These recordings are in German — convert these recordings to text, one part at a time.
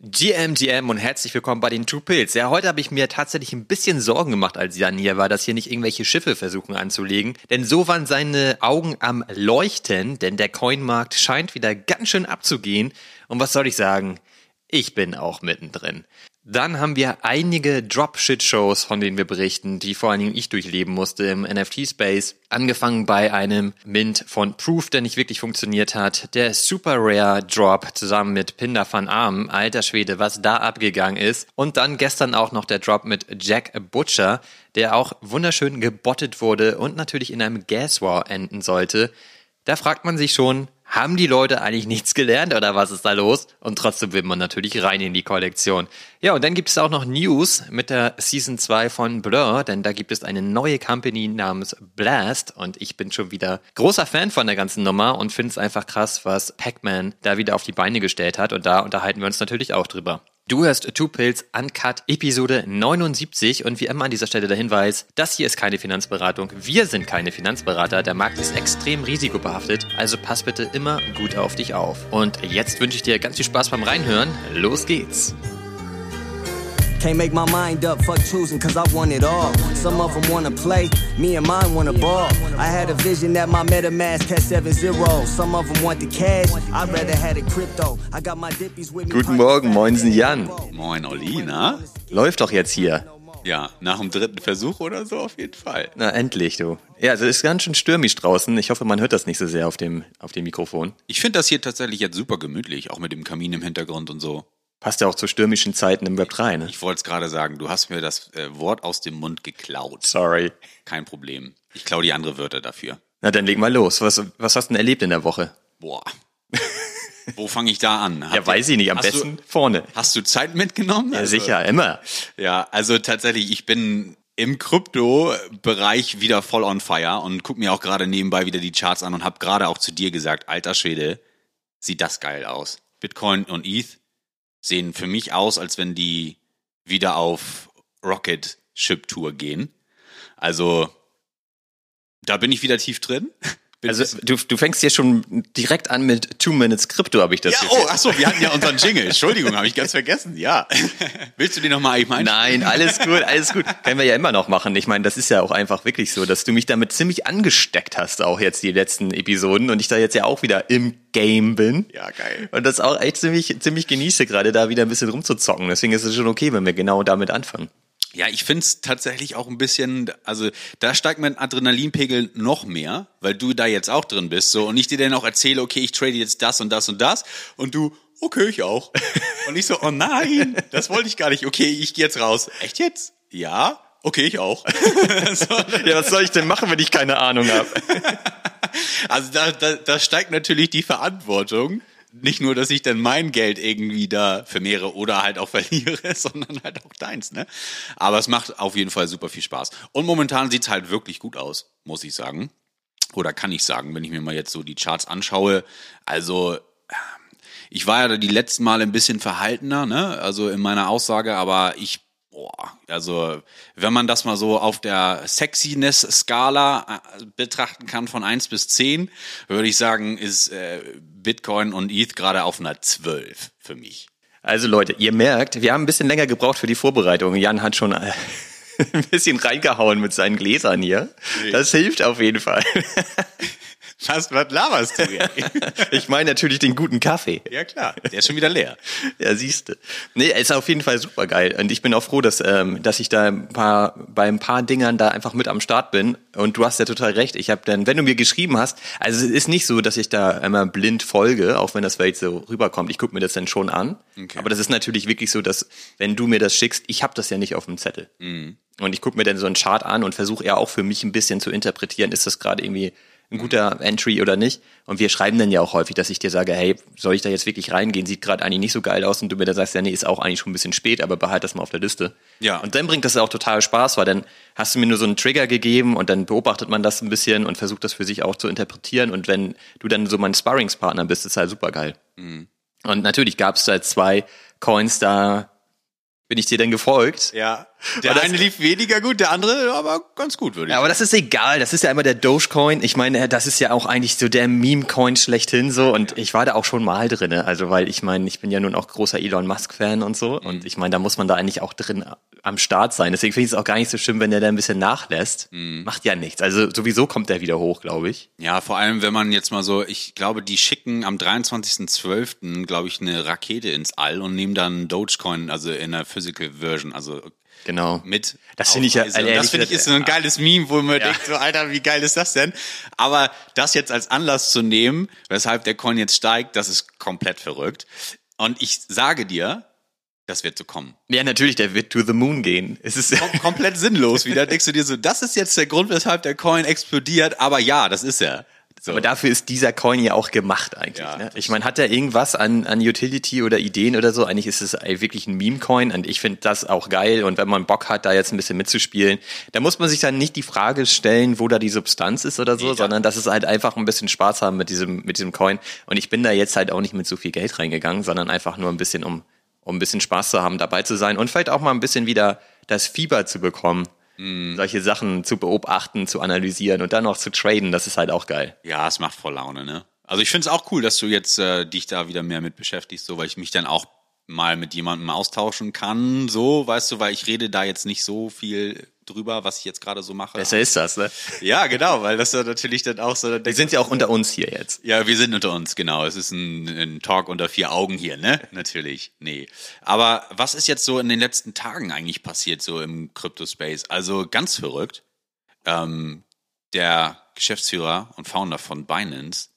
GM, GM und herzlich willkommen bei den Two Pills. Ja, heute habe ich mir tatsächlich ein bisschen Sorgen gemacht, als Jan hier war, dass hier nicht irgendwelche Schiffe versuchen anzulegen. Denn so waren seine Augen am Leuchten, denn der Coinmarkt scheint wieder ganz schön abzugehen. Und was soll ich sagen? Ich bin auch mittendrin. Dann haben wir einige Drop-Shit-Shows, von denen wir berichten, die vor allen Dingen ich durchleben musste im NFT-Space. Angefangen bei einem Mint von Proof, der nicht wirklich funktioniert hat. Der Super Rare Drop zusammen mit Pinder van Arm. Alter Schwede, was da abgegangen ist. Und dann gestern auch noch der Drop mit Jack Butcher, der auch wunderschön gebottet wurde und natürlich in einem Gas War enden sollte. Da fragt man sich schon, haben die Leute eigentlich nichts gelernt oder was ist da los? Und trotzdem will man natürlich rein in die Kollektion. Ja, und dann gibt es auch noch News mit der Season 2 von Blur, denn da gibt es eine neue Company namens Blast und ich bin schon wieder großer Fan von der ganzen Nummer und finde es einfach krass, was Pac-Man da wieder auf die Beine gestellt hat und da unterhalten wir uns natürlich auch drüber. Du hörst Two Pills Uncut Episode 79 und wie immer an dieser Stelle der Hinweis, das hier ist keine Finanzberatung. Wir sind keine Finanzberater. Der Markt ist extrem risikobehaftet, also pass bitte immer gut auf dich auf. Und jetzt wünsche ich dir ganz viel Spaß beim Reinhören. Los geht's! Can't make my mind up, fuck choosing, cause I want it all. Some of them wanna play, me and mine wanna ball. I had a vision that my MetaMask had 7 0. Some of them want the cash, I'd rather had it crypto. I got my dippies with me. Guten Morgen, moinsen Jan. Moin Olli, na? Läuft doch jetzt hier. Ja, nach dem dritten Versuch oder so auf jeden Fall. Na, endlich, du. Ja, also es ist ganz schön stürmisch draußen. Ich hoffe, man hört das nicht so sehr auf dem, auf dem Mikrofon. Ich finde das hier tatsächlich jetzt super gemütlich, auch mit dem Kamin im Hintergrund und so. Passt ja auch zu stürmischen Zeiten im Web 3, ne? Ich wollte es gerade sagen, du hast mir das äh, Wort aus dem Mund geklaut. Sorry. Kein Problem. Ich klaue die andere Wörter dafür. Na, dann leg mal los. Was, was hast du denn erlebt in der Woche? Boah. Wo fange ich da an? Habt ja, weiß ich nicht. Am besten du, vorne. Hast du Zeit mitgenommen? Ja, sicher, immer. Ja, also tatsächlich, ich bin im Krypto-Bereich wieder voll on fire und guck mir auch gerade nebenbei wieder die Charts an und habe gerade auch zu dir gesagt, alter Schwede, sieht das geil aus. Bitcoin und ETH sehen für mich aus, als wenn die wieder auf Rocket Ship Tour gehen. Also da bin ich wieder tief drin. Also du, du fängst hier schon direkt an mit Two Minutes Crypto, habe ich das ja, gesehen. oh, ach so, wir hatten ja unseren Jingle. Entschuldigung, habe ich ganz vergessen. Ja. Willst du den nochmal ich meine? Nein, alles gut, alles gut. Können wir ja immer noch machen. Ich meine, das ist ja auch einfach wirklich so, dass du mich damit ziemlich angesteckt hast, auch jetzt die letzten Episoden und ich da jetzt ja auch wieder im Game bin. Ja, geil. Und das auch echt ziemlich, ziemlich genieße, gerade da wieder ein bisschen rumzuzocken. Deswegen ist es schon okay, wenn wir genau damit anfangen. Ja, ich find's tatsächlich auch ein bisschen, also da steigt mein Adrenalinpegel noch mehr, weil du da jetzt auch drin bist, so und ich dir dann auch erzähle, okay, ich trade jetzt das und das und das und du, okay, ich auch. Und ich so, oh nein, das wollte ich gar nicht. Okay, ich gehe jetzt raus. Echt jetzt? Ja, okay, ich auch. so, Ja, was soll ich denn machen, wenn ich keine Ahnung habe? also da, da, da steigt natürlich die Verantwortung. Nicht nur, dass ich dann mein Geld irgendwie da vermehre oder halt auch verliere, sondern halt auch deins, ne? Aber es macht auf jeden Fall super viel Spaß. Und momentan sieht's halt wirklich gut aus, muss ich sagen. Oder kann ich sagen, wenn ich mir mal jetzt so die Charts anschaue. Also, ich war ja die letzten Male ein bisschen verhaltener, ne? Also in meiner Aussage, aber ich Boah, also wenn man das mal so auf der Sexiness-Skala äh, betrachten kann von 1 bis 10, würde ich sagen, ist äh, Bitcoin und ETH gerade auf einer 12 für mich. Also Leute, ihr merkt, wir haben ein bisschen länger gebraucht für die Vorbereitung. Jan hat schon äh, ein bisschen reingehauen mit seinen Gläsern hier. Das hilft auf jeden Fall. Was, was laberst du hier? Ich meine natürlich den guten Kaffee. ja klar, der ist schon wieder leer. Ja, siehste. Nee, ist auf jeden Fall super geil. Und ich bin auch froh, dass, ähm, dass ich da ein paar, bei ein paar Dingern da einfach mit am Start bin. Und du hast ja total recht. Ich habe dann, wenn du mir geschrieben hast, also es ist nicht so, dass ich da immer blind folge, auch wenn das vielleicht so rüberkommt. Ich gucke mir das dann schon an. Okay. Aber das ist natürlich wirklich so, dass wenn du mir das schickst, ich habe das ja nicht auf dem Zettel. Und ich gucke mir dann so einen Chart an und versuche ja auch für mich ein bisschen zu interpretieren, ist das gerade irgendwie ein guter Entry oder nicht. Und wir schreiben dann ja auch häufig, dass ich dir sage, hey, soll ich da jetzt wirklich reingehen? Sieht gerade eigentlich nicht so geil aus. Und du mir dann sagst, ja, nee, ist auch eigentlich schon ein bisschen spät, aber behalt das mal auf der Liste. Ja. Und dann bringt das auch total Spaß, weil dann hast du mir nur so einen Trigger gegeben und dann beobachtet man das ein bisschen und versucht das für sich auch zu interpretieren. Und wenn du dann so mein Sparringspartner bist, ist halt super geil. Und natürlich gab es da zwei Coins, da bin ich dir dann gefolgt. Ja. Der das- eine lief weniger gut, der andere aber ganz gut, würde ich Ja, aber das ist egal. Das ist ja immer der Dogecoin. Ich meine, das ist ja auch eigentlich so der Meme-Coin schlechthin so. Und ich war da auch schon mal drinne. Also, weil ich meine, ich bin ja nun auch großer Elon Musk-Fan und so. Und ich meine, da muss man da eigentlich auch drin am Start sein. Deswegen finde ich es auch gar nicht so schlimm, wenn der da ein bisschen nachlässt. Macht ja nichts. Also, sowieso kommt der wieder hoch, glaube ich. Ja, vor allem, wenn man jetzt mal so, ich glaube, die schicken am 23.12., glaube ich, eine Rakete ins All und nehmen dann Dogecoin, also in der Physical Version, also Genau. mit. Das finde ich ja- ehrlich Das finde ich ist so ein geiles Meme, wo man denkt, so, Alter, wie geil ist das denn? Aber das jetzt als Anlass zu nehmen, weshalb der Coin jetzt steigt, das ist komplett verrückt. Und ich sage dir, das wird so kommen. Ja, natürlich, der wird to the moon gehen. Es ist Kom komplett sinnlos wieder. Denkst du dir so, das ist jetzt der Grund, weshalb der Coin explodiert, aber ja, das ist er. So. Aber dafür ist dieser Coin ja auch gemacht eigentlich. Ja, ne? Ich meine, hat er irgendwas an, an Utility oder Ideen oder so? Eigentlich ist es wirklich ein Meme-Coin und ich finde das auch geil. Und wenn man Bock hat, da jetzt ein bisschen mitzuspielen, da muss man sich dann nicht die Frage stellen, wo da die Substanz ist oder so, Ja. sondern das ist halt einfach ein bisschen Spaß haben mit diesem, mit diesem Coin. Und ich bin da jetzt halt auch nicht mit so viel Geld reingegangen, sondern einfach nur ein bisschen, um, um ein bisschen Spaß zu haben, dabei zu sein und vielleicht auch mal ein bisschen wieder das Fieber zu bekommen. Solche Sachen zu beobachten, zu analysieren und dann noch zu traden, das ist halt auch geil. Ja, es macht voll Laune, ne? Also ich finde es auch cool, dass du jetzt äh, dich da wieder mehr mit beschäftigst, so weil ich mich dann auch mal mit jemandem austauschen kann, so, weißt du, weil ich rede da jetzt nicht so viel drüber, was ich jetzt gerade so mache. Besser ist das, ne? Ja, genau, weil das ja natürlich dann auch so. Wir sind ja auch unter uns hier jetzt. Ja, wir sind unter uns, genau. Es ist ein, ein Talk unter vier Augen hier, ne? Natürlich. Nee. Aber was ist jetzt so in den letzten Tagen eigentlich passiert, so im Crypto-Space? Also ganz verrückt. Ähm, der Geschäftsführer und Founder von Binance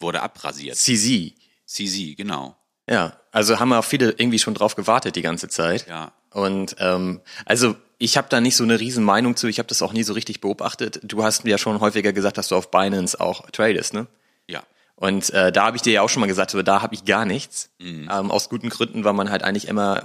wurde abrasiert. CZ. CZ, genau. Ja, also haben auch viele irgendwie schon drauf gewartet die ganze Zeit. Ja. Und ähm, also ich habe da nicht so eine riesen Meinung zu. Ich habe das auch nie so richtig beobachtet. Du hast mir ja schon häufiger gesagt, dass du auf Binance auch tradest, ne? Ja. Und äh, da habe ich dir ja auch schon mal gesagt, so, da habe ich gar nichts. Mhm. Ähm, aus guten Gründen, weil man halt eigentlich immer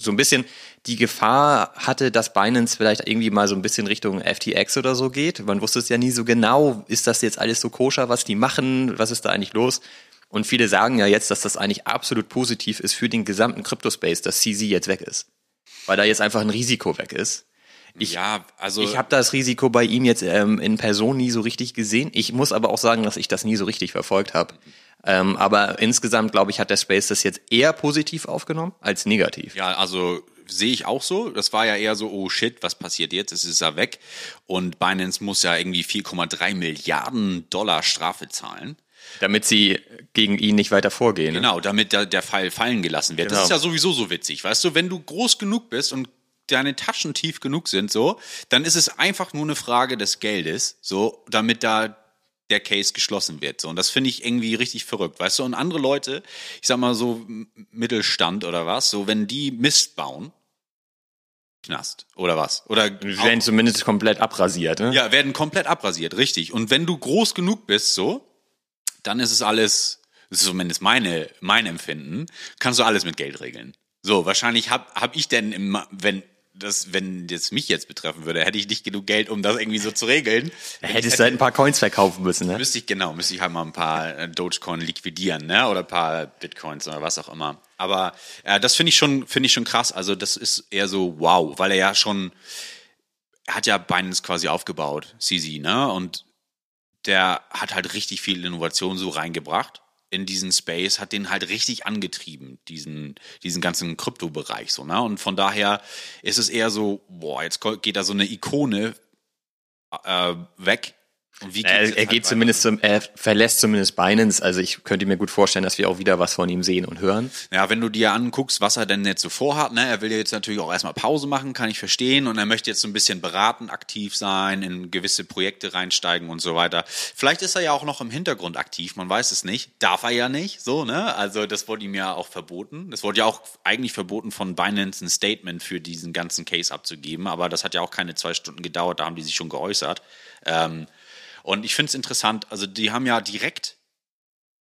so ein bisschen die Gefahr hatte, dass Binance vielleicht irgendwie mal so ein bisschen Richtung FTX oder so geht. Man wusste es ja nie so genau, ist das jetzt alles so koscher, was die machen, was ist da eigentlich los? Und viele sagen ja jetzt, dass das eigentlich absolut positiv ist für den gesamten Crypto-Space, dass CZ jetzt weg ist. Weil da jetzt einfach ein Risiko weg ist. Ich, ja, also. ich habe das Risiko bei ihm jetzt ähm, in Person nie so richtig gesehen. Ich muss aber auch sagen, dass ich das nie so richtig verfolgt habe. Ähm, aber insgesamt, glaube ich, hat der Space das jetzt eher positiv aufgenommen als negativ. Ja, also sehe ich auch so. Das war ja eher so, oh shit, was passiert jetzt? Es ist ja weg. Und Binance muss ja irgendwie 4,3 Milliarden Dollar Strafe zahlen. Damit sie gegen ihn nicht weiter vorgehen. ne? Genau, damit der, der Fall fallen gelassen wird. Das Genau. ist ja sowieso so witzig, weißt du, wenn du groß genug bist und deine Taschen tief genug sind, so, dann ist es einfach nur eine Frage des Geldes, so, damit da der Case geschlossen wird. So. Und das finde ich irgendwie richtig verrückt, weißt du? Und andere Leute, ich sag mal so Mittelstand oder was, so wenn die Mist bauen, Knast oder was? Oder Sie werden zumindest komplett abrasiert. Ne? ja, werden komplett abrasiert, richtig. Und wenn du groß genug bist, so, dann ist es alles, das ist zumindest meine, mein Empfinden, kannst du alles mit Geld regeln. So, wahrscheinlich hab, hab ich denn, im, wenn das, wenn das mich jetzt betreffen würde, hätte ich nicht genug Geld, um das irgendwie so zu regeln. Hättest du halt ein paar Coins verkaufen müssen. Ne? Müsste ich, genau, müsste ich halt mal ein paar äh, Dogecoin liquidieren, ne? Oder ein paar Bitcoins oder was auch immer. Aber äh, das finde ich schon, finde ich schon krass. Also das ist eher so wow, weil er ja schon, er hat ja Binance quasi aufgebaut, CZ, ne? Und der hat halt richtig viel Innovation so reingebracht in diesen Space, hat den halt richtig angetrieben, diesen, diesen ganzen Kryptobereich so, ne? Und von daher ist es eher so, boah, jetzt geht da so eine Ikone äh, weg. Er, er halt geht zumindest zum, er verlässt zumindest Binance. Also ich könnte mir gut vorstellen, dass wir auch wieder was von ihm sehen und hören. Ja, wenn du dir anguckst, was er denn jetzt so vorhat, ne, er will ja jetzt natürlich auch erstmal Pause machen, kann ich verstehen, und er möchte jetzt so ein bisschen beratend aktiv sein, in gewisse Projekte reinsteigen und so weiter. Vielleicht ist er ja auch noch im Hintergrund aktiv, man weiß es nicht. Darf er ja nicht, so, ne? Also das wurde ihm ja auch verboten. Das wurde ja auch eigentlich verboten von Binance ein Statement für diesen ganzen Case abzugeben, aber das hat ja auch keine zwei Stunden gedauert, da haben die sich schon geäußert. Ähm, und ich finde es interessant, also die haben ja direkt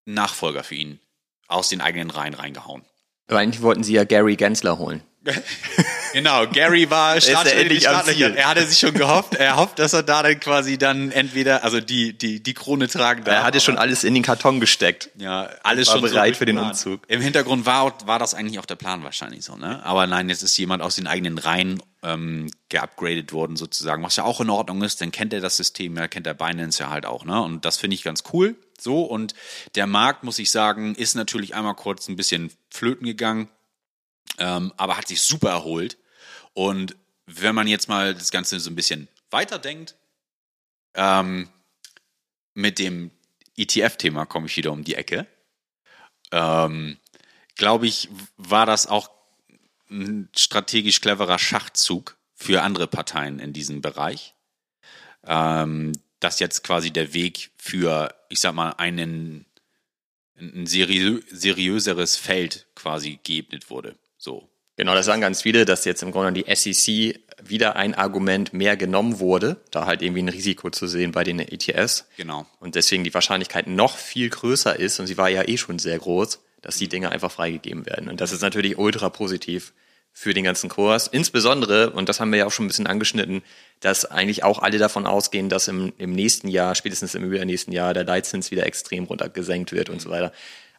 einen Nachfolger für ihn aus den eigenen Reihen reingehauen. Aber eigentlich wollten sie ja Gary Gensler holen. Genau, Gary war er Startlöcher. Er hatte sich schon gehofft, er hofft, dass er da dann quasi dann entweder, also die, die, die Krone tragen darf. Er hatte schon alles in den Karton gesteckt. Ja, alles War schon bereit so für den. Umzug. Im Hintergrund war, war das eigentlich auch der Plan wahrscheinlich so, ne? Aber nein, jetzt ist jemand aus den eigenen Reihen ähm, geupgradet worden sozusagen, was ja auch in Ordnung ist, dann kennt er das System, ja, kennt der Binance ja halt auch, ne? Und das finde ich ganz cool. So, und der Markt, muss ich sagen, ist natürlich einmal kurz ein bisschen flöten gegangen, ähm, aber hat sich super erholt. Und wenn man jetzt mal das Ganze so ein bisschen weiterdenkt, ähm, mit dem ETF-Thema komme ich wieder um die Ecke. Ähm, Glaube ich, war das auch ein strategisch cleverer Schachzug für andere Parteien in diesem Bereich. Ähm, dass jetzt quasi der Weg für, ich sag mal, einen ein seriö seriöseres Feld quasi geebnet wurde. So. Genau, das sagen ganz viele, dass jetzt im Grunde die SEC wieder ein Argument mehr genommen wurde, da halt irgendwie ein Risiko zu sehen bei den ETFs. Genau. Und deswegen die Wahrscheinlichkeit noch viel größer ist, und sie war ja eh schon sehr groß, dass die Dinge einfach freigegeben werden. Und das ist natürlich ultra positiv für den ganzen Kurs. Insbesondere, und das haben wir ja auch schon ein bisschen angeschnitten, dass eigentlich auch alle davon ausgehen, dass im, im nächsten Jahr, spätestens im übernächsten Jahr, der Leitzins wieder extrem runtergesenkt wird und so weiter.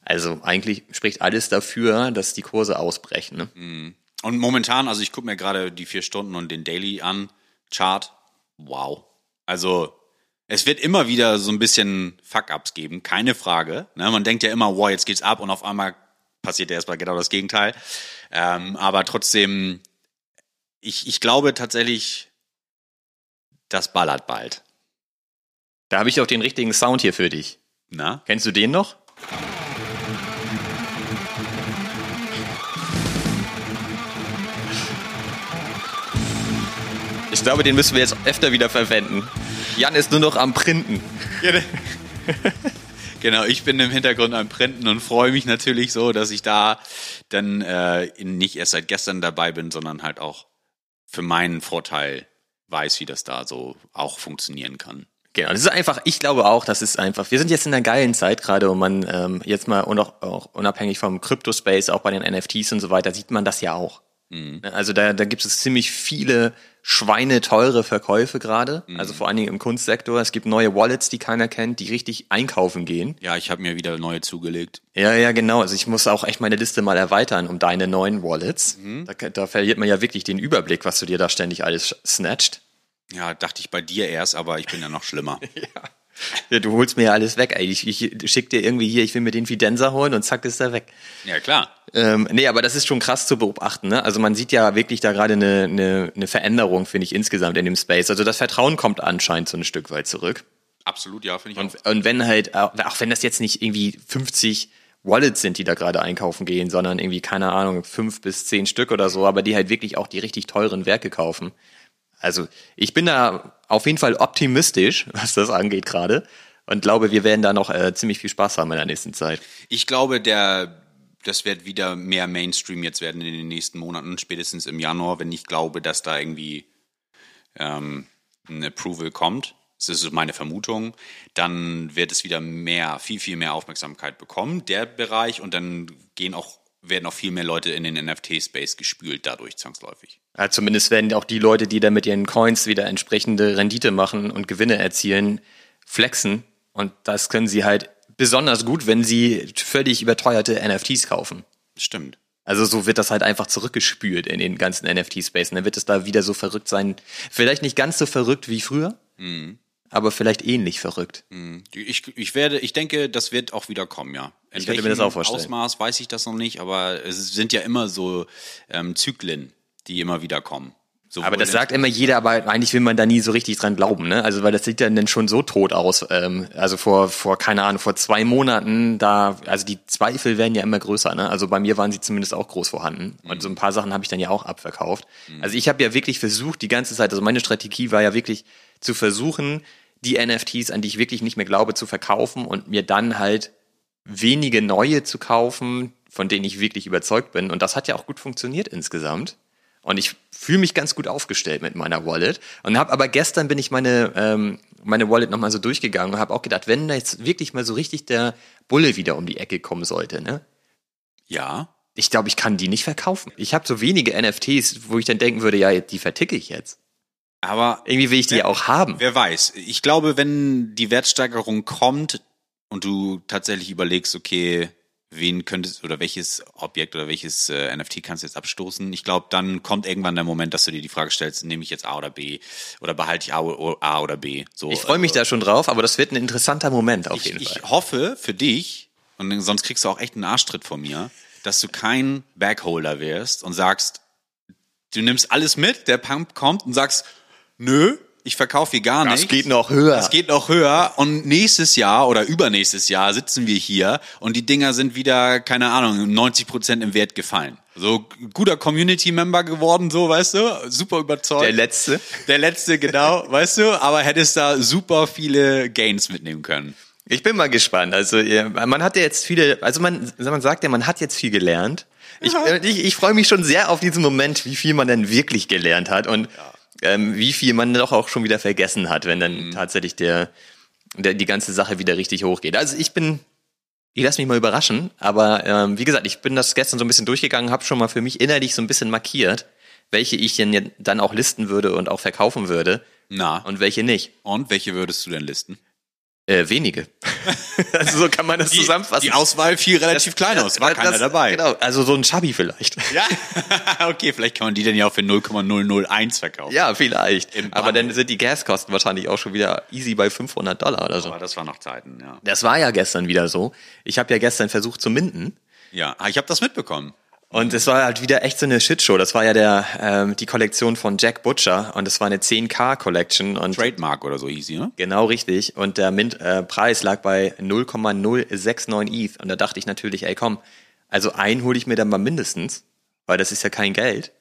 Also eigentlich spricht alles dafür, dass die Kurse ausbrechen. Ne? Und momentan, also ich gucke mir gerade die vier Stunden und den Daily an, Chart, wow. Also es wird immer wieder so ein bisschen Fuck-Ups geben, keine Frage. Ne? Man denkt ja immer, wow, jetzt geht's ab und auf einmal passiert ja erstmal genau das Gegenteil. Ähm, aber trotzdem, ich, ich glaube tatsächlich, das ballert bald. Da habe ich auch den richtigen Sound hier für dich. Na? Kennst du den noch? Ich glaube, den müssen wir jetzt öfter wieder verwenden. Jan ist nur noch am Printen. Genau, ich bin im Hintergrund am Printen und freue mich natürlich so, dass ich da dann äh, nicht erst seit gestern dabei bin, sondern halt auch für meinen Vorteil weiß, wie das da so auch funktionieren kann. Genau, das ist einfach, ich glaube auch, das ist einfach, wir sind jetzt in einer geilen Zeit gerade und man ähm, jetzt mal und auch, auch unabhängig vom Crypto-Space, auch bei den NFTs und so weiter, sieht man das ja auch. Also da, da gibt es ziemlich viele schweineteure Verkäufe gerade, also vor allen Dingen im Kunstsektor. Es gibt neue Wallets, die keiner kennt, die richtig einkaufen gehen. Ja, ich habe mir wieder neue zugelegt. Ja, ja, genau. Also ich muss auch echt meine Liste mal erweitern um deine neuen Wallets. Da, da verliert man ja wirklich den Überblick, was du dir da ständig alles snatcht. Ja, dachte ich bei dir erst, aber ich bin ja noch schlimmer. Ja, du holst mir ja alles weg. Ich, ich schick dir irgendwie hier, ich will mir den Fidenza holen und zack ist er weg. ja, klar. Ähm, nee, aber das ist schon krass zu beobachten. Ne? Also man sieht ja wirklich da gerade eine, eine, eine Veränderung, finde ich, insgesamt in dem Space. Also das Vertrauen kommt anscheinend so ein Stück weit zurück. Absolut, ja, finde ich auch. Und, und wenn halt, auch auch wenn das jetzt nicht irgendwie 50 Wallets sind, die da gerade einkaufen gehen, sondern irgendwie, keine Ahnung, fünf bis zehn Stück oder so, aber die halt wirklich auch die richtig teuren Werke kaufen. Also ich bin da auf jeden Fall optimistisch, was das angeht gerade. Und glaube, wir werden da noch äh, ziemlich viel Spaß haben in der nächsten Zeit. Ich glaube, der, das wird wieder mehr Mainstream jetzt werden in den nächsten Monaten, spätestens im Januar, wenn ich glaube, dass da irgendwie ähm, ein Approval kommt. Das ist meine Vermutung. Dann wird es wieder mehr, viel, viel mehr Aufmerksamkeit bekommen, der Bereich, und dann gehen auch, werden auch viel mehr Leute in den NFT-Space gespült dadurch zwangsläufig. Ja, zumindest werden auch die Leute, die da mit ihren Coins wieder entsprechende Rendite machen und Gewinne erzielen, flexen. Und das können sie halt besonders gut, wenn sie völlig überteuerte NFTs kaufen. Stimmt. Also so wird das halt einfach zurückgespült in den ganzen NFT-Space. Und dann wird es da wieder so verrückt sein. Vielleicht nicht ganz so verrückt wie früher, aber vielleicht ähnlich verrückt. Ich, ich werde, ich denke, das wird auch wieder kommen, ja. In Ich könnte mir das auch vorstellen. Ausmaß weiß ich das noch nicht, aber es sind ja immer so ähm, Zyklen, die immer wieder kommen. Sowohl Aber das sagt immer jeder, aber eigentlich will man da nie so richtig dran glauben, ne? Also weil das sieht ja dann schon so tot aus. Ähm, also vor, vor, keine Ahnung, vor zwei Monaten, da, also die Zweifel werden ja immer größer, ne? Also bei mir waren sie zumindest auch groß vorhanden. Und so ein paar Sachen habe ich dann ja auch abverkauft. Also ich habe ja wirklich versucht, die ganze Zeit, also meine Strategie war ja wirklich zu versuchen, die NFTs, an die ich wirklich nicht mehr glaube, zu verkaufen und mir dann halt wenige neue zu kaufen, von denen ich wirklich überzeugt bin. Und das hat ja auch gut funktioniert insgesamt. Und ich fühle mich ganz gut aufgestellt mit meiner Wallet. Und habe aber gestern bin ich meine, ähm, meine Wallet nochmal so durchgegangen und habe auch gedacht, wenn da jetzt wirklich mal so richtig der Bulle wieder um die Ecke kommen sollte, ne? Ja. ich glaube, ich kann die nicht verkaufen. Ich habe so wenige NFTs, wo ich dann denken würde, ja, die verticke ich jetzt. Aber Irgendwie will ich die Wer- auch haben. wer weiß. Ich glaube, wenn die Wertsteigerung kommt und du tatsächlich überlegst, okay, wen könntest oder welches Objekt oder welches äh, NFT kannst du jetzt abstoßen? Ich glaube, dann kommt irgendwann der Moment, dass du dir die Frage stellst, nehme ich jetzt A oder B oder behalte ich A, A oder B? So, Ich freue mich da schon drauf, aber das wird ein interessanter Moment auf ich, jeden ich Fall. hoffe für dich, und sonst kriegst du auch echt einen Arschtritt von mir, dass du kein Backholder wirst und sagst, du nimmst alles mit, der Pump kommt und sagst, nö, ich verkaufe hier gar Das nichts. geht noch höher. Das geht noch höher und nächstes Jahr oder übernächstes Jahr sitzen wir hier und die Dinger sind wieder, keine Ahnung, 90 Prozent im Wert gefallen. So guter Community-Member geworden, so, weißt du, super überzeugt. Der letzte. Der letzte, genau, weißt du, aber hättest da super viele Gains mitnehmen können. Ich bin mal gespannt. Also ja, man hat ja jetzt viele, also man, man sagt ja, man hat jetzt viel gelernt. Ich, äh, ich, ich freue mich schon sehr auf diesen Moment, wie viel man denn wirklich gelernt hat und ähm, wie viel man doch auch schon wieder vergessen hat, wenn dann tatsächlich der, der die ganze Sache wieder richtig hochgeht. Also ich bin, ich lasse mich mal überraschen, aber ähm, wie gesagt, ich bin das gestern so ein bisschen durchgegangen, habe schon mal für mich innerlich so ein bisschen markiert, welche ich denn dann auch listen würde und auch verkaufen würde Na, und welche nicht. und welche würdest du denn listen? Äh, wenige. also so kann man das zusammenfassen. Die Auswahl fiel relativ klein aus, war Das- keiner dabei. Genau, also so ein Chubby vielleicht. Ja, okay, vielleicht kann man die dann ja auch für 0,001 verkaufen. Ja, vielleicht. Aber dann sind die Gaskosten wahrscheinlich auch schon wieder easy bei 500 Dollar oder so. Aber das war noch Zeiten, ja. Das war ja gestern wieder so. Ich habe ja gestern versucht zu minden. Ja, ah, ich habe das mitbekommen. Und es war halt wieder echt so eine Shitshow. Das war ja der ähm, die Kollektion von Jack Butcher und es war eine 10K Collection und Trademark oder so hieß sie, ne? genau richtig. Und der Mint äh, Preis lag bei 0,069 ETH. Und da dachte ich natürlich, ey komm, also einen hole ich mir dann mal mindestens, weil das ist ja kein Geld.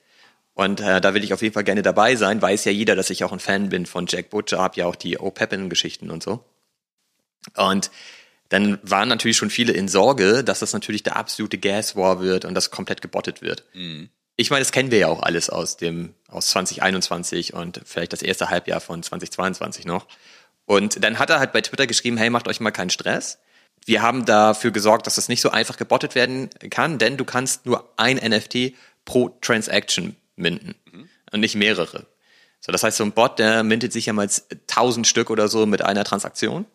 Und äh, da will ich auf jeden Fall gerne dabei sein. Weiß ja jeder, dass ich auch ein Fan bin von Jack Butcher, hab ja auch die O'Peppin-Geschichten und so. Und dann waren natürlich schon viele in Sorge, dass das natürlich der absolute Gas War wird und das komplett gebottet wird. Ich meine, das kennen wir ja auch alles aus dem aus 2021 und vielleicht das erste Halbjahr von 2022 noch. Und dann hat er halt bei Twitter geschrieben, hey, macht euch mal keinen Stress. Wir haben dafür gesorgt, dass das nicht so einfach gebottet werden kann, denn du kannst nur ein NFT pro Transaction minden und nicht mehrere. So, das heißt, so ein Bot, der mintet sich ja mal 1000 Stück oder so mit einer Transaktion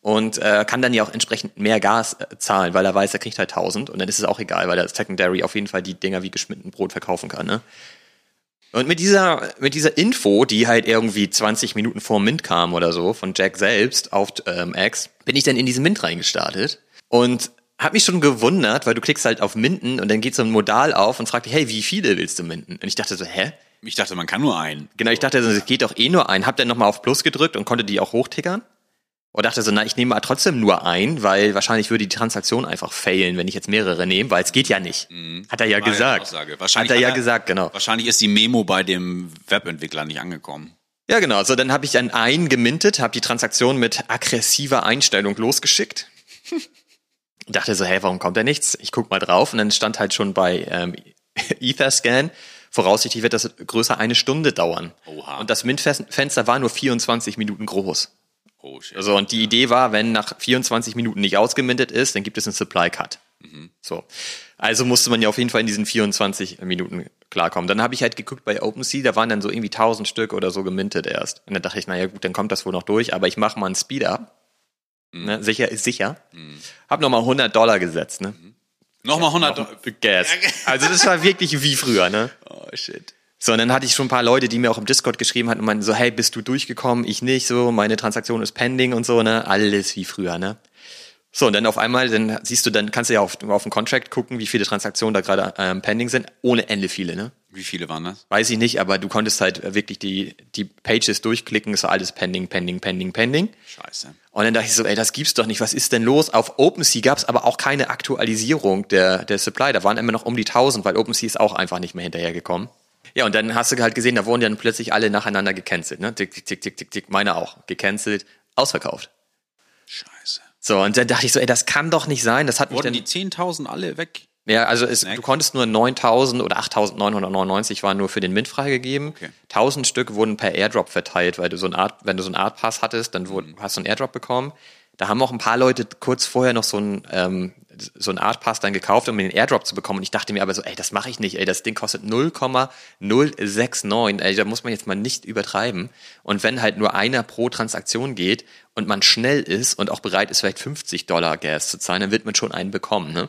und äh, kann dann ja auch entsprechend mehr Gas äh, zahlen, weil er weiß, er kriegt halt 1000 und dann ist es auch egal, weil der Secondary auf jeden Fall die Dinger wie geschnitten Brot verkaufen kann. Ne? Und mit dieser, mit dieser Info, die halt irgendwie 20 Minuten vor Mint kam oder so, von Jack selbst auf ähm, X, bin ich dann in diesen Mint reingestartet und hab mich schon gewundert, weil du klickst halt auf Minden und dann geht so ein Modal auf und fragt dich, hey, wie viele willst du minden? Und ich dachte so, hä? Ich dachte, man kann nur einen. Genau, ich dachte, es geht doch eh nur ein. Hab dann nochmal auf Plus gedrückt und konnte die auch hochtickern. Und dachte so, na, ich nehme mal trotzdem nur ein, weil wahrscheinlich würde die Transaktion einfach failen, wenn ich jetzt mehrere nehme, weil es geht ja nicht. Hat er ja Mhm. War gesagt. Hat er ja gesagt, genau. Wahrscheinlich ist die Memo bei dem Webentwickler nicht angekommen. Ja, genau. So, dann habe ich dann einen gemintet, habe die Transaktion mit aggressiver Einstellung losgeschickt. Dachte so, hey, warum kommt da nichts? Ich guck mal drauf und dann stand halt schon bei ähm, Etherscan, voraussichtlich wird das größer eine Stunde dauern. Oha. Und das Mintfenster war nur 24 Minuten groß. Shit. Also, und die Idee war, wenn nach 24 Minuten nicht ausgemintet ist, dann gibt es einen Supply Cut. So. Also musste man ja auf jeden Fall in diesen 24 Minuten klarkommen. Dann habe ich halt geguckt bei OpenSea, da waren dann so irgendwie 1000 Stück oder so gemintet erst. Und dann dachte ich, naja gut, dann kommt das wohl noch durch, aber ich mache mal einen Speed-Up. Ne, sicher ist sicher. Hab nochmal 100 Dollar gesetzt, ne? Nochmal 100 Dollar. Gas. Also das war wirklich wie früher, ne? Oh shit. So, und dann hatte ich schon ein paar Leute, die mir auch im Discord geschrieben hatten und meinten so, hey, bist du durchgekommen? Ich nicht, so, meine Transaktion ist pending und so, ne? Alles wie früher, ne? So, und dann auf einmal, dann siehst du, dann kannst du ja auf, auf den Contract gucken, wie viele Transaktionen da gerade ähm, pending sind. Ohne Ende viele, ne? Wie viele waren das? Weiß ich nicht, aber du konntest halt wirklich die, die Pages durchklicken, es war alles pending, pending, pending, pending. Scheiße. Und dann dachte ich so, ey, das gibt's doch nicht, was ist denn los? Auf OpenSea gab's aber auch keine Aktualisierung der, der Supply, da waren immer noch um die 1000, weil OpenSea ist auch einfach nicht mehr hinterhergekommen. Ja, und dann hast du halt gesehen, da wurden dann plötzlich alle nacheinander gecancelt, ne? Tick, tick, tick, tick, tick, tick, meine auch. Gecancelt, ausverkauft. Scheiße. So, und dann dachte ich so, ey, das kann doch nicht sein. Das hat mich Wurden dann, die 10.000 alle weg? ja, also es, du konntest nur 9000 oder 8999 waren nur für den Mint freigegeben. Okay. 1000 Stück wurden per Airdrop verteilt, weil du so ein Art, wenn du so einen Art Pass hattest, dann wurde, Mhm. hast du einen Airdrop bekommen. Da haben auch ein paar Leute kurz vorher noch so ein ähm, so ein Art Pass dann gekauft, um den Airdrop zu bekommen. Und ich dachte mir aber so, ey, das mache ich nicht, ey, das Ding kostet 0,069, ey, da muss man jetzt mal nicht übertreiben. Und wenn halt nur einer pro Transaktion geht und man schnell ist und auch bereit ist, vielleicht 50 Dollar Gas zu zahlen, dann wird man schon einen bekommen, ne?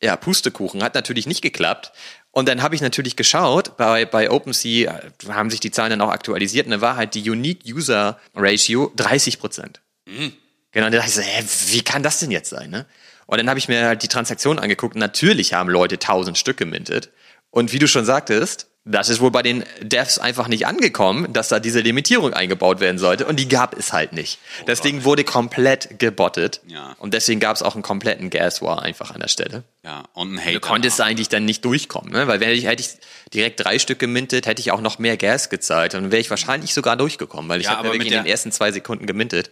Ja, Pustekuchen hat natürlich nicht geklappt. Und dann habe ich natürlich geschaut, bei, bei OpenSea äh, haben sich die Zahlen dann auch aktualisiert und da war halt die Unique User Ratio 30 Prozent. Mhm. Genau, und da dachte ich so, hä, wie kann das denn jetzt sein, ne? Und dann habe ich mir halt die Transaktion angeguckt natürlich haben Leute 1000 Stück gemintet. Und wie du schon sagtest, das ist wohl bei den Devs einfach nicht angekommen, dass da diese Limitierung eingebaut werden sollte. Und die gab es halt nicht. Das Ding wurde komplett gebottet. Ja. Und deswegen gab es auch einen kompletten Gas War einfach an der Stelle. Ja, und ein Hater. Du konntest eigentlich dann nicht durchkommen, ne? Weil wenn ich, hätte ich direkt drei Stück gemintet, hätte ich auch noch mehr Gas gezahlt. Und dann wäre ich wahrscheinlich sogar durchgekommen, weil ich Ja, habe wirklich in den ersten zwei Sekunden gemintet.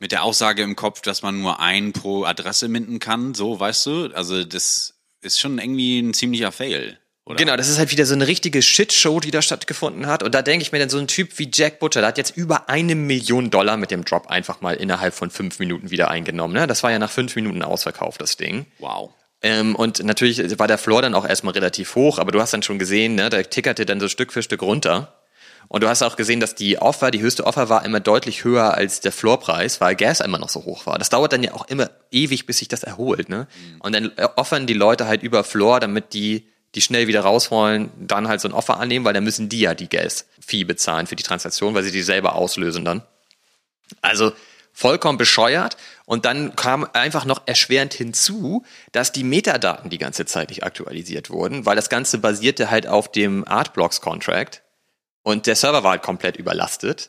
Mit der Aussage im Kopf, dass man nur ein pro Adresse minden kann, so, weißt du? Also, das ist schon irgendwie ein ziemlicher Fail. Oder? Genau, das ist halt wieder so eine richtige Shitshow, die da stattgefunden hat. Und da denke ich mir dann, so ein Typ wie Jack Butcher, der hat jetzt über eine Million Dollar mit dem Drop einfach mal innerhalb von fünf Minuten wieder eingenommen. Ne? Das war ja nach fünf Minuten ausverkauft, das Ding. Wow. Ähm, und natürlich war der Floor dann auch erstmal relativ hoch, aber du hast dann schon gesehen, ne, der tickerte dann so Stück für Stück runter. Und du hast auch gesehen, dass die Offer, die höchste Offer war immer deutlich höher als der Floorpreis, weil Gas immer noch so hoch war. Das dauert dann ja auch immer ewig, bis sich das erholt. Ne? Und dann offern die Leute halt über Floor, damit die die schnell wieder rausholen, dann halt so ein Offer annehmen, weil dann müssen die ja die Gas-Fee bezahlen für die Transaktion, weil sie die selber auslösen dann. Also vollkommen bescheuert. Und dann kam einfach noch erschwerend hinzu, dass die Metadaten die ganze Zeit nicht aktualisiert wurden, weil das Ganze basierte halt auf dem Artblocks-Contract und der Server war halt komplett überlastet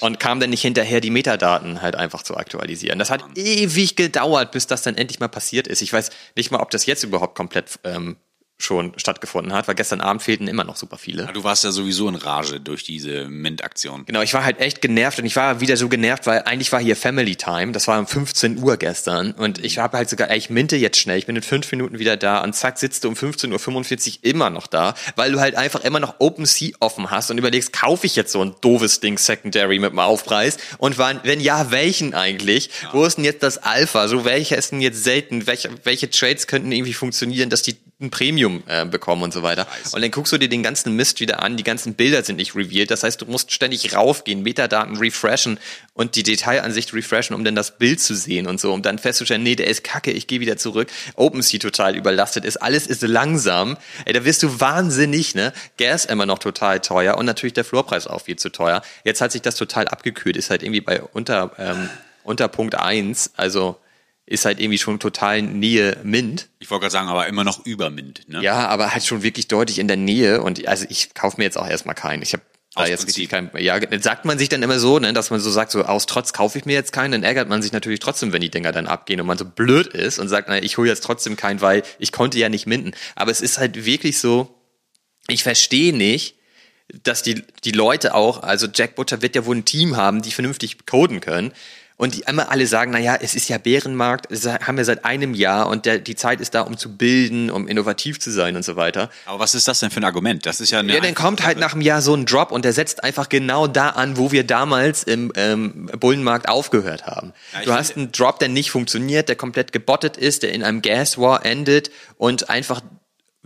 und kam dann nicht hinterher, die Metadaten halt einfach zu aktualisieren. Das hat ewig gedauert, bis das dann endlich mal passiert ist. Ich weiß nicht mal, ob das jetzt überhaupt komplett ähm, schon stattgefunden hat, weil gestern Abend fehlten immer noch super viele. Du warst ja sowieso in Rage durch diese Mint-Aktion. Genau, ich war halt echt genervt und ich war wieder so genervt, weil eigentlich war hier Family Time, das war um 15 Uhr gestern und ich habe halt sogar, ey, ich minte jetzt schnell, ich bin in fünf Minuten wieder da und zack, sitzt du um 15.45 Uhr immer noch da, weil du halt einfach immer noch OpenSea offen hast und überlegst, kaufe ich jetzt so ein doofes Ding Secondary mit dem Aufpreis und wann, wenn ja, welchen eigentlich? Wo ist denn jetzt das Alpha? So welcher ist denn jetzt selten? Welche, welche Trades könnten irgendwie funktionieren, dass die ein Premium äh, bekommen und so weiter. Und dann guckst du dir den ganzen Mist wieder an, die ganzen Bilder sind nicht revealed, das heißt, du musst ständig raufgehen, Metadaten refreshen und die Detailansicht refreshen, um dann das Bild zu sehen und so, um dann festzustellen, nee, der ist kacke, ich gehe wieder zurück. OpenSea total überlastet ist, alles ist langsam. Ey, da wirst du wahnsinnig, ne? Gas immer noch total teuer und natürlich der Floorpreis auch viel zu teuer. Jetzt hat sich das total abgekühlt, ist halt irgendwie bei unter, ähm, unter Punkt eins, also ist halt irgendwie schon total Nähe Mint. Ich wollte gerade sagen, aber immer noch über Mint, ne? Ja, aber halt schon wirklich deutlich in der Nähe. Und also ich kaufe mir jetzt auch erstmal keinen. Ich habe da jetzt Prinzip. richtig kein. Ja, sagt man sich dann immer so, ne, dass man so sagt, so aus Trotz kaufe ich mir jetzt keinen, dann ärgert man sich natürlich trotzdem, wenn die Dinger dann abgehen und man so blöd ist und sagt, na, ich hole jetzt trotzdem keinen, weil ich konnte ja nicht minden. Aber es ist halt wirklich so, ich verstehe nicht, dass die, die Leute auch, also Jack Butcher wird ja wohl ein Team haben, die vernünftig coden können. Und die immer alle sagen, naja, es ist ja Bärenmarkt, das haben wir seit einem Jahr und der, die Zeit ist da, um zu bilden, um innovativ zu sein und so weiter. Aber was ist das denn für ein Argument? Das ist ja eine Ja, dann kommt halt nach einem Jahr so ein Drop und der setzt einfach genau da an, wo wir damals im ähm, Bullenmarkt aufgehört haben. Ja, du hast einen Drop, der nicht funktioniert, der komplett gebottet ist, der in einem Gas War endet und einfach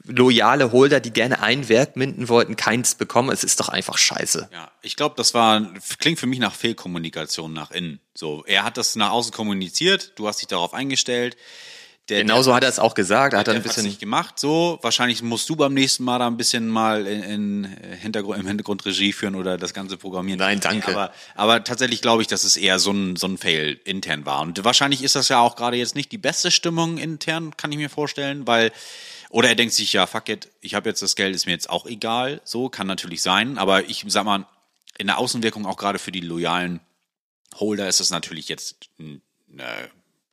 loyale Holder, die gerne ein Werk minden wollten, keins bekommen. Es ist doch einfach scheiße. Ja, ich glaube, das war klingt für mich nach Fehlkommunikation nach innen. So, er hat das nach außen kommuniziert, du hast dich darauf eingestellt. Der, Genauso hat er es auch gesagt. Er hat der dann ein bisschen nicht gemacht. So, wahrscheinlich musst du beim nächsten Mal da ein bisschen mal in, in Hintergrund, im Hintergrund Regie führen oder das ganze programmieren. Nein, danke. Aber, aber tatsächlich glaube ich, dass es eher so ein, so ein Fail intern war. Und wahrscheinlich ist das ja auch gerade jetzt nicht die beste Stimmung intern, kann ich mir vorstellen, weil oder er denkt sich, ja, fuck it, ich habe jetzt das Geld, ist mir jetzt auch egal. So, kann natürlich sein. Aber ich sag mal, in der Außenwirkung auch gerade für die loyalen Holder ist das natürlich jetzt ein äh,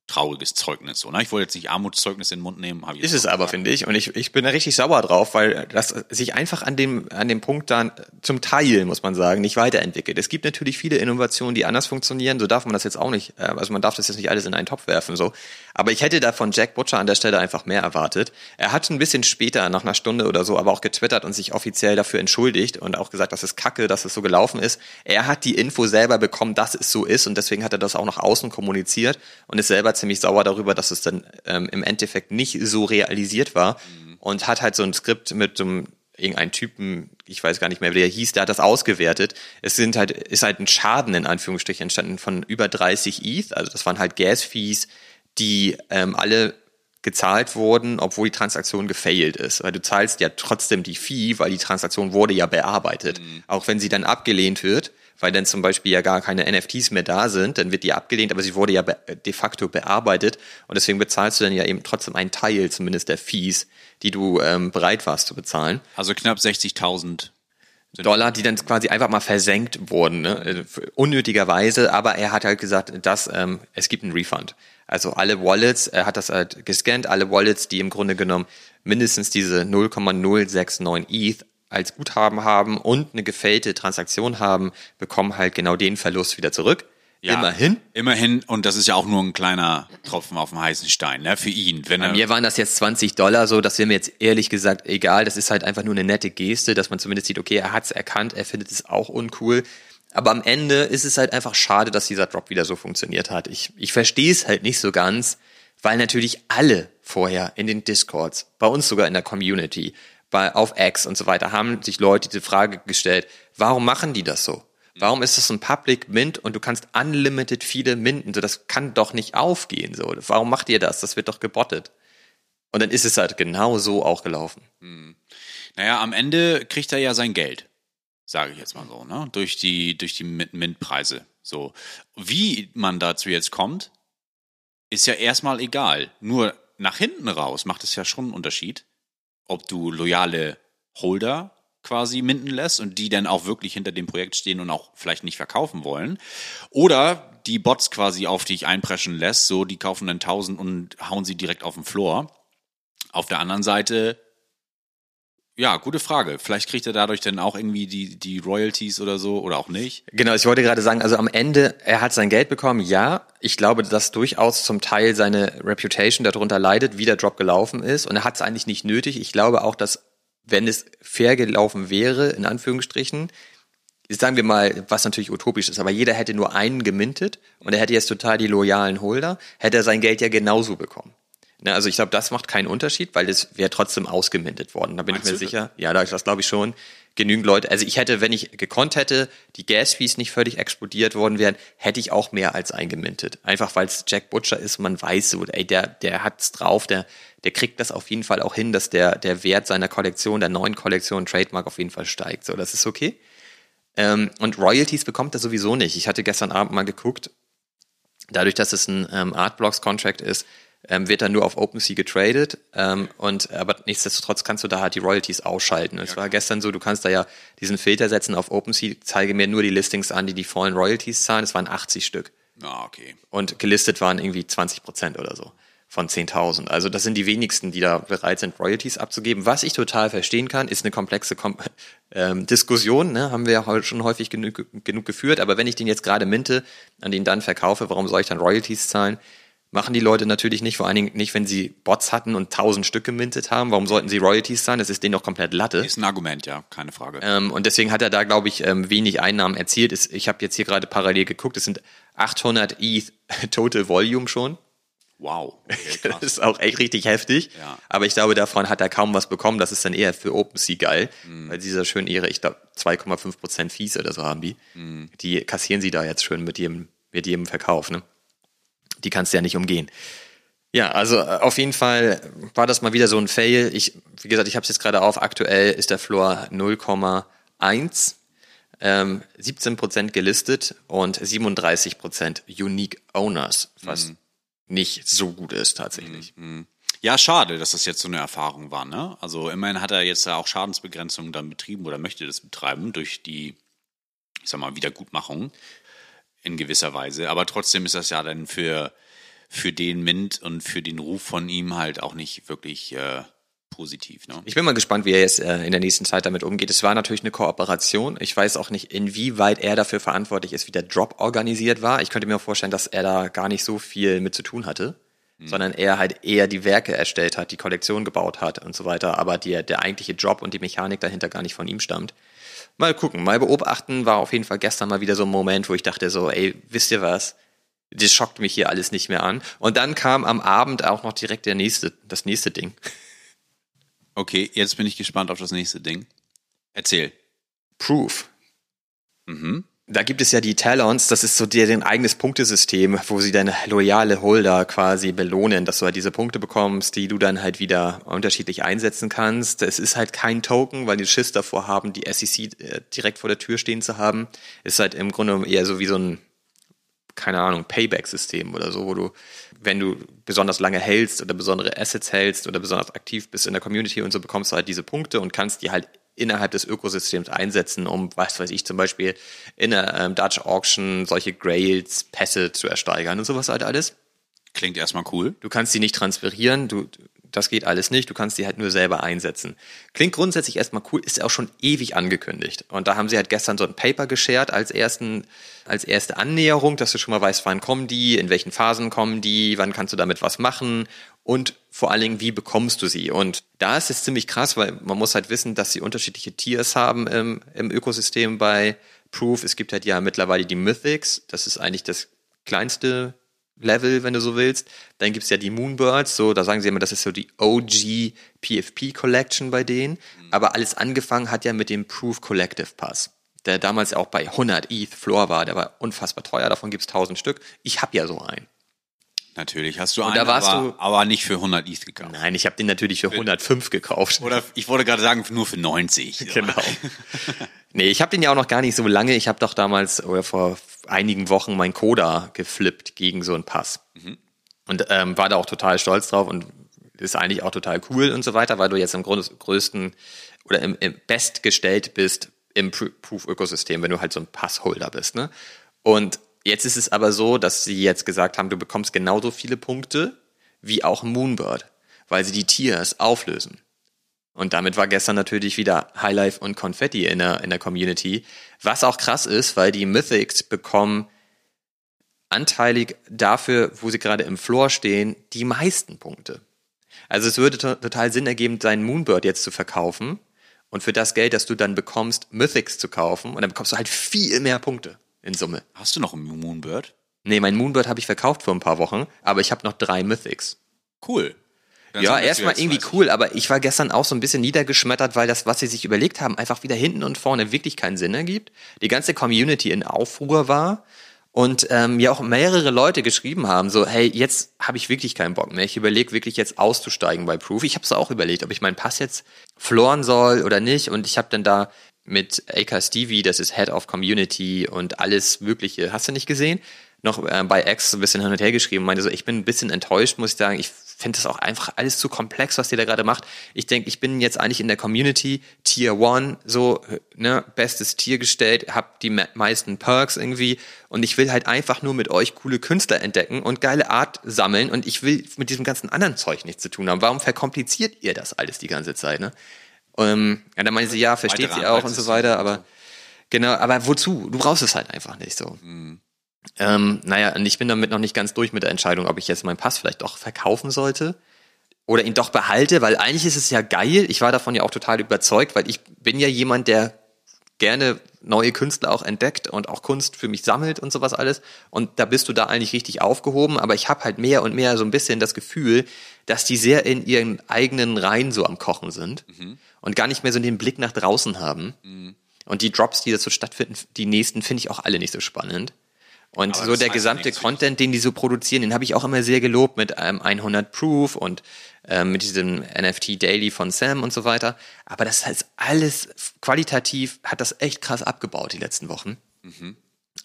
trauriges Zeugnis. So, ne? Ich wollte jetzt nicht Armutszeugnis in den Mund nehmen. hab ich Ist es aber, finde ich. Und ich, ich bin da richtig sauer drauf, weil das sich einfach an dem, an dem Punkt dann zum Teil, muss man sagen, nicht weiterentwickelt. Es gibt natürlich viele Innovationen, die anders funktionieren. So darf man das jetzt auch nicht, äh, also man darf das jetzt nicht alles in einen Topf werfen, so. Aber ich hätte da von Jack Butcher an der Stelle einfach mehr erwartet. Er hat ein bisschen später, nach einer Stunde oder so, aber auch getwittert und sich offiziell dafür entschuldigt und auch gesagt, dass es kacke, dass es so gelaufen ist. Er hat die Info selber bekommen, dass es so ist und deswegen hat er das auch nach außen kommuniziert und ist selber ziemlich sauer darüber, dass es dann ähm, im Endeffekt nicht so realisiert war und hat halt so ein Skript mit so einem irgendeinen Typen, ich weiß gar nicht mehr, wie der hieß, der hat das ausgewertet. Es sind halt, ist halt ein Schaden in Anführungsstrichen entstanden von über 30 ETH, also das waren halt Gas-Fees, die ähm, alle gezahlt wurden, obwohl die Transaktion gefailt ist. Weil du zahlst ja trotzdem die Fee, weil die Transaktion wurde ja bearbeitet. Auch wenn sie dann abgelehnt wird, weil dann zum Beispiel ja gar keine NFTs mehr da sind, dann wird die abgelehnt, aber sie wurde ja de facto bearbeitet und deswegen bezahlst du dann ja eben trotzdem einen Teil zumindest der Fees, die du ähm, bereit warst zu bezahlen. Also knapp 60.000 Dollar, die dann quasi einfach mal versenkt wurden, ne? äh, unnötigerweise, aber er hat halt gesagt, dass ähm, es gibt einen Refund. Also alle Wallets, er hat das halt gescannt, alle Wallets, die im Grunde genommen mindestens diese 0,069 ETH als Guthaben haben und eine gefällte Transaktion haben, bekommen halt genau den Verlust wieder zurück. Immerhin. Immerhin, und das ist ja auch nur ein kleiner Tropfen auf dem heißen Stein, ne, für ihn. Wenn Bei mir waren das jetzt 20 Dollar so, das wäre mir jetzt ehrlich gesagt egal. Das ist halt einfach nur eine nette Geste, dass man zumindest sieht, okay, er hat's erkannt, er findet es auch uncool. Aber am Ende ist es halt einfach schade, dass dieser Drop wieder so funktioniert hat. Ich, ich verstehe es halt nicht so ganz, weil natürlich alle vorher in den Discords, bei uns sogar in der Community, bei, auf X und so weiter, haben sich Leute diese Frage gestellt, warum machen die das so? Warum ist das ein Public Mint und du kannst unlimited viele minten? So, das kann doch nicht aufgehen. So, warum macht ihr das? Das wird doch gebottet. Und dann ist es halt genau so auch gelaufen. naja, am Ende kriegt er ja sein Geld. Sage ich jetzt mal so, ne? Durch die, durch die Mint- Mint-Preise. So. Wie man dazu jetzt kommt, ist ja erstmal egal. Nur nach hinten raus macht es ja schon einen Unterschied, ob du loyale Holder quasi minden lässt und die dann auch wirklich hinter dem Projekt stehen und auch vielleicht nicht verkaufen wollen. Oder die Bots quasi auf dich einpreschen lässt, so die kaufen dann 1000 und hauen sie direkt auf den Floor. Auf der anderen Seite, ja, gute Frage. Vielleicht kriegt er dadurch dann auch irgendwie die, die Royalties oder so oder auch nicht. Genau, ich wollte gerade sagen, also am Ende, er hat sein Geld bekommen, ja. Ich glaube, dass durchaus zum Teil seine Reputation darunter leidet, wie der Drop gelaufen ist. Und er hat es eigentlich nicht nötig. Ich glaube auch, dass, wenn es fair gelaufen wäre, in Anführungsstrichen, sagen wir mal, was natürlich utopisch ist, aber jeder hätte nur einen gemintet und er hätte jetzt total die loyalen Holder, hätte er sein Geld ja genauso bekommen. Ne, also ich glaube, das macht keinen Unterschied, weil es wäre trotzdem ausgemintet worden. Da bin Meinst ich mir sicher. Ja, da- das glaube ich schon. Genügend Leute. Also ich hätte, wenn ich gekonnt hätte, die Gas-Fees nicht völlig explodiert worden wären, hätte ich auch mehr als eingemintet. Einfach weil es Jack Butcher ist man weiß so, ey, der, der hat's drauf, der, der kriegt das auf jeden Fall auch hin, dass der, der Wert seiner Kollektion, der neuen Kollektion, Trademark auf jeden Fall steigt. So, das ist okay. Ähm, und Royalties bekommt er sowieso nicht. Ich hatte gestern Abend mal geguckt, dadurch, dass es ein ähm, Artblocks-Contract ist, ähm, wird er nur auf OpenSea getradet. Ähm, und aber nichtsdestotrotz kannst du da halt die Royalties ausschalten. Es war gestern so, du kannst da ja diesen Filter setzen auf OpenSea, zeige mir nur die Listings an, die die vollen Royalties zahlen. Es waren 80 Stück. Ah, okay. Und gelistet waren irgendwie 20 Prozent oder so von 10.000. Also das sind die wenigsten, die da bereit sind, Royalties abzugeben. Was ich total verstehen kann, ist eine komplexe Kom ähm, Diskussion, ne? haben wir ja schon häufig genug, genug geführt. Aber wenn ich den jetzt gerade minte, an den dann verkaufe, warum soll ich dann Royalties zahlen? Machen die Leute natürlich nicht, vor allen Dingen nicht, wenn sie Bots hatten und 1000 Stück gemintet haben. Warum sollten sie Royalties zahlen? Das ist denen doch komplett Latte. Ist ein Argument, ja, keine Frage. Ähm, und deswegen hat er da, glaube ich, ähm, wenig Einnahmen erzielt. Ist, ich habe jetzt hier gerade parallel geguckt, es sind 800 ETH Total Volume schon. Wow. Okay, Das ist auch echt richtig heftig. Ja. Aber ich glaube, davon hat er kaum was bekommen. Das ist dann eher für OpenSea geil, Mhm. weil dieser schön ihre, ich glaube, 2,5% Fees oder so haben die. Mhm. Die kassieren sie da jetzt schön mit jedem, mit jedem Verkauf. Ne? Die kannst du ja nicht umgehen. Ja, also äh, auf jeden Fall war das mal wieder so ein Fail. Ich, wie gesagt, ich habe es jetzt gerade auf. Aktuell ist der Floor 0,1, ähm, 17% gelistet und 37% Unique Owners, was Mhm. nicht so gut ist tatsächlich. Ja, schade, dass das jetzt so eine Erfahrung war, ne? Also immerhin hat er jetzt ja auch Schadensbegrenzung dann betrieben oder möchte das betreiben durch die, ich sag mal, Wiedergutmachung in gewisser Weise. Aber trotzdem ist das ja dann für, für den Mint und für den Ruf von ihm halt auch nicht wirklich äh, positiv, ne? Ich bin mal gespannt, wie er jetzt äh, in der nächsten Zeit damit umgeht. Es war natürlich eine Kooperation. Ich weiß auch nicht, inwieweit er dafür verantwortlich ist, wie der Drop organisiert war. Ich könnte mir vorstellen, dass er da gar nicht so viel mit zu tun hatte, sondern er halt eher die Werke erstellt hat, die Kollektion gebaut hat und so weiter, aber die, der eigentliche Job und die Mechanik dahinter gar nicht von ihm stammt. Mal gucken, mal beobachten, war auf jeden Fall gestern mal wieder so ein Moment, wo ich dachte so, ey, wisst ihr was? Das schockt mich hier alles nicht mehr an. Und dann kam am Abend auch noch direkt der nächste, das nächste Ding. Okay, jetzt bin ich gespannt auf das nächste Ding. Erzähl. Proof. Mhm. Da gibt es ja die Talons, das ist so deren eigenes Punktesystem, wo sie deine loyale Holder quasi belohnen, dass du halt diese Punkte bekommst, die du dann halt wieder unterschiedlich einsetzen kannst. Es ist halt kein Token, weil die Schiss davor haben, die SEC äh, direkt vor der Tür stehen zu haben. Ist halt im Grunde eher so wie so ein, keine Ahnung, Payback-System oder so, wo du, wenn du besonders lange hältst oder besondere Assets hältst oder besonders aktiv bist in der Community und so, bekommst du halt diese Punkte und kannst die halt innerhalb des Ökosystems einsetzen, um, was weiß ich, zum Beispiel in der ähm, Dutch Auction solche Grails, Pässe zu ersteigern und sowas halt alles. Klingt erstmal cool. Du kannst die nicht transferieren, du, das geht alles nicht, du kannst die halt nur selber einsetzen. Klingt grundsätzlich erstmal cool, ist auch schon ewig angekündigt. Und da haben sie halt gestern so ein Paper geshared als ersten, als erste Annäherung, dass du schon mal weißt, wann kommen die, in welchen Phasen kommen die, wann kannst du damit was machen und vor allen Dingen, wie bekommst du sie? Und da ist es ziemlich krass, weil man muss halt wissen, dass sie unterschiedliche Tiers haben im, im Ökosystem bei Proof. Es gibt halt ja mittlerweile die Mythics, das ist eigentlich das kleinste Level, wenn du so willst. Dann gibt's ja die Moonbirds, so, da sagen sie immer, das ist so die OG PFP Collection bei denen. Aber alles angefangen hat ja mit dem Proof Collective Pass, der damals auch bei 100 ETH Floor war. Der war unfassbar teuer, davon gibt's 1000 Stück. Ich habe ja so einen. Natürlich. Hast du Und einen, da warst aber, du- aber nicht für 100 ETH gekauft. Nein, ich habe den natürlich für 105 gekauft. Oder ich wollte gerade sagen, nur für 90. Genau. nee, ich habe den ja auch noch gar nicht so lange. Ich habe doch damals oder vor einigen Wochen mein Coda geflippt gegen so einen Pass. Und ähm, war da auch total stolz drauf und ist eigentlich auch total cool und so weiter, weil du jetzt im Grunde größten oder im, im bestgestellt bist im Pr- Proof-Ökosystem, wenn du halt so ein Passholder bist. Ne? Und jetzt ist es aber so, dass sie jetzt gesagt haben, du bekommst genauso viele Punkte wie auch Moonbird, weil sie die Tiers auflösen. Und damit war gestern natürlich wieder Highlife und Konfetti in der, in der Community. Was auch krass ist, weil die Mythics bekommen anteilig dafür, wo sie gerade im Floor stehen, die meisten Punkte. Also es würde to total Sinn ergeben, deinen Moonbird jetzt zu verkaufen und für das Geld, das du dann bekommst, Mythics zu kaufen und dann bekommst du halt viel mehr Punkte in Summe. Hast du noch einen Moonbird? Nee, mein Moonbird habe ich verkauft vor ein paar Wochen, aber ich habe noch drei Mythics. Cool. Dann Ja, erstmal irgendwie 30. cool, aber ich war gestern auch so ein bisschen niedergeschmettert, weil das, was sie sich überlegt haben, einfach wieder hinten und vorne wirklich keinen Sinn ergibt. Die ganze Community in Aufruhr war und ähm, ja auch mehrere Leute geschrieben haben, so, hey, jetzt habe ich wirklich keinen Bock mehr. Ich überlege wirklich jetzt auszusteigen bei Proof. Ich habe es auch überlegt, ob ich meinen Pass jetzt floren soll oder nicht. Und ich habe dann da mit Aka Stevie, das ist Head of Community und alles Mögliche, hast du nicht gesehen? Noch äh, bei X ein bisschen hin und her geschrieben, meinte so, ich bin ein bisschen enttäuscht, muss ich sagen. Ich finde das auch einfach alles zu komplex, was ihr da gerade macht. Ich denke, ich bin jetzt eigentlich in der Community Tier One, so, ne, bestes Tier gestellt, hab die me meisten Perks irgendwie und ich will halt einfach nur mit euch coole Künstler entdecken und geile Art sammeln und ich will mit diesem ganzen anderen Zeug nichts zu tun haben. Warum verkompliziert ihr das alles die ganze Zeit, ne? Ähm, ja, dann meinte sie, ja, versteht Weitere sie auch und so weiter, aber genau, aber wozu? Du brauchst es halt einfach nicht so. Ähm, naja, und ich bin damit noch nicht ganz durch mit der Entscheidung, ob ich jetzt meinen Pass vielleicht doch verkaufen sollte oder ihn doch behalte, weil eigentlich ist es ja geil. Ich war davon ja auch total überzeugt, weil ich bin ja jemand, der gerne neue Künstler auch entdeckt und auch Kunst für mich sammelt und sowas alles. Und da bist du da eigentlich richtig aufgehoben. Aber ich habe halt mehr und mehr so ein bisschen das Gefühl, dass die sehr in ihren eigenen Reihen so am Kochen sind und gar nicht mehr so den Blick nach draußen haben. Und die Drops, die dazu stattfinden, die nächsten finde ich auch alle nicht so spannend. Und Aber so der ja gesamte für Content, den die so produzieren, den habe ich auch immer sehr gelobt mit ähm, 100 Proof und ähm, mit diesem NFT Daily von Sam und so weiter. Aber das heißt alles qualitativ hat das echt krass abgebaut die letzten Wochen.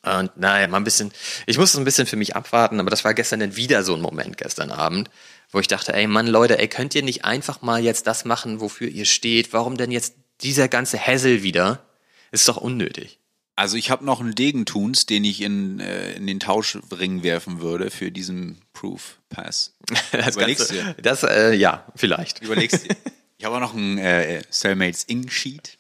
Und naja, mal ein bisschen, ich musste ein bisschen für mich abwarten, aber das war gestern dann wieder so ein Moment gestern Abend, wo ich dachte, ey Mann, Leute, ey, könnt ihr nicht einfach mal jetzt das machen, wofür ihr steht? Warum denn jetzt dieser ganze Hassel wieder? Ist doch unnötig. Also ich habe noch einen Degentuns, den ich in, äh, in den Tauschring werfen würde für diesen Proof Pass. Das Überlegst Ganze, du? Das, äh, ja, vielleicht. Überlegst dir. Ich habe auch noch einen äh, Cellmates Ink Sheet.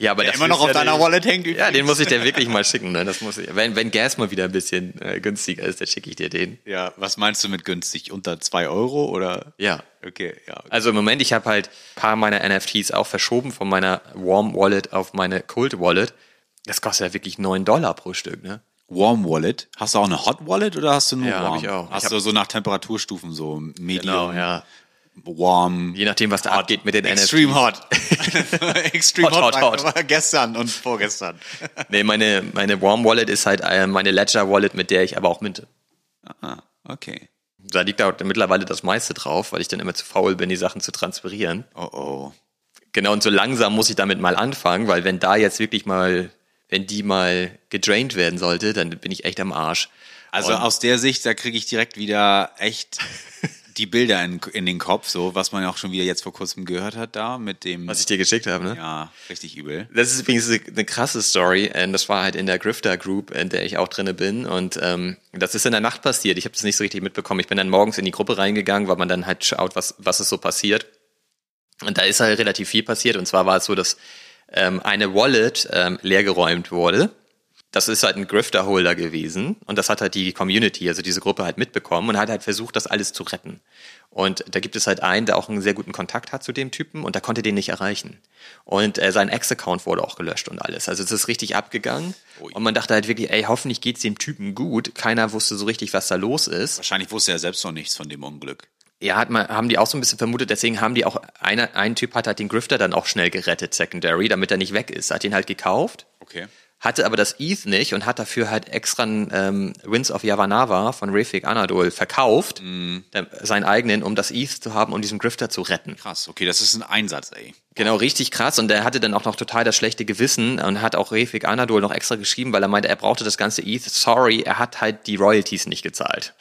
Ja, aber Der immer noch auf ja deiner den- Wallet hängt. Ja, übrigens. den muss ich dir wirklich mal schicken. Ne? Das muss ich, wenn, wenn Gas mal wieder ein bisschen äh, günstiger ist, dann schicke ich dir den. Ja, was meinst du mit günstig? Unter zwei Euro oder? Ja. Okay, ja. Also im Moment, ich habe halt ein paar meiner NFTs auch verschoben von meiner Warm Wallet auf meine Cold Wallet. Das kostet ja wirklich 9 Dollar pro Stück, ne? Warm Wallet. Hast du auch eine Hot Wallet oder hast du nur Ja, Warm? hab ich auch. Hast Ich du so nach Temperaturstufen so Medium, Genau, ja. Warm, Je nachdem, was da abgeht mit den Extreme NFTs. Hot. Extreme Hot, Hot, hot, hot. war gestern und vorgestern. Nee, meine, meine Warm Wallet ist halt äh, meine Ledger Wallet, mit der ich aber auch minte. Ah, okay. Da liegt auch mittlerweile das meiste drauf, weil ich dann immer zu faul bin, die Sachen zu transferieren. Oh oh. Genau, und so langsam muss ich damit mal anfangen, weil wenn da jetzt wirklich mal, wenn die mal gedraint werden sollte, dann bin ich echt am Arsch. Also Und- aus der Sicht, da kriege ich direkt wieder echt die Bilder in, in den Kopf, so was man auch schon wieder jetzt vor kurzem gehört hat da mit dem. Was ich dir geschickt habe, ne? ja, richtig übel. Das ist übrigens eine, eine krasse Story. Und das war halt in der Grifter Group, in der ich auch drinne bin. Und ähm, das ist in der Nacht passiert. Ich habe das nicht so richtig mitbekommen. Ich bin dann morgens in die Gruppe reingegangen, weil man dann halt schaut, was, was ist so passiert. Und da ist halt relativ viel passiert. Und zwar war es so, dass ähm, eine Wallet ähm, leergeräumt wurde. Das ist halt ein Grifter-Holder gewesen. Und das hat halt die Community, also diese Gruppe halt mitbekommen und hat halt versucht, das alles zu retten. Und da gibt es halt einen, der auch einen sehr guten Kontakt hat zu dem Typen und der konnte den nicht erreichen. Und äh, sein Ex-Account wurde auch gelöscht und alles. Also es ist richtig abgegangen. Ui. Und man dachte halt wirklich, ey, hoffentlich geht's dem Typen gut. Keiner wusste so richtig, was da los ist. Wahrscheinlich wusste er selbst noch nichts von dem Unglück. Ja, hat man, haben die auch so ein bisschen vermutet, deswegen haben die auch, einer, ein Typ hat halt den Grifter dann auch schnell gerettet, Secondary, damit er nicht weg ist. Hat ihn halt gekauft, Okay. Hatte aber das ETH nicht und hat dafür halt extra einen ähm, Winds of Yavanava von Refik Anadol verkauft, der, seinen eigenen, um das ETH zu haben und diesen Grifter zu retten. Krass, okay, das ist ein Einsatz, ey. Genau, richtig krass. Und er hatte dann auch noch total das schlechte Gewissen und hat auch Refik Anadol noch extra geschrieben, weil er meinte, er brauchte das ganze ETH. Sorry, er hat halt die Royalties nicht gezahlt.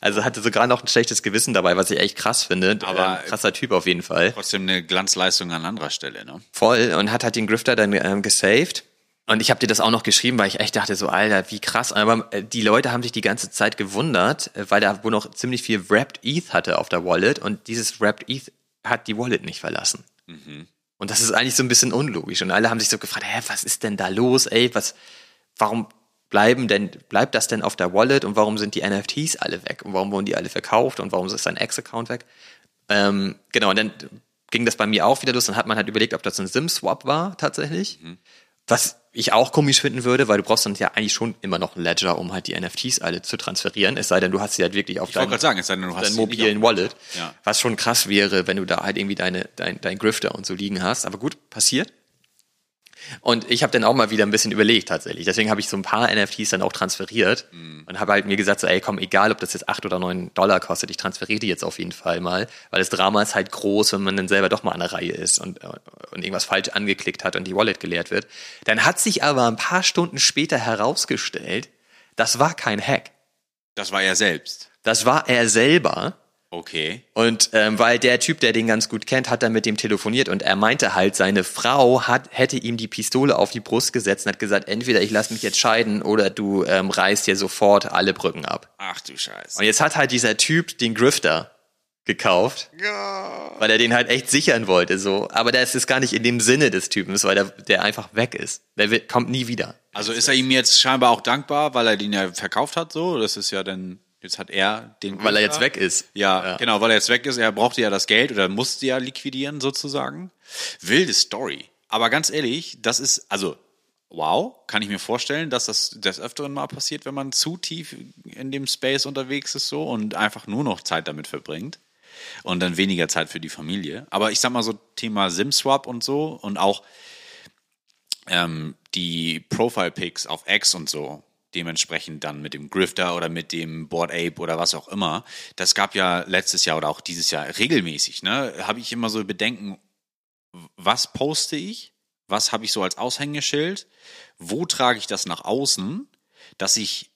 Also hatte sogar noch ein schlechtes Gewissen dabei, was ich echt krass finde. Aber- ähm, krasser Typ auf jeden Fall. Trotzdem eine Glanzleistung an anderer Stelle, ne? Voll. Und hat halt den Grifter dann ähm, gesaved. Und ich habe dir das auch noch geschrieben, weil ich echt dachte so, Alter, wie krass. Aber äh, die Leute haben sich die ganze Zeit gewundert, äh, weil da wohl noch ziemlich viel Wrapped ETH hatte auf der Wallet und dieses Wrapped ETH hat die Wallet nicht verlassen. Und das ist eigentlich so ein bisschen unlogisch. Und alle haben sich so gefragt, hä, was ist denn da los, ey, was, warum bleiben denn, bleibt das denn auf der Wallet und warum sind die NFTs alle weg und warum wurden die alle verkauft und warum ist sein Ex-Account weg? Ähm, genau, und dann ging das bei mir auch wieder los. Dann hat man halt überlegt, ob das ein SIM-Swap war tatsächlich. Was ich auch komisch finden würde, weil du brauchst dann ja eigentlich schon immer noch ein Ledger, um halt die NFTs alle zu transferieren. Es sei denn, du hast sie halt wirklich auf Ich deinem gerade sagen, es sei denn, du hast deinen sie nicht mobilen Wallet. Ja. Was schon krass wäre, wenn du da halt irgendwie deine, dein, dein Grifter und so liegen hast. Aber gut, passiert. Und ich habe dann auch mal wieder ein bisschen überlegt tatsächlich. Deswegen habe ich so ein paar NFTs dann auch transferiert Mhm. und habe halt mir gesagt, so, ey, komm, egal, ob das jetzt acht oder neun Dollar kostet, ich transferiere die jetzt auf jeden Fall mal, weil das Drama ist halt groß, wenn man dann selber doch mal an der Reihe ist und, und irgendwas falsch angeklickt hat und die Wallet geleert wird. Dann hat sich aber ein paar Stunden später herausgestellt, das war kein Hack. Das war er selbst. Das war er selber. Okay. Und ähm, weil der Typ, der den ganz gut kennt, hat dann mit dem telefoniert und er meinte halt, seine Frau hat, hätte ihm die Pistole auf die Brust gesetzt und hat gesagt, entweder ich lass mich jetzt scheiden oder du ähm, reißt dir sofort alle Brücken ab. Ach du Scheiße. Und jetzt hat halt dieser Typ den Grifter gekauft, weil er den halt echt sichern wollte, so. Aber das ist gar nicht in dem Sinne des Typens, weil der, der einfach weg ist. Der wird, kommt nie wieder. Also ist er ihm jetzt scheinbar auch dankbar, weil er den ja verkauft hat, so? Das ist ja dann, jetzt hat er den. Weil er jetzt weg ist. Ja, Ja. genau, weil er jetzt weg ist. Er brauchte ja das Geld oder musste ja liquidieren sozusagen. Wilde Story. Aber ganz ehrlich, das ist, also, wow, kann ich mir vorstellen, dass das des Öfteren mal passiert, wenn man zu tief in dem Space unterwegs ist so und einfach nur noch Zeit damit verbringt. Und dann weniger Zeit für die Familie. Aber ich sag mal so Thema SIM-Swap und so und auch ähm, die Profile-Pics auf X und so, dementsprechend dann mit dem Grifter oder mit dem Board Ape oder was auch immer, das gab ja letztes Jahr oder auch dieses Jahr regelmäßig, ne? Habe ich immer so Bedenken, was poste ich? Was habe ich so als Aushängeschild? Wo trage ich das nach außen, dass ich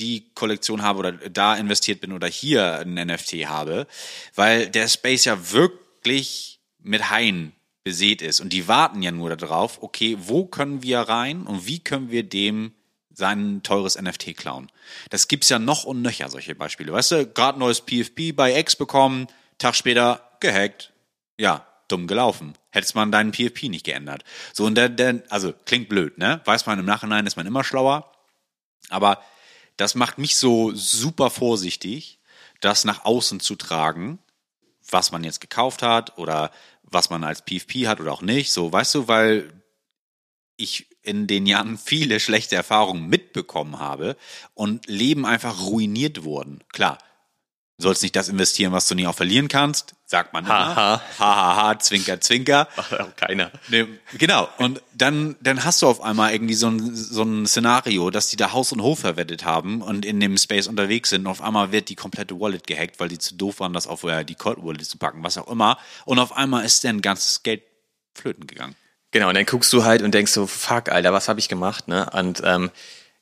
die Kollektion habe oder da investiert bin oder hier ein NFT habe, weil der Space ja wirklich mit Haien besät ist und die warten ja nur darauf, okay, wo können wir rein und wie können wir dem sein teures NFT klauen. Das gibt's ja noch und nöcher, solche Beispiele. Weißt du, gerade neues PFP bei X bekommen, Tag später gehackt. Ja, dumm gelaufen. Hättest man deinen PFP nicht geändert. So, und dann, dann, also klingt blöd, ne? Weiß man im Nachhinein, ist man immer schlauer. Aber das macht mich so super vorsichtig, das nach außen zu tragen, was man jetzt gekauft hat oder was man als PFP hat oder auch nicht. So, weißt du, weil ich in den Jahren viele schlechte Erfahrungen mitbekommen habe und Leben einfach ruiniert wurden. Klar, du sollst nicht das investieren, was du nie auch verlieren kannst, sagt man. Haha. Hahaha, zwinker, zwinker. Macht auch keiner. Nee, genau. Und dann, dann hast du auf einmal irgendwie so ein, so ein Szenario, dass die da Haus und Hof verwettet haben und in dem Space unterwegs sind. Und auf einmal wird die komplette Wallet gehackt, weil die zu doof waren, das auf äh, die Cold Wallet zu packen, was auch immer. Und auf einmal ist dann ganzes Geld flöten gegangen. Genau, und dann guckst du halt und denkst so, fuck, Alter, was habe ich gemacht, ne? Und ähm,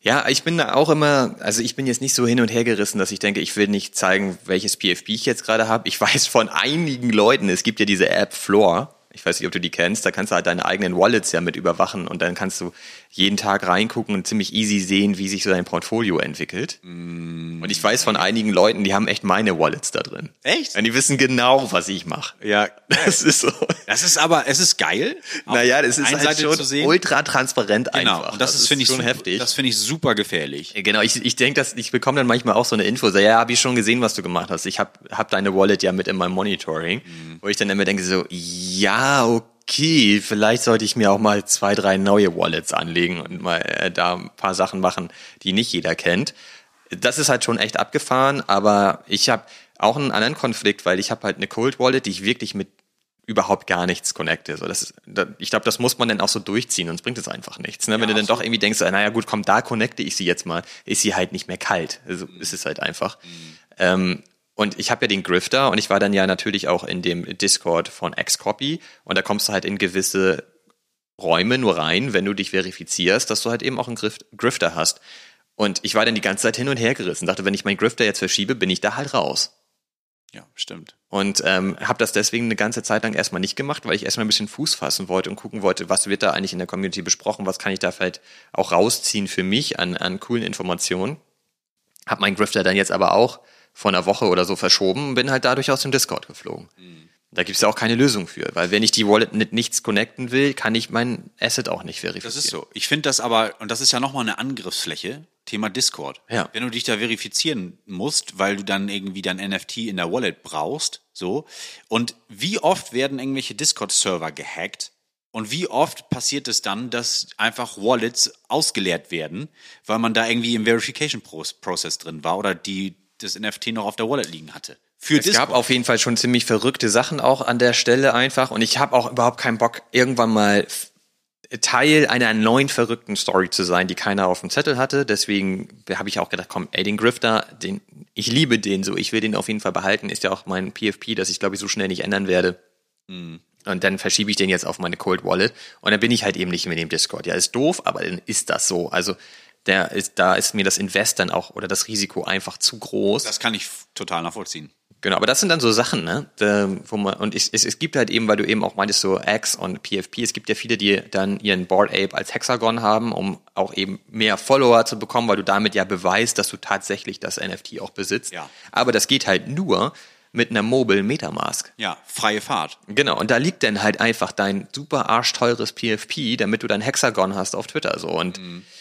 ja, ich bin da auch immer, also ich bin jetzt nicht so hin und her gerissen, dass ich denke, ich will nicht zeigen, welches PFP ich jetzt gerade habe. Ich weiß von einigen Leuten, es gibt ja diese App Floor. Ich weiß nicht, ob du die kennst. Da kannst du halt deine eigenen Wallets ja mit überwachen und dann kannst du jeden Tag reingucken und ziemlich easy sehen, wie sich so dein Portfolio entwickelt. Und ich weiß von einigen Leuten, die haben echt meine Wallets da drin. Echt? Und die wissen genau, was ich mache. Ja. Das ist so. Das ist aber, es ist geil. Naja, das ist halt Seite schon zu sehen. ultra transparent Genau. einfach. Und das, ist, finde ich, schon super, heftig. Das finde ich super gefährlich. Genau, ich, ich denke, dass ich bekomme dann manchmal auch so eine Info, so, ja, habe ich schon gesehen, was du gemacht hast. Ich habe hab deine Wallet ja mit in meinem Monitoring, Mhm. wo ich dann immer denke so, ja, okay, vielleicht sollte ich mir auch mal zwei, drei neue Wallets anlegen und mal äh, da ein paar Sachen machen, die nicht jeder kennt. Das ist halt schon echt abgefahren, aber ich habe auch einen anderen Konflikt, weil ich habe halt eine Cold Wallet, die ich wirklich mit überhaupt gar nichts connecte. So, das ist, da, ich glaube, das muss man dann auch so durchziehen, sonst bringt es einfach nichts. Ne? Wenn du dann doch irgendwie denkst, naja gut, komm, da connecte ich sie jetzt mal, ist sie halt nicht mehr kalt. Also ist es halt einfach. Ähm, und ich habe ja den Grifter und ich war dann ja natürlich auch in dem Discord von Xcopy und da kommst du halt in gewisse Räume nur rein, wenn du dich verifizierst, dass du halt eben auch einen Griff, Grifter hast. Und ich war dann die ganze Zeit hin und her gerissen, dachte, wenn ich meinen Grifter jetzt verschiebe, bin ich da halt raus. Ja, stimmt. Und ähm, habe das deswegen eine ganze Zeit lang erstmal nicht gemacht, weil ich erstmal ein bisschen Fuß fassen wollte und gucken wollte, was wird da eigentlich in der Community besprochen, was kann ich da vielleicht auch rausziehen für mich an, an coolen Informationen. Hab meinen Grifter dann jetzt aber auch vor einer Woche oder so verschoben und bin halt dadurch aus dem Discord geflogen. Da gibt's ja auch keine Lösung für, weil wenn ich die Wallet mit nichts connecten will, kann ich mein Asset auch nicht verifizieren. Das ist so. Ich finde das aber, und das ist ja nochmal eine Angriffsfläche, Thema Discord. Ja. Wenn du dich da verifizieren musst, weil du dann irgendwie dein NFT in der Wallet brauchst, so. Und wie oft werden irgendwelche Discord-Server gehackt? Und wie oft passiert es dann, dass einfach Wallets ausgeleert werden, weil man da irgendwie im Verification-Prozess drin war oder die das NFT noch auf der Wallet liegen hatte? Für Es gab auf jeden Fall schon ziemlich verrückte Sachen auch an der Stelle einfach und ich habe auch überhaupt keinen Bock, irgendwann mal Teil einer neuen verrückten Story zu sein, die keiner auf dem Zettel hatte. Deswegen habe ich auch gedacht, komm, ey, den Grifter, den, ich liebe den so, ich will den auf jeden Fall behalten. Ist ja auch mein PFP, das ich glaube ich so schnell nicht ändern werde. Und dann verschiebe ich den jetzt auf meine Cold Wallet und dann bin ich halt eben nicht mit dem Discord. Ja, ist doof, aber dann ist das so. Also der ist, da ist mir das Invest dann auch oder das Risiko einfach zu groß. Das kann ich total nachvollziehen. Genau, aber das sind dann so Sachen, ne? Da, wo man, und es, es, es gibt halt eben, weil du eben auch meintest, so X und PFP, es gibt ja viele, die dann ihren Board Ape als Hexagon haben, um auch eben mehr Follower zu bekommen, weil du damit ja beweist, dass du tatsächlich das NFT auch besitzt. Ja. Aber das geht halt nur mit einer Mobile Metamask. Ja, freie Fahrt. Genau, und da liegt dann halt einfach dein super arschteures PFP, damit du dein Hexagon hast auf Twitter so. Und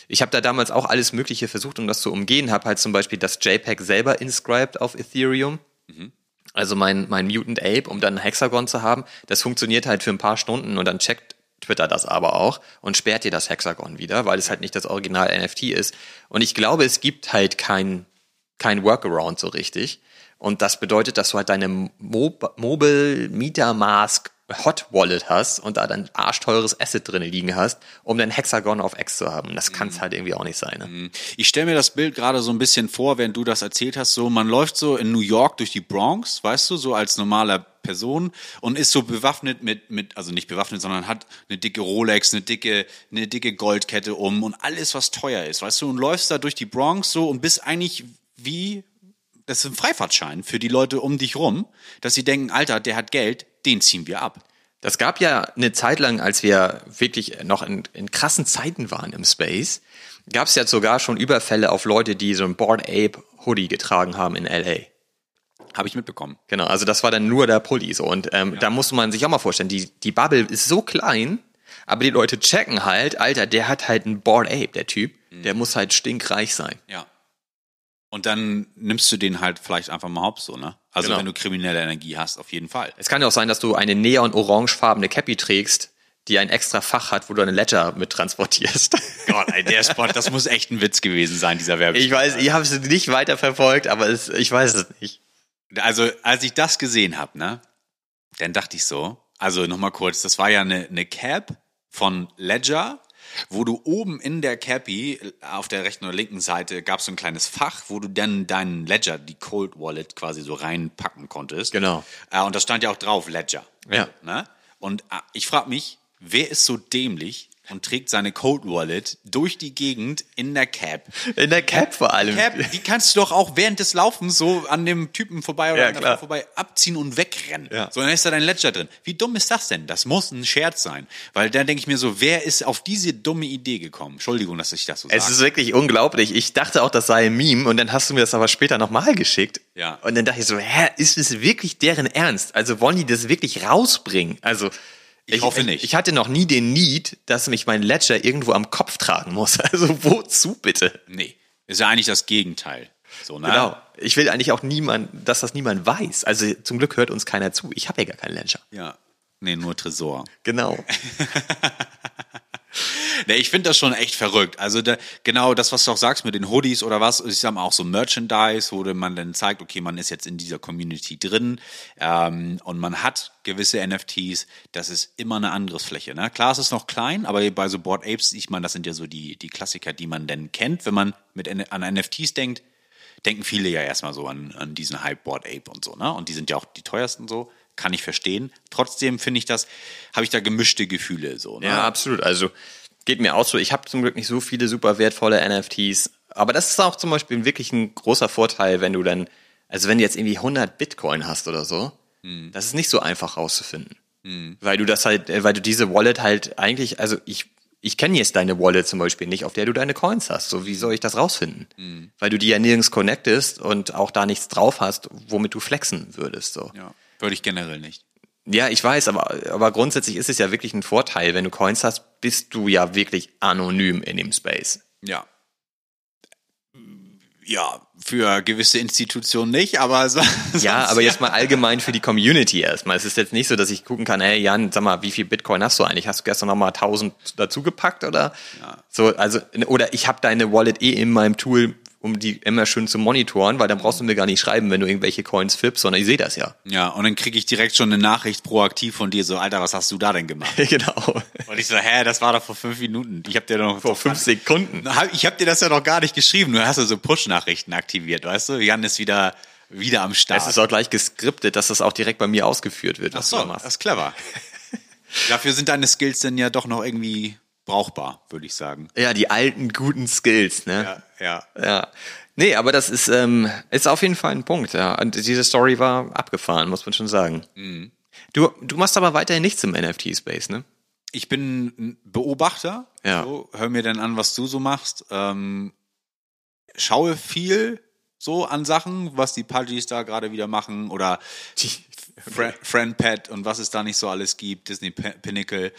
ich habe da damals auch alles Mögliche versucht, um das zu umgehen. Habe halt zum Beispiel das JPEG selber inscribed auf Ethereum. Also mein, mein Mutant Ape, um dann ein Hexagon zu haben. Das funktioniert halt für ein paar Stunden und dann checkt Twitter das aber auch und sperrt dir das Hexagon wieder, weil es halt nicht das Original NFT ist. Und ich glaube, es gibt halt kein, kein Workaround so richtig. Und das bedeutet, dass du halt deine Mob Mobile Metamask Hot Wallet hast und da dann arschteures Asset drin liegen hast, um dann Hexagon auf X zu haben. Das kann es halt irgendwie auch nicht sein. Ne? Ich stelle mir das Bild gerade so ein bisschen vor, während du das erzählt hast, so man läuft so in New York durch die Bronx, weißt du, so als normaler Person und ist so bewaffnet mit mit also nicht bewaffnet, sondern hat eine dicke Rolex, eine dicke eine dicke Goldkette um und alles was teuer ist, weißt du, und läufst da durch die Bronx so und bist eigentlich wie das ist ein Freifahrtschein für die Leute um dich rum, dass sie denken, Alter, der hat Geld, den ziehen wir ab. Das gab ja eine Zeit lang, als wir wirklich noch in, in krassen Zeiten waren im Space, gab es ja sogar schon Überfälle auf Leute, die so ein Board Ape Hoodie getragen haben in LA. Habe ich mitbekommen. Genau, also das war dann nur der Pulli so. Und ähm, da muss man sich auch mal vorstellen, die, die Bubble ist so klein, aber die Leute checken halt, Alter, der hat halt ein Board Ape, der Typ, der muss halt stinkreich sein. Ja. Und dann nimmst du den halt vielleicht einfach mal hops so, ne? Also Genau. wenn du kriminelle Energie hast, auf jeden Fall. Es kann ja auch sein, dass du eine neon-orangefarbene Cappy trägst, die ein extra Fach hat, wo du eine Ledger mit transportierst. Gott, ey, der Spot, das muss echt ein Witz gewesen sein, dieser Werbespot. Ich weiß, ich habe es nicht weiter verfolgt, aber es, ich weiß es nicht. Also, als ich das gesehen habe, ne, dann dachte ich so, also nochmal kurz, das war ja eine, eine Cap von Ledger, wo du oben in der Cappy auf der rechten oder linken Seite gab es so ein kleines Fach, wo du dann deinen Ledger, die Cold Wallet quasi so reinpacken konntest. Genau. Äh, und da stand ja auch drauf Ledger. Ja. Ne? Und äh, ich frage mich, wer ist so dämlich und trägt seine Cold Wallet durch die Gegend in der Cap? In der Cap vor allem. Cap, die kannst du doch auch während des Laufens so an dem Typen vorbei oder Ja, an der klar. Frau vorbei abziehen und wegrennen. Ja. So, dann ist da dein Ledger drin. Wie dumm ist das denn? Das muss ein Scherz sein. Weil da denke ich mir so, wer ist auf diese dumme Idee gekommen? Entschuldigung, dass ich das so Es sage. ist wirklich unglaublich. Ich dachte auch, das sei ein Meme und dann hast du mir das aber später nochmal geschickt. Ja. Und dann dachte ich so, hä, ist es wirklich deren Ernst? Also wollen die das wirklich rausbringen? Also Ich hoffe nicht. Ich, hatte noch nie den Need, dass mich mein Ledger irgendwo am Kopf tragen muss. Also wozu bitte? Nee, ist ja eigentlich das Gegenteil. So, ne? Genau. Ich will eigentlich auch niemand, dass das niemand weiß. Also zum Glück hört uns keiner zu. Ich habe ja gar keinen Ledger. Ja. Nee, nur Tresor. Genau. Nee, ich finde das schon echt verrückt. Also da, genau das, was du auch sagst mit den Hoodies oder was, ich sag mal auch so Merchandise, wo man dann zeigt, okay, man ist jetzt in dieser Community drin ähm, und man hat gewisse NFTs, das ist immer eine andere Fläche. Ne? Klar, es ist noch klein, aber bei so Board Apes, ich meine, das sind ja so die, die Klassiker, die man denn kennt. Wenn man mit an NFTs denkt, denken viele ja erstmal so an, an diesen Hype Board Ape und so, ne? Und die sind ja auch die teuersten so, kann ich verstehen. Trotzdem finde ich das, habe ich da gemischte Gefühle so. Ne? Ja, absolut. Also geht mir auch so. Ich habe zum Glück nicht so viele super wertvolle NFTs. Aber das ist auch zum Beispiel wirklich ein großer Vorteil, wenn du dann, also wenn du jetzt irgendwie 100 Bitcoin hast oder so, das ist nicht so einfach rauszufinden. Weil du das halt, äh, weil du diese Wallet halt eigentlich, also ich, ich kenne jetzt deine Wallet zum Beispiel nicht, auf der du deine Coins hast. So, wie soll ich das rausfinden? Weil du die ja nirgends connectest und auch da nichts drauf hast, womit du flexen würdest. So. Ja, würde ich generell nicht. Ja, ich weiß, aber, aber grundsätzlich ist es ja wirklich ein Vorteil. Wenn du Coins hast, bist du ja wirklich anonym in dem Space. Ja. Ja, für gewisse Institutionen nicht, aber so, Ja, aber jetzt mal allgemein für die Community erstmal. Es ist jetzt nicht so, dass ich gucken kann, hey Jan, sag mal, wie viel Bitcoin hast du eigentlich? Hast du gestern noch mal 1000 dazugepackt oder? So, also, oder ich habe deine Wallet eh in meinem Tool, um die immer schön zu monitoren, weil dann brauchst du mir gar nicht schreiben, wenn du irgendwelche Coins flippst, sondern ich sehe das ja. Ja, und dann kriege ich direkt schon eine Nachricht proaktiv von dir, so, Alter, was hast du da denn gemacht? genau. Und ich so, hä, das war doch vor fünf Minuten. Ich hab dir doch Vor fünf Sekunden. Hab- Ich hab dir das ja noch gar nicht geschrieben. Du hast ja so Push-Nachrichten aktiviert, weißt du? Jan ist wieder, wieder am Start. Es ist auch gleich geskriptet, dass das auch direkt bei mir ausgeführt wird, Ach was so, du da das ist clever. Dafür sind deine Skills dann ja doch noch irgendwie brauchbar, würde ich sagen. Ja, die alten guten Skills, ne? Ja, ja. Ja. Nee, aber das ist, ähm, ist auf jeden Fall ein Punkt, ja. Und diese Story war abgefahren, muss man schon sagen. Mhm. Du, du machst aber weiterhin nichts im NFT-Space, ne? Ich bin ein Beobachter. Ja. So, hör mir dann an, was du so machst. Ähm, schaue viel so an Sachen, was die Pudgies da gerade wieder machen oder Fri Friendpad und was es da nicht so alles gibt, Disney Pinnacle.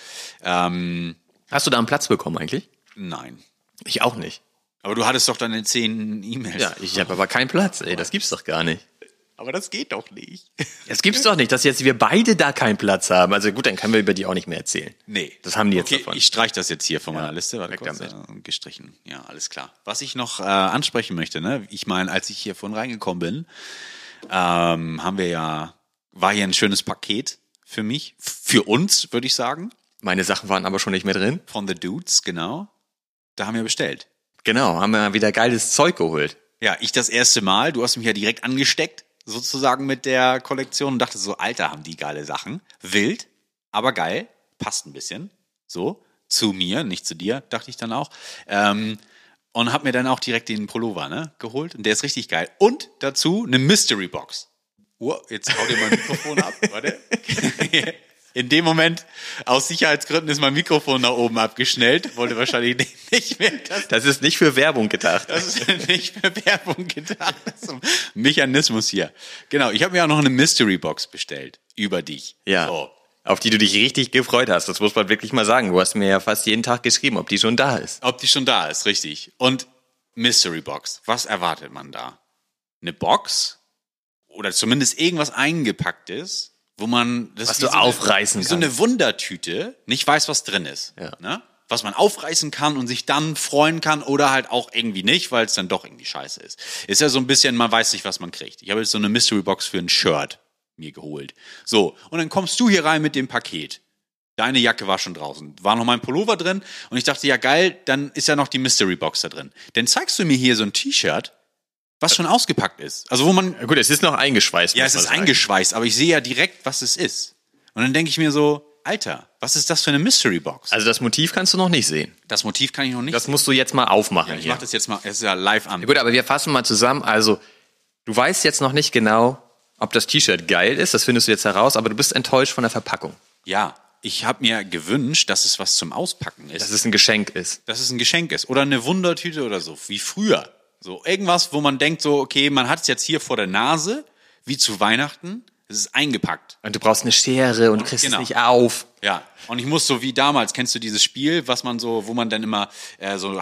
Ähm, Hast du da einen Platz bekommen eigentlich? nein. Ich auch nicht. Aber du hattest doch deine zehn E-Mails. Ja, ich habe aber keinen Platz, ey. Das gibt's doch gar nicht. Aber das geht doch nicht. Das gibt's doch nicht, dass jetzt wir beide da keinen Platz haben. Also gut, dann können wir über die auch nicht mehr erzählen. Nee. Das haben die jetzt okay, davon. Ich streich das jetzt hier von meiner Liste. Warte kurz, damit. äh, gestrichen. Ja, alles klar. Was ich noch äh, ansprechen möchte, ne? Ich meine, als ich hier von reingekommen bin, ähm, haben wir ja, war hier ein schönes Paket für mich, für uns, würde ich sagen, Meine Sachen waren aber schon nicht mehr drin. von The Dudes, genau. Da haben wir bestellt. Genau, haben wir wieder geiles Zeug geholt. Ja, ich das erste Mal. Du hast mich ja direkt angesteckt, sozusagen mit der Kollektion und dachte so, Alter, haben die geile Sachen. Wild, aber geil. Passt ein bisschen. So. Zu mir, nicht zu dir, dachte ich dann auch. Ähm, und hab mir dann auch direkt den Pullover ne, geholt. Und der ist richtig geil. Und dazu eine Mystery Box. Oh, jetzt hau dir mein Mikrofon ab. Warte. In dem Moment, aus Sicherheitsgründen, ist mein Mikrofon nach oben abgeschnellt. Wollte wahrscheinlich nicht mehr, dass Das ist nicht für Werbung gedacht. das ist nicht für Werbung gedacht. Das ist ein Mechanismus hier. Genau, ich habe mir auch noch eine Mystery Box bestellt über dich. Ja. So. Auf die du dich richtig gefreut hast. Das muss man wirklich mal sagen. Du hast mir ja fast jeden Tag geschrieben, ob die schon da ist. Ob die schon da ist, richtig. Und Mystery Box, was erwartet man da? Eine Box oder zumindest irgendwas eingepacktes, wo man das Was wie du so eine- aufreißen wie so eine. Wundertüte nicht weiß, was drin ist. Ja. Ne? Was man aufreißen kann und sich dann freuen kann oder halt auch irgendwie nicht, weil es dann doch irgendwie scheiße ist. Ist ja so ein bisschen, man weiß nicht, was man kriegt. Ich habe jetzt so eine Mystery Box für ein Shirt mir geholt. So, und dann kommst du hier rein mit dem Paket. Deine Jacke war schon draußen. War noch mein Pullover drin und ich dachte, ja geil, dann ist ja noch die Mystery Box da drin. Dann zeigst du mir hier so ein T-Shirt, was schon ausgepackt ist. Also wo man Ja, gut, es ist noch eingeschweißt. ja, es ist sagen. eingeschweißt, aber ich sehe ja direkt, was es ist. Und dann denke ich mir so, Alter, was ist das für eine Mystery Box? Also das Motiv kannst du noch nicht sehen. Das Motiv kann ich noch nicht. Das musst du jetzt mal aufmachen. ich hier. mach das jetzt mal, es ist ja live an. Ja, gut, aber wir fassen mal zusammen. Also, du weißt jetzt noch nicht genau, ob das T-Shirt geil ist. Das findest du jetzt heraus, aber du bist enttäuscht von der Verpackung. Ja, ich habe mir gewünscht, dass es was zum Auspacken ist. Dass es ein Geschenk ist. dass es ein Geschenk ist oder eine Wundertüte oder so, wie früher. So irgendwas, wo man denkt so, okay, man hat es jetzt hier vor der Nase, wie zu Weihnachten, es ist eingepackt. Und du brauchst eine Schere und du kriegst Genau. es nicht auf. Ja, und ich muss so wie damals, kennst du dieses Spiel, was man so, wo man dann immer äh, so,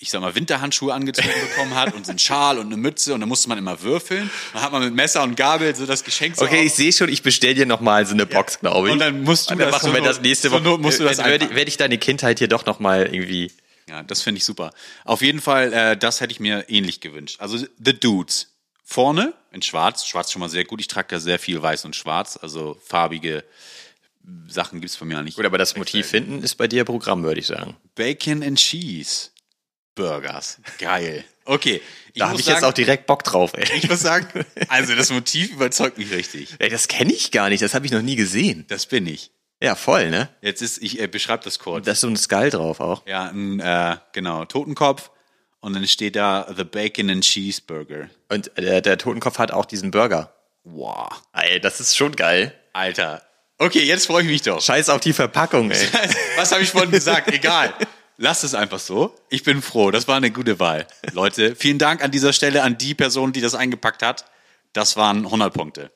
ich sag mal, Winterhandschuhe angezogen bekommen hat und so einen Schal und eine Mütze und dann musste man immer würfeln. Dann hat man mit Messer und Gabel so das Geschenk so Okay, auf- ich sehe schon, ich bestell dir noch mal so eine Box, glaube ich. Und dann musst du Und dann das machen wir zur das nächste Woche. Not musst du das Dann werde, einpacken. werde ich deine Kindheit hier doch noch mal irgendwie. Ja, das finde ich super. Auf jeden Fall, äh, das hätte ich mir ähnlich gewünscht. Also The Dudes. Vorne in schwarz. Schwarz schon mal sehr gut. Ich trage ja sehr viel weiß und schwarz. Also farbige Sachen gibt's bei mir auch nicht. Gut, aber das Motiv hinten ist bei dir Programm, würde ich sagen. Bacon and Cheese Burgers. Geil. Okay. Da habe ich jetzt auch direkt Bock drauf, ey. Ich muss sagen, also das Motiv überzeugt mich richtig. ey das kenne ich gar nicht, das habe ich noch nie gesehen. Das bin ich. Ja, voll, ne? Jetzt ist, ich äh, beschreibe das kurz. Da ist so ein Skull drauf auch. Ja, ein, äh, genau, Totenkopf. Und dann steht da The Bacon and Cheeseburger. Und der, der Totenkopf hat auch diesen Burger. Wow. Ey, das ist schon geil. Alter. Okay, jetzt freue ich mich doch. Scheiß auf die Verpackung, ey. Was habe ich vorhin gesagt? Egal. Lasst es einfach so. Ich bin froh. Das war eine gute Wahl. Leute, vielen Dank an dieser Stelle an die Person, die das eingepackt hat. Das waren 100 Punkte.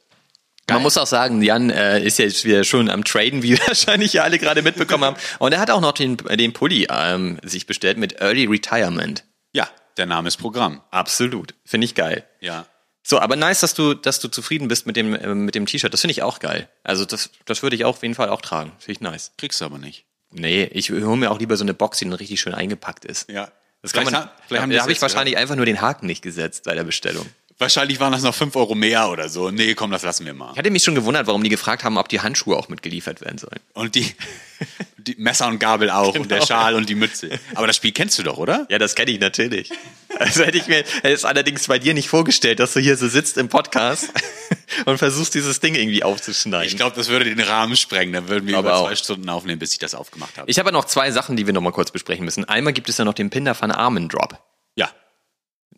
Man muss auch sagen, Jan äh, ist jetzt wieder schon am Traden, wie wahrscheinlich ja alle gerade mitbekommen haben. Und er hat auch noch den, den Pulli ähm, sich bestellt mit Early Retirement. Ja, der Name ist Programm. Absolut. Finde ich geil. Ja. So, aber nice, dass du, dass du zufrieden bist mit dem, äh, mit dem T-Shirt. Das finde ich auch geil. Also das, das würde ich auch auf jeden Fall auch tragen. Finde ich nice. Kriegst du aber nicht. Nee, ich hole mir auch lieber so eine Box, die dann richtig schön eingepackt ist. Ja. Das kann man, Vielleicht ha- vielleicht haben da habe ich wahrscheinlich einfach nur den Haken nicht gesetzt bei der Bestellung. Wahrscheinlich waren das noch 5 Euro mehr oder so. Nee, komm, das lassen wir mal. Ich hatte mich schon gewundert, warum die gefragt haben, ob die Handschuhe auch mitgeliefert werden sollen. Und die, die Messer und Gabel auch und der Genau. Schal und die Mütze. Aber das Spiel kennst du doch, oder? Ja, das kenne ich natürlich. Also hätte ich mir hätte es allerdings bei dir nicht vorgestellt, dass du hier so sitzt im Podcast und versuchst, dieses Ding irgendwie aufzuschneiden. Ich glaube, das würde den Rahmen sprengen. Dann würden wir Aber über auch. zwei Stunden aufnehmen, bis ich das aufgemacht habe. Ich habe noch zwei Sachen, die wir noch mal kurz besprechen müssen. Einmal gibt es ja noch den Pinder van Armen Drop. ja.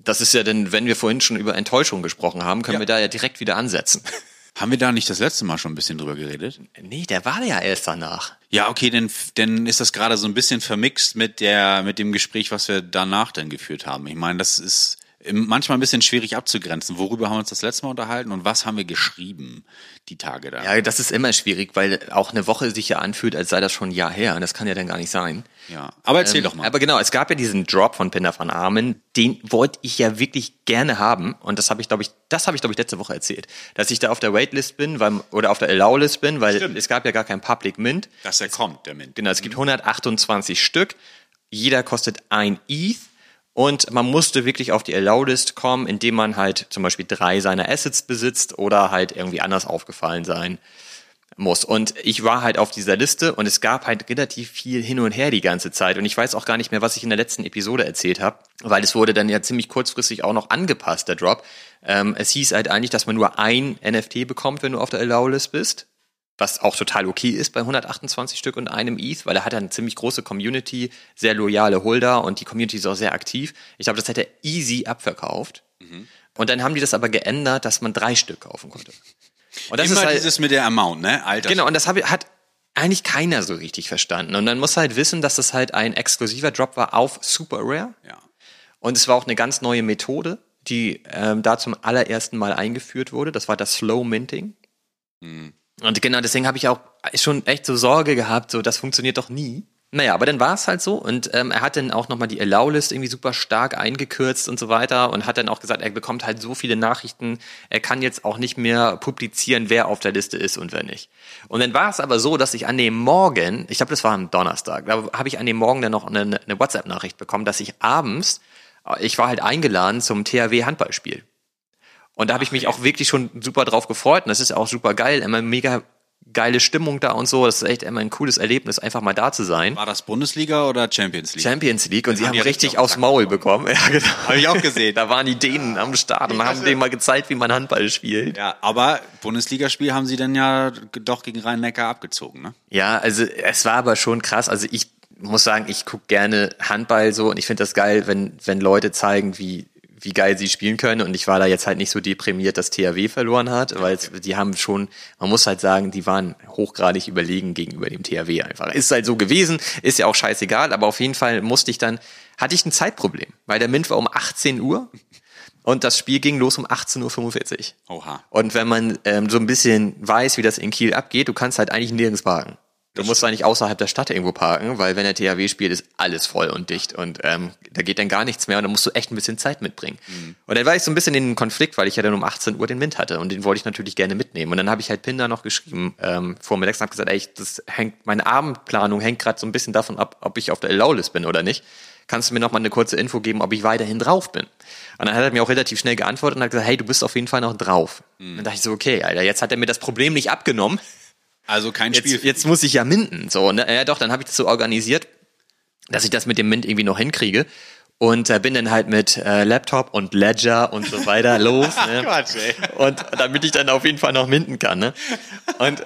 Das ist ja denn, wenn wir vorhin schon über Enttäuschung gesprochen haben, können Ja. wir da ja direkt wieder ansetzen. Haben wir da nicht das letzte Mal schon ein bisschen drüber geredet? Nee, der war ja erst danach. Ja, okay, dann, dann ist das gerade so ein bisschen vermixt mit der, mit dem Gespräch, was wir danach dann geführt haben. Ich meine, das ist manchmal ein bisschen schwierig abzugrenzen. Worüber haben wir uns das letzte Mal unterhalten und was haben wir geschrieben die Tage da? Ja, das ist immer schwierig, weil auch eine Woche sich ja anfühlt, als sei das schon ein Jahr her. Und das kann ja dann gar nicht sein. Ja. Aber erzähl Ähm, doch mal. Aber genau, es gab ja diesen Drop von Pinder van Armen, den wollte ich ja wirklich gerne haben. Und das habe ich, glaube ich, das habe ich, glaube ich, letzte Woche erzählt. Dass ich da auf der Waitlist bin, weil, oder auf der Allow-List bin, weil Stimmt. es gab ja gar kein Public Mint. Dass er kommt, der Mint. Genau, es gibt 128 Stück. Jeder kostet ein ETH. Und man musste wirklich auf die Allow-List kommen, indem man halt zum Beispiel drei seiner Assets besitzt oder halt irgendwie anders aufgefallen sein muss. Und ich war halt auf dieser Liste und es gab halt relativ viel hin und her die ganze Zeit. Und ich weiß auch gar nicht mehr, was ich in der letzten Episode erzählt habe, weil es wurde dann ja ziemlich kurzfristig auch noch angepasst, der Drop. Ähm, es hieß halt eigentlich, dass man nur ein NFT bekommt, wenn du auf der Allow-List bist. Was auch total okay ist bei 128 Stück und einem ETH, weil er hat eine ziemlich große Community, sehr loyale Holder und die Community ist auch sehr aktiv. Ich glaube, das hätte er easy abverkauft. Und dann haben die das aber geändert, dass man drei Stück kaufen konnte. Und das Immer ist halt, dieses mit der Amount, ne? Alter. Genau, und das hab, hat eigentlich keiner so richtig verstanden. Und dann muss halt wissen, dass das halt ein exklusiver Drop war auf Super Rare. Ja. Und es war auch eine ganz neue Methode, die ähm, da zum allerersten Mal eingeführt wurde. Das war das Slow Minting. Und genau deswegen habe ich auch schon echt so Sorge gehabt, so das funktioniert doch nie. Naja, aber dann war es halt so und ähm, er hat dann auch nochmal die Allow-List irgendwie super stark eingekürzt und so weiter und hat dann auch gesagt, er bekommt halt so viele Nachrichten, er kann jetzt auch nicht mehr publizieren, wer auf der Liste ist und wer nicht. Und dann war es aber so, dass ich an dem Morgen, ich glaube, das war am Donnerstag, da habe ich an dem Morgen dann noch eine, eine WhatsApp-Nachricht bekommen, dass ich abends, äh, ich war halt eingeladen zum THW-Handballspiel. Und da habe ich mich auch wirklich schon super drauf gefreut und das ist auch super geil, immer mega geile Stimmung da und so. Das ist echt immer ein cooles Erlebnis, einfach mal da zu sein. War das Bundesliga oder Champions League? Champions League und sie haben haben richtig richtig auf aufs Maul bekommen. Ja, genau. Habe ich auch gesehen. Da waren die Dänen am Start und haben denen mal gezeigt, wie man Handball spielt. Ja, aber Bundesligaspiel haben sie dann ja doch gegen Rhein-Neckar abgezogen, ne? Ja, also es war aber schon krass. Also ich muss sagen, ich gucke gerne Handball so und ich finde das geil, wenn, wenn Leute zeigen, wie, wie geil sie spielen können. Und ich war da jetzt halt nicht so deprimiert, dass THW verloren hat, weil es, die haben schon, man muss halt sagen, die waren hochgradig überlegen gegenüber dem THW einfach. Ist halt so gewesen, ist ja auch scheißegal, aber auf jeden Fall musste ich dann, hatte ich ein Zeitproblem, weil der Mint war um 18 Uhr und das Spiel ging los um 18.45 Uhr. Oha. Und wenn man ähm, so ein bisschen weiß, wie das in Kiel abgeht, du kannst halt eigentlich nirgends parken. Du musst eigentlich außerhalb der Stadt irgendwo parken, weil wenn der THW spielt, ist alles voll und dicht und ähm, da geht dann gar nichts mehr und da musst du echt ein bisschen Zeit mitbringen. Und dann war ich so ein bisschen in einem Konflikt, weil ich ja dann um 18 Uhr den Wind hatte und den wollte ich natürlich gerne mitnehmen. Und dann habe ich halt Pinder noch geschrieben ähm, vor mir und habe gesagt, ey, das hängt, meine Abendplanung hängt gerade so ein bisschen davon ab, ob ich auf der Allow-List bin oder nicht. Kannst du mir noch mal eine kurze Info geben, ob ich weiterhin drauf bin? Und dann hat er mir auch relativ schnell geantwortet und hat gesagt, hey, du bist auf jeden Fall noch drauf. Dann dachte ich so, okay, Alter, jetzt hat er mir das Problem nicht abgenommen. Also kein Spiel. Jetzt, für jetzt muss ich ja minden. So, ne? Ja doch, dann habe ich das so organisiert, dass ich das mit dem Mint irgendwie noch hinkriege. Und äh, bin dann halt mit äh, Laptop und Ledger und so weiter los. Ne? Quatsch, ey. Und damit ich dann auf jeden Fall noch minden kann. Ne? Und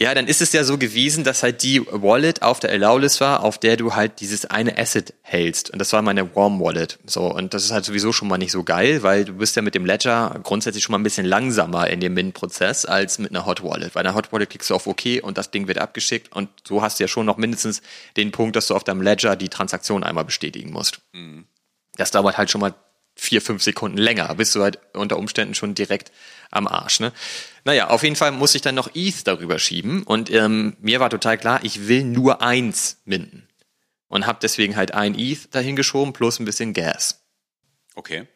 ja, dann ist es ja so gewesen, dass halt die Wallet auf der Allow-List war, auf der du halt dieses eine Asset hältst. Und das war meine Warm Wallet. So, und das ist halt sowieso schon mal nicht so geil, weil du bist ja mit dem Ledger grundsätzlich schon mal ein bisschen langsamer in dem Mint-Prozess als mit einer Hot Wallet. Bei einer Hot Wallet klickst du auf OK und das Ding wird abgeschickt und so hast du ja schon noch mindestens den Punkt, dass du auf deinem Ledger die Transaktion einmal bestätigen musst. Das dauert halt schon mal vier, fünf Sekunden länger, bist du halt unter Umständen schon direkt am Arsch. Ne? Naja, auf jeden Fall muss ich dann noch ETH darüber schieben und ähm, mir war total klar, ich will nur eins minden. Und habe deswegen halt ein ETH dahin geschoben plus ein bisschen Gas. Okay.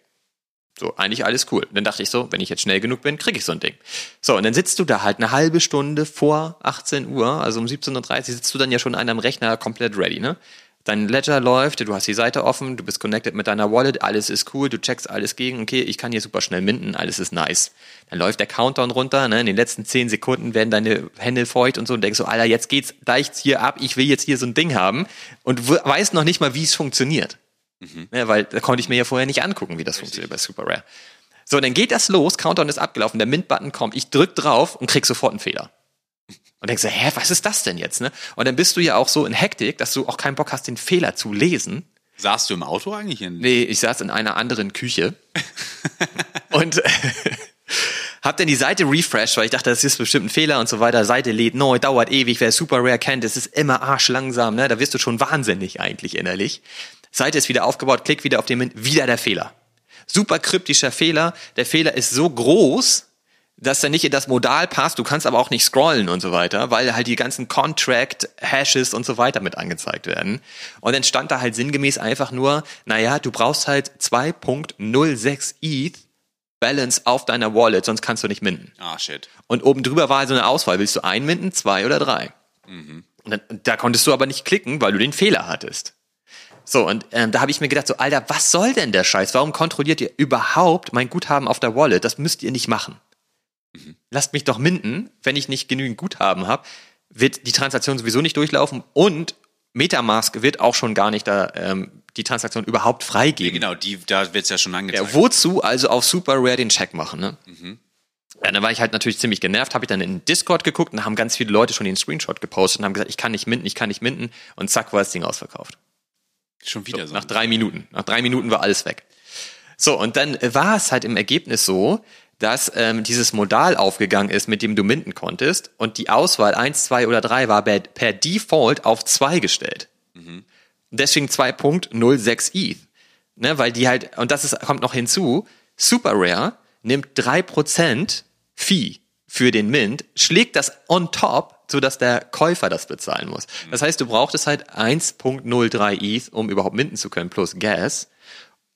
So, eigentlich alles cool. Dann dachte ich so, wenn ich jetzt schnell genug bin, krieg ich so ein Ding. So, und dann sitzt du da halt eine halbe Stunde vor 18 Uhr, also um 17.30 Uhr sitzt du dann ja schon an deinem Rechner komplett ready, ne? Dein Ledger läuft, du hast die Seite offen, du bist connected mit deiner Wallet, alles ist cool, du checkst alles gegen, okay, ich kann hier super schnell minden, alles ist nice. Dann läuft der Countdown runter, ne? in den letzten 10 Sekunden werden deine Hände feucht und so und denkst so, Alter, jetzt geht's gleich hier ab, ich will jetzt hier so ein Ding haben und w- weiß noch nicht mal, wie es funktioniert. Ne, weil da konnte ich mir ja vorher nicht angucken, wie das funktioniert bei Super Rare. So, dann geht das los, Countdown ist abgelaufen, der Mint-Button kommt, ich drück drauf und krieg sofort einen Fehler. Und denkst du, hä, was ist das denn jetzt? Ne? Und dann bist du ja auch so in Hektik, dass du auch keinen Bock hast, den Fehler zu lesen. Saßt du im Auto eigentlich? In Nee, ich saß in einer anderen Küche und hab dann die Seite refreshed, weil ich dachte, das ist bestimmt ein Fehler und so weiter. Seite lädt neu, dauert ewig, wer Super Rare kennt, es ist immer arschlangsam, ne? Da wirst du schon wahnsinnig eigentlich innerlich. Seite ist wieder aufgebaut, klick wieder auf den Mint, wieder der Fehler. Super kryptischer Fehler. Der Fehler ist so groß, dass er nicht in das Modal passt. Du kannst aber auch nicht scrollen und so weiter, weil halt die ganzen Contract, Hashes und so weiter mit angezeigt werden. Und dann stand da halt sinngemäß einfach nur, naja, du brauchst halt 2.06 ETH Balance auf deiner Wallet, sonst kannst du nicht minden. Ah, shit. Und oben drüber war so eine Auswahl, willst du einen minden, zwei oder drei? Und dann, da konntest du aber nicht klicken, weil du den Fehler hattest. So, und ähm, da habe ich mir gedacht, so, Alter, was soll denn der Scheiß? Warum kontrolliert ihr überhaupt mein Guthaben auf der Wallet? Das müsst ihr nicht machen. Lasst mich doch minden, wenn ich nicht genügend Guthaben habe, wird die Transaktion sowieso nicht durchlaufen und Metamask wird auch schon gar nicht da ähm, die Transaktion überhaupt freigeben. Genau, die, da wird's ja schon angezeigt. Ja, wozu also auf Super Rare den Check machen, ne? Ja, dann war ich halt natürlich ziemlich genervt, habe ich dann in Discord geguckt und haben ganz viele Leute schon den Screenshot gepostet und haben gesagt, ich kann nicht minden, ich kann nicht minden und zack war das Ding ausverkauft. schon wieder so. Nach drei Minuten. Nach drei Minuten war alles weg. So, und dann war es halt im Ergebnis so, dass ähm, dieses Modal aufgegangen ist, mit dem du minden konntest und die Auswahl 1, 2 oder 3 war per, per Default auf 2 gestellt. Und deswegen 2.06 ETH. Ne, weil die halt, und das ist, kommt noch hinzu, Super Rare nimmt 3% Fee für den Mint, schlägt das on top, sodass der Käufer das bezahlen muss. Das heißt, du brauchtest halt 1.03 ETH, um überhaupt minten zu können, plus Gas.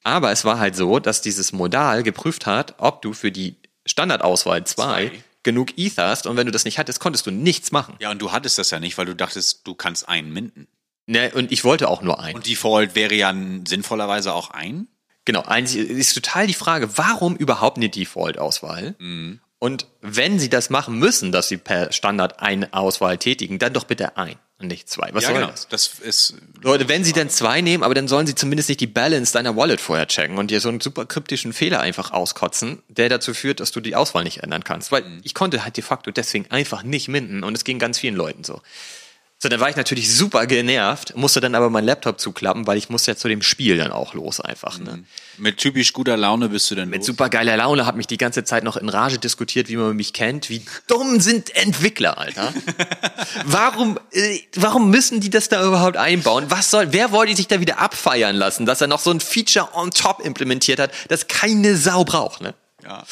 Aber es war halt so, dass dieses Modal geprüft hat, ob du für die Standardauswahl 2 Zwei. genug ETH hast und wenn du das nicht hattest, konntest du nichts machen. Ja, und du hattest das ja nicht, weil du dachtest, du kannst einen minden. Ne, und ich wollte auch nur einen. Und Default wäre ja sinnvollerweise auch ein. Genau, eigentlich ist total die Frage, warum überhaupt eine Default-Auswahl? Und wenn sie das machen müssen, dass sie per Standard eine Auswahl tätigen, dann doch bitte ein und nicht zwei. Was Ja, soll genau. das? Das ist. Leute, wenn sie dann zwei nehmen, aber dann sollen sie zumindest nicht die Balance deiner Wallet vorher checken und dir so einen super kryptischen Fehler einfach auskotzen, der dazu führt, dass du die Auswahl nicht ändern kannst. Weil ich konnte halt de facto deswegen einfach nicht minden und es ging ganz vielen Leuten so. So, dann war ich natürlich super genervt, musste dann aber meinen Laptop zuklappen, weil ich musste ja zu dem Spiel dann auch los einfach. Ne? Mit typisch guter Laune bist du dann Mit los. super geiler Laune hat mich die ganze Zeit noch in Rage diskutiert, wie man mich kennt. Wie dumm sind Entwickler, Alter? warum, äh, warum müssen die das da überhaupt einbauen? Was soll, wer wollte sich da wieder abfeiern lassen, dass er noch so ein Feature on top implementiert hat, das keine Sau braucht, ne? Ja.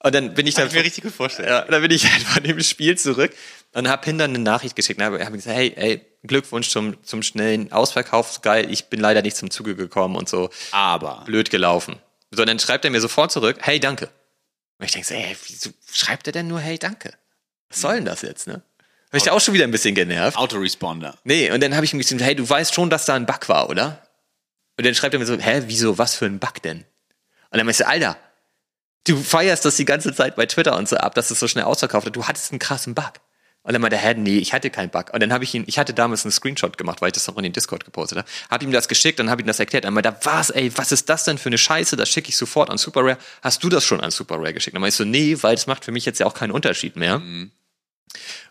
Und dann bin ich dann, ich mir richtig gut vorstellen. ja, dann bin ich halt von dem Spiel zurück und hab hin dann eine Nachricht geschickt. Und habe hab gesagt, hey, ey, Glückwunsch zum, zum schnellen Ausverkauf, geil, ich bin leider nicht zum Zuge gekommen und so Aber. blöd gelaufen. So, dann schreibt er mir sofort zurück, hey, danke. Und ich denke so, ey, wieso schreibt er denn nur, hey, danke? Was soll denn das jetzt, ne? Hab ich da auch schon wieder ein bisschen genervt. Autoresponder. Nee, und dann habe ich ihm geschrieben, hey, du weißt schon, dass da ein Bug war, oder? Und dann schreibt er mir so, hä, wieso, was für ein Bug denn? Und dann meinte ich, Alter, du feierst das die ganze Zeit bei Twitter und so ab, dass es so schnell ausverkauft hat. Du hattest einen krassen Bug. Und dann meinte er, hä, nee, ich hatte keinen Bug. Und dann habe ich ihn, ich hatte damals einen Screenshot gemacht, weil ich das noch in den Discord gepostet habe. Hab ihm das geschickt und habe ihm das erklärt. Dann meinte er, was, ey, was ist das denn für eine Scheiße? Das schicke ich sofort an Super Rare. Hast du das schon an Super Rare geschickt? Dann meinte ich so, nee, weil es macht für mich jetzt ja auch keinen Unterschied mehr.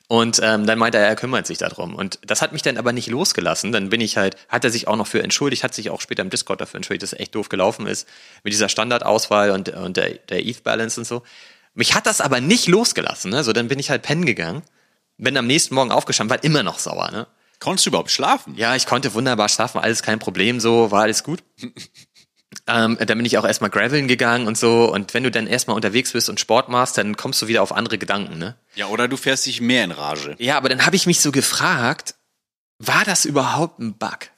Und ähm, dann meinte er, er kümmert sich darum. Und das hat mich dann aber nicht losgelassen. Dann bin ich halt, hat er sich auch noch für entschuldigt, hat sich auch später im Discord dafür entschuldigt, dass es echt doof gelaufen ist mit dieser Standardauswahl und, und der, der ETH-Balance und so. Mich hat das aber nicht losgelassen. Ne? So, dann bin ich halt pennen gegangen, bin am nächsten Morgen aufgestanden, war immer noch sauer. Ne? Konntest du überhaupt schlafen? Ja, ich konnte wunderbar schlafen, alles kein Problem, so war alles gut. Ähm, dann bin ich auch erstmal graveln gegangen und so. Und wenn du dann erstmal unterwegs bist und Sport machst, dann kommst du wieder auf andere Gedanken, ne? Ja, oder du fährst dich mehr in Rage. Ja, aber dann habe ich mich so gefragt, war das überhaupt ein Bug?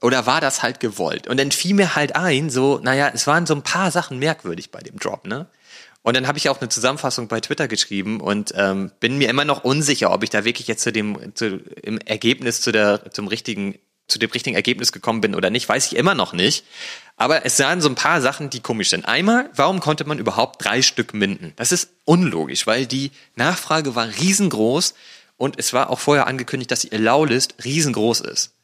Oder war das halt gewollt? Und dann fiel mir halt ein, so, naja, es waren so ein paar Sachen merkwürdig bei dem Drop, ne? Und dann habe ich auch eine Zusammenfassung bei Twitter geschrieben und ähm, bin mir immer noch unsicher, ob ich da wirklich jetzt zu dem zu, im Ergebnis zu der zum richtigen zu dem richtigen Ergebnis gekommen bin oder nicht, weiß ich immer noch nicht. Aber es waren so ein paar Sachen, die komisch sind. Einmal, warum konnte man überhaupt drei Stück minden? Das ist unlogisch, weil die Nachfrage war riesengroß und es war auch vorher angekündigt, dass die Allow-List riesengroß ist.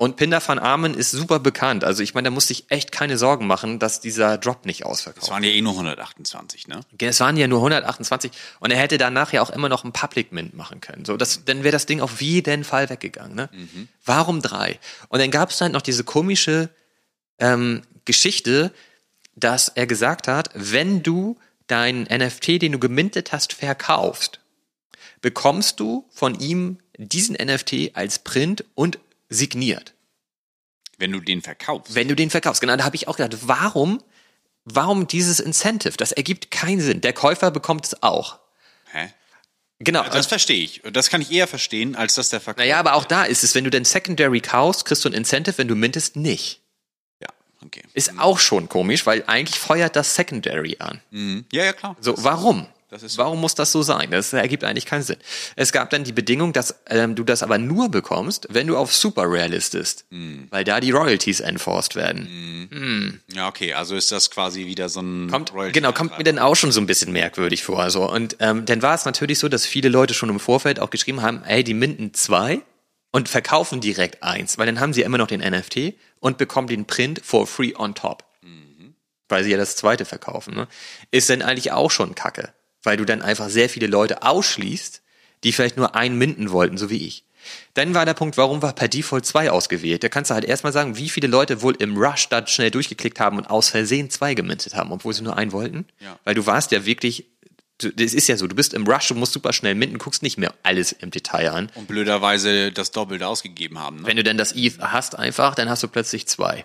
Und Pinder van Armen ist super bekannt. Also ich meine, da musste ich echt keine Sorgen machen, dass dieser Drop nicht ausverkauft. Es waren ja eh nur 128, ne? Es waren ja nur 128 und er hätte danach ja auch immer noch ein Public Mint machen können. So, das, dann wäre das Ding auf jeden Fall weggegangen. Ne? Warum drei? Und dann gab es dann noch diese komische ähm, Geschichte, dass er gesagt hat, wenn du deinen NFT, den du gemintet hast, verkaufst, bekommst du von ihm diesen NFT als Print und signiert. Wenn du den verkaufst. Wenn du den verkaufst. Genau, da habe ich auch gedacht, warum, warum dieses Incentive? Das ergibt keinen Sinn. Der Käufer bekommt es auch. Hä? Genau. Das verstehe ich. Das kann ich eher verstehen, als dass der Verkauf. naja, aber auch da ist es, wenn du den Secondary kaufst, kriegst du ein Incentive, wenn du mintest, nicht. Ja, okay. Ist auch schon komisch, weil eigentlich feuert das Secondary an. Mhm. Ja, ja, klar. So, warum? Das ist- warum muss das so sein? Das ergibt eigentlich keinen Sinn. Es gab dann die Bedingung, dass ähm, du das aber nur bekommst, wenn du auf Super Rare listest, Mhm. weil da die Royalties enforced werden. Ja, okay. Also ist das quasi wieder so ein Kommt, Royalty- genau, kommt mir dann auch schon so ein bisschen merkwürdig vor. Also. Und ähm, dann war es natürlich so, dass viele Leute schon im Vorfeld auch geschrieben haben, ey, die minden zwei und verkaufen direkt eins, weil dann haben sie immer noch den NFT und bekommen den Print for free on top. Weil sie ja das zweite verkaufen. Ne? Ist dann eigentlich auch schon Kacke, weil du dann einfach sehr viele Leute ausschließt, die vielleicht nur einen minden wollten, so wie ich. Dann war der Punkt, warum war per Default zwei ausgewählt? Da kannst du halt erstmal sagen, wie viele Leute wohl im Rush da schnell durchgeklickt haben und aus Versehen zwei gemintet haben, obwohl sie nur einen wollten. Ja. Weil du warst ja wirklich, das ist ja so, du bist im Rush, du musst super schnell minten, guckst nicht mehr alles im Detail an. Und blöderweise das Doppelte ausgegeben haben. Ne? Wenn du dann das ETH hast einfach, dann hast du plötzlich zwei.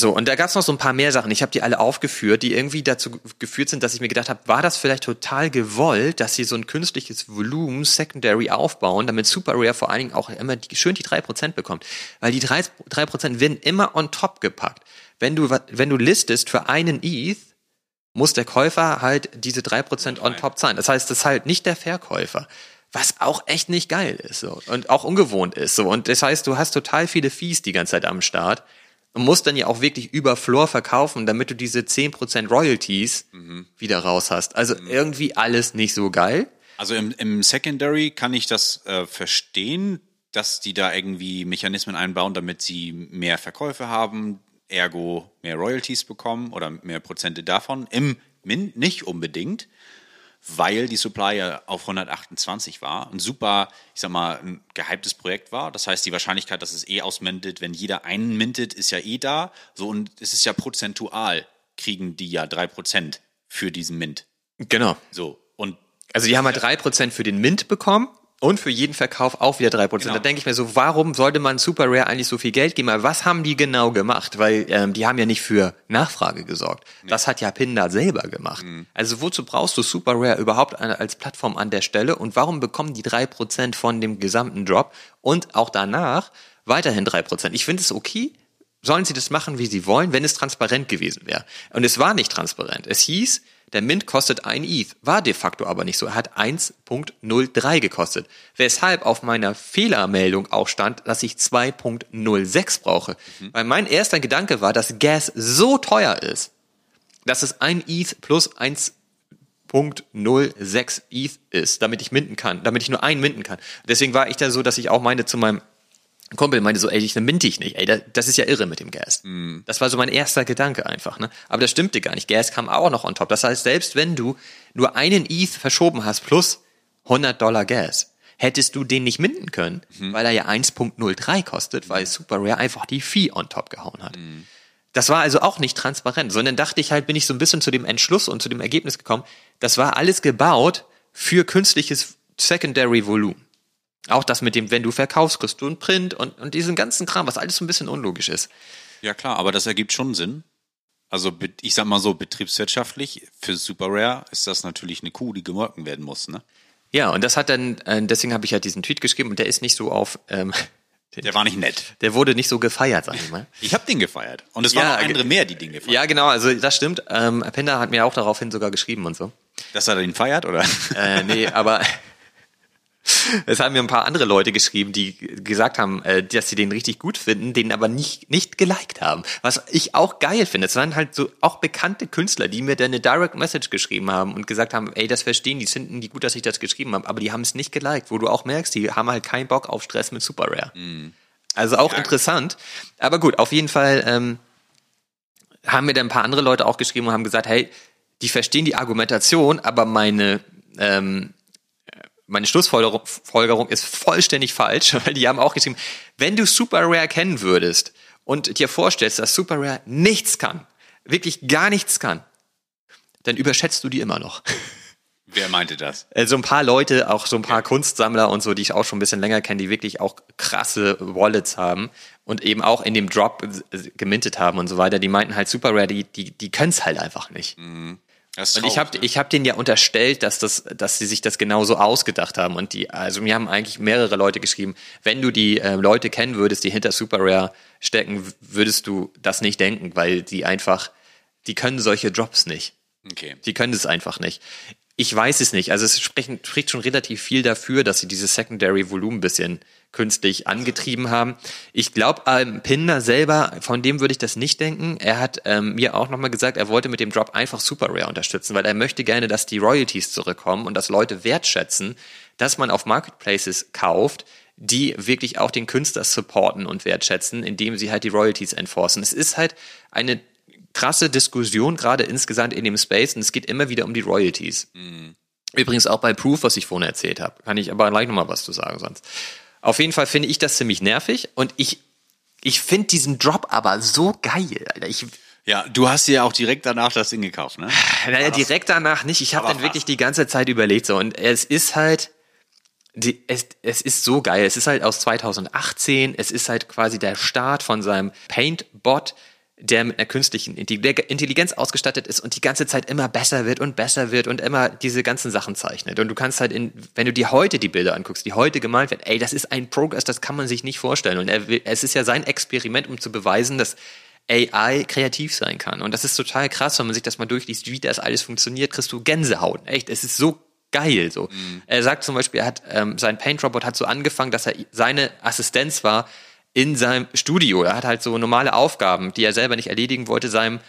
So, und da gab es noch so ein paar mehr Sachen. Ich habe die alle aufgeführt, die irgendwie dazu geführt sind, dass ich mir gedacht habe, war das vielleicht total gewollt, dass sie so ein künstliches Volumen Secondary aufbauen, damit Super Rare vor allen Dingen auch immer die, schön die 3% bekommt. Weil die 3%, 3% werden immer on top gepackt. Wenn du, wenn du listest für einen ETH, muss der Käufer halt diese 3% on top zahlen. Das heißt, das ist halt nicht der Verkäufer. Was auch echt nicht geil ist so. und auch ungewohnt ist. So. Und das heißt, du hast total viele Fees die ganze Zeit am Start und musst dann ja auch wirklich über Floor verkaufen, damit du diese 10% Royalties mhm. wieder raus hast. Also mhm. irgendwie alles nicht so geil. Also im, im Secondary kann ich das äh, verstehen, dass die da irgendwie Mechanismen einbauen, damit sie mehr Verkäufe haben, ergo mehr Royalties bekommen oder mehr Prozente davon. Im Mint nicht unbedingt weil die Supply ja auf 128 war. Ein super, ich sag mal, ein gehyptes Projekt war. Das heißt, die Wahrscheinlichkeit, dass es eh ausmintet, wenn jeder einen mintet, ist ja eh da. So, und es ist ja prozentual, kriegen die ja 3% für diesen Mint. Genau. So, und. Also die haben halt 3% für den Mint bekommen und für jeden Verkauf auch wieder drei Prozent. Genau. Da denke ich mir so, warum sollte man Super Rare eigentlich so viel Geld geben? Aber was haben die genau gemacht? Weil ähm, die haben ja nicht für Nachfrage gesorgt. Nee. Das hat ja Pindar selber gemacht. Mhm. Also wozu brauchst du Super Rare überhaupt als Plattform an der Stelle? Und warum bekommen die drei Prozent von dem gesamten Drop und auch danach weiterhin drei Prozent? Ich finde es okay, sollen sie das machen, wie sie wollen, wenn es transparent gewesen wäre. Und es war nicht transparent. Es hieß, der Mint kostet ein ETH, war de facto aber nicht so. Er hat 1.03 gekostet. Weshalb auf meiner Fehlermeldung auch stand, dass ich 2.06 brauche. Mhm. Weil mein erster Gedanke war, dass Gas so teuer ist, dass es ein ETH plus 1.06 ETH ist, damit ich minden kann, damit ich nur einen minden kann. Deswegen war ich da so, dass ich auch meine zu meinem Kumpel meinte so, ey, ich mint ich nicht. Ey, das ist ja irre mit dem Gas. Mm. Das war so mein erster Gedanke einfach. Ne? Aber das stimmte gar nicht. Gas kam auch noch on top. Das heißt, selbst wenn du nur einen ETH verschoben hast plus 100 Dollar Gas, hättest du den nicht minden können, mhm. weil er ja 1.03 kostet, weil Super Rare einfach die Fee on top gehauen hat. Mhm. Das war also auch nicht transparent, sondern dachte ich halt, bin ich so ein bisschen zu dem Entschluss und zu dem Ergebnis gekommen, das war alles gebaut für künstliches Secondary Volumen. Auch das mit dem, wenn du verkaufst, kriegst du einen Print und, und diesen ganzen Kram, was alles so ein bisschen unlogisch ist. Ja klar, aber das ergibt schon Sinn. Also ich sag mal so, betriebswirtschaftlich für Super Rare ist das natürlich eine Kuh, die gemolken werden muss, ne? Ja, und das hat dann, äh, deswegen habe ich ja diesen Tweet geschrieben und der ist nicht so auf. Ähm, der war nicht nett. Der wurde nicht so gefeiert, sag ich mal. Ich habe den gefeiert. Und es ja, waren noch andere mehr, die den gefeiert Ja, genau, also das stimmt. Ähm, Penda hat mir auch daraufhin sogar geschrieben und so. Dass er den feiert, oder? Äh, nee, aber es haben mir ein paar andere Leute geschrieben, die gesagt haben, äh, dass sie den richtig gut finden, den aber nicht, nicht geliked haben. Was ich auch geil finde. Es waren halt so auch bekannte Künstler, die mir dann eine Direct Message geschrieben haben und gesagt haben, ey, das verstehen die, finden die gut, dass ich das geschrieben habe, aber die haben es nicht geliked, wo du auch merkst, die haben halt keinen Bock auf Stress mit Super Rare. Mhm. Also auch ja. interessant. Aber gut, auf jeden Fall ähm, haben mir dann ein paar andere Leute auch geschrieben und haben gesagt, hey, die verstehen die Argumentation, aber meine ähm, meine Schlussfolgerung ist vollständig falsch, weil die haben auch geschrieben, wenn du Super Rare kennen würdest und dir vorstellst, dass Super Rare nichts kann, wirklich gar nichts kann, dann überschätzt du die immer noch. Wer meinte das? Äh, so ein paar Leute, auch so ein paar ja. Kunstsammler und so, die ich auch schon ein bisschen länger kenne, die wirklich auch krasse Wallets haben und eben auch in dem Drop gemintet haben und so weiter, die meinten halt Super Rare, die, die, die können es halt einfach nicht. Mhm. Und ich habe ich hab denen ja unterstellt, dass, das, dass sie sich das genauso ausgedacht haben. Und die, also mir haben eigentlich mehrere Leute geschrieben, wenn du die äh, Leute kennen würdest, die hinter Super Rare stecken, würdest du das nicht denken, weil die einfach, die können solche Drops nicht. Okay. Die können es einfach nicht. Ich weiß es nicht. Also es spricht, spricht schon relativ viel dafür, dass sie dieses Secondary Volumen ein bisschen künstlich angetrieben haben. Ich glaube, ähm, Pinder selber, von dem würde ich das nicht denken. Er hat ähm, mir auch nochmal gesagt, er wollte mit dem Drop einfach Super Rare unterstützen, weil er möchte gerne, dass die Royalties zurückkommen und dass Leute wertschätzen, dass man auf Marketplaces kauft, die wirklich auch den Künstler supporten und wertschätzen, indem sie halt die Royalties enforcen. Es ist halt eine krasse Diskussion, gerade insgesamt in dem Space, und es geht immer wieder um die Royalties. Mhm. Übrigens auch bei Proof, was ich vorhin erzählt habe. Kann ich aber gleich nochmal was zu sagen sonst. Auf jeden Fall finde ich das ziemlich nervig und ich, ich finde diesen Drop aber so geil, Alter. Ich, ja, du hast dir ja auch direkt danach das Ding gekauft, ne? Naja, direkt danach nicht. Ich habe dann wirklich die ganze Zeit überlegt so und es ist halt, die, es, es ist so geil. Es ist halt aus 2018. Es ist halt quasi der Start von seinem Paint-Bot der mit einer künstlichen Intelligenz ausgestattet ist und die ganze Zeit immer besser wird und besser wird und immer diese ganzen Sachen zeichnet. Und du kannst halt in, wenn du dir heute die Bilder anguckst, die heute gemalt werden, ey, das ist ein Progress, das kann man sich nicht vorstellen. Und er will, es ist ja sein Experiment, um zu beweisen, dass AI kreativ sein kann. Und das ist total krass, wenn man sich das mal durchliest, wie das alles funktioniert, kriegst du Gänsehaut. Echt, es ist so geil. So. Mhm. Er sagt zum Beispiel, er hat ähm, sein Paint-Robot hat so angefangen, dass er seine Assistenz war in seinem Studio. Er hat halt so normale Aufgaben, die er selber nicht erledigen wollte, seinem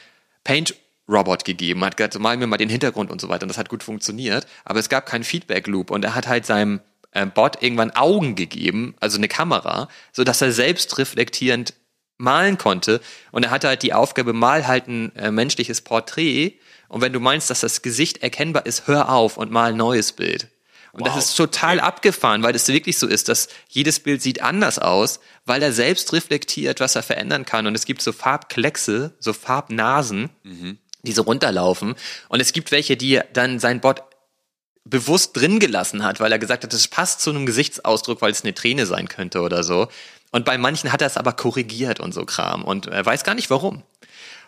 Paint-Robot gegeben. Er hat gesagt, so mal mir mal den Hintergrund und so weiter. Und das hat gut funktioniert. Aber es gab keinen Feedback-Loop. Und er hat halt seinem äh, Bot irgendwann Augen gegeben, also eine Kamera, so dass er selbst reflektierend malen konnte. Und er hatte halt die Aufgabe, mal halt ein äh, menschliches Porträt. Und wenn du meinst, dass das Gesicht erkennbar ist, hör auf und mal ein neues Bild. Und wow. das ist total abgefahren, weil es wirklich so ist, dass jedes Bild sieht anders aus, weil er selbst reflektiert, was er verändern kann. Und es gibt so Farbkleckse, so Farbnasen, mhm. die so runterlaufen. Und es gibt welche, die dann sein Bot bewusst drin gelassen hat, weil er gesagt hat, das passt zu einem Gesichtsausdruck, weil es eine Träne sein könnte oder so. Und bei manchen hat er es aber korrigiert und so Kram und er weiß gar nicht warum.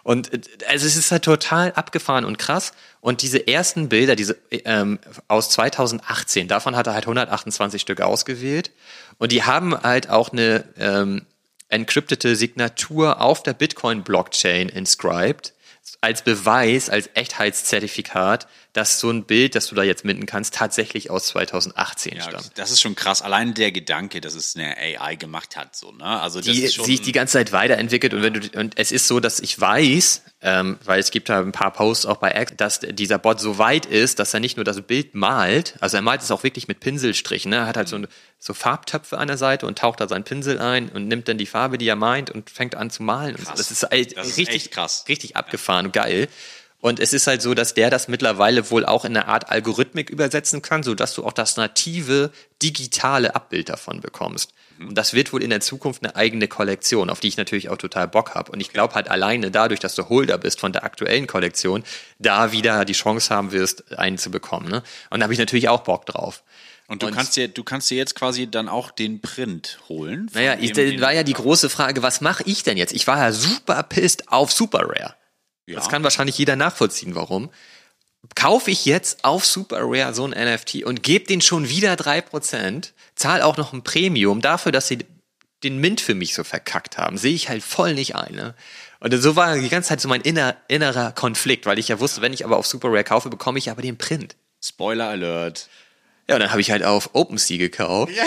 Und also es ist halt total abgefahren und krass. Und diese ersten Bilder, diese ähm, aus 2018, davon hat er halt 128 Stück ausgewählt. Und die haben halt auch eine ähm, encryptete Signatur auf der Bitcoin-Blockchain inscribed als Beweis, als Echtheitszertifikat, dass so ein Bild, das du da jetzt minden kannst, tatsächlich aus 2018 ja, stammt. Das ist schon krass. Allein der Gedanke, dass es eine AI gemacht hat, so, ne? Also die sich die ganze Zeit weiterentwickelt und wenn du und es ist so, dass ich weiß, ähm, weil es gibt da ein paar Posts auch bei X, dass dieser Bot so weit ist, dass er nicht nur das Bild malt, also er malt es auch wirklich mit Pinselstrichen. Ne? Er hat halt so, so Farbtöpfe an der Seite und taucht da seinen Pinsel ein und nimmt dann die Farbe, die er meint und fängt an zu malen. Krass. Das ist, halt das richtig, krass. richtig abgefahren und geil. Und es ist halt so, dass der das mittlerweile wohl auch in eine Art Algorithmik übersetzen kann, so dass du auch das native digitale Abbild davon bekommst. Mhm. Und das wird wohl in der Zukunft eine eigene Kollektion, auf die ich natürlich auch total Bock habe. Und ich glaube halt alleine dadurch, dass du Holder bist von der aktuellen Kollektion, da wieder die Chance haben wirst, einen zu bekommen. Ne? Und da habe ich natürlich auch Bock drauf. Und du und kannst dir, du kannst dir jetzt quasi dann auch den Print holen. Naja, ich, dann war ja die große Frage, was mache ich denn jetzt? Ich war ja super pissed auf Super Rare. Ja. Das kann wahrscheinlich jeder nachvollziehen, warum. Kaufe ich jetzt auf Super Rare so ein NFT und gebe den schon wieder drei Prozent, zahle auch noch ein Premium dafür, dass sie den Mint für mich so verkackt haben, sehe ich halt voll nicht ein. Ne? Und so war die ganze Zeit so mein inner, innerer Konflikt, weil ich ja wusste, wenn ich aber auf Super Rare kaufe, bekomme ich aber den Print. Spoiler Alert. Ja, und dann habe ich halt auf OpenSea gekauft. Ja.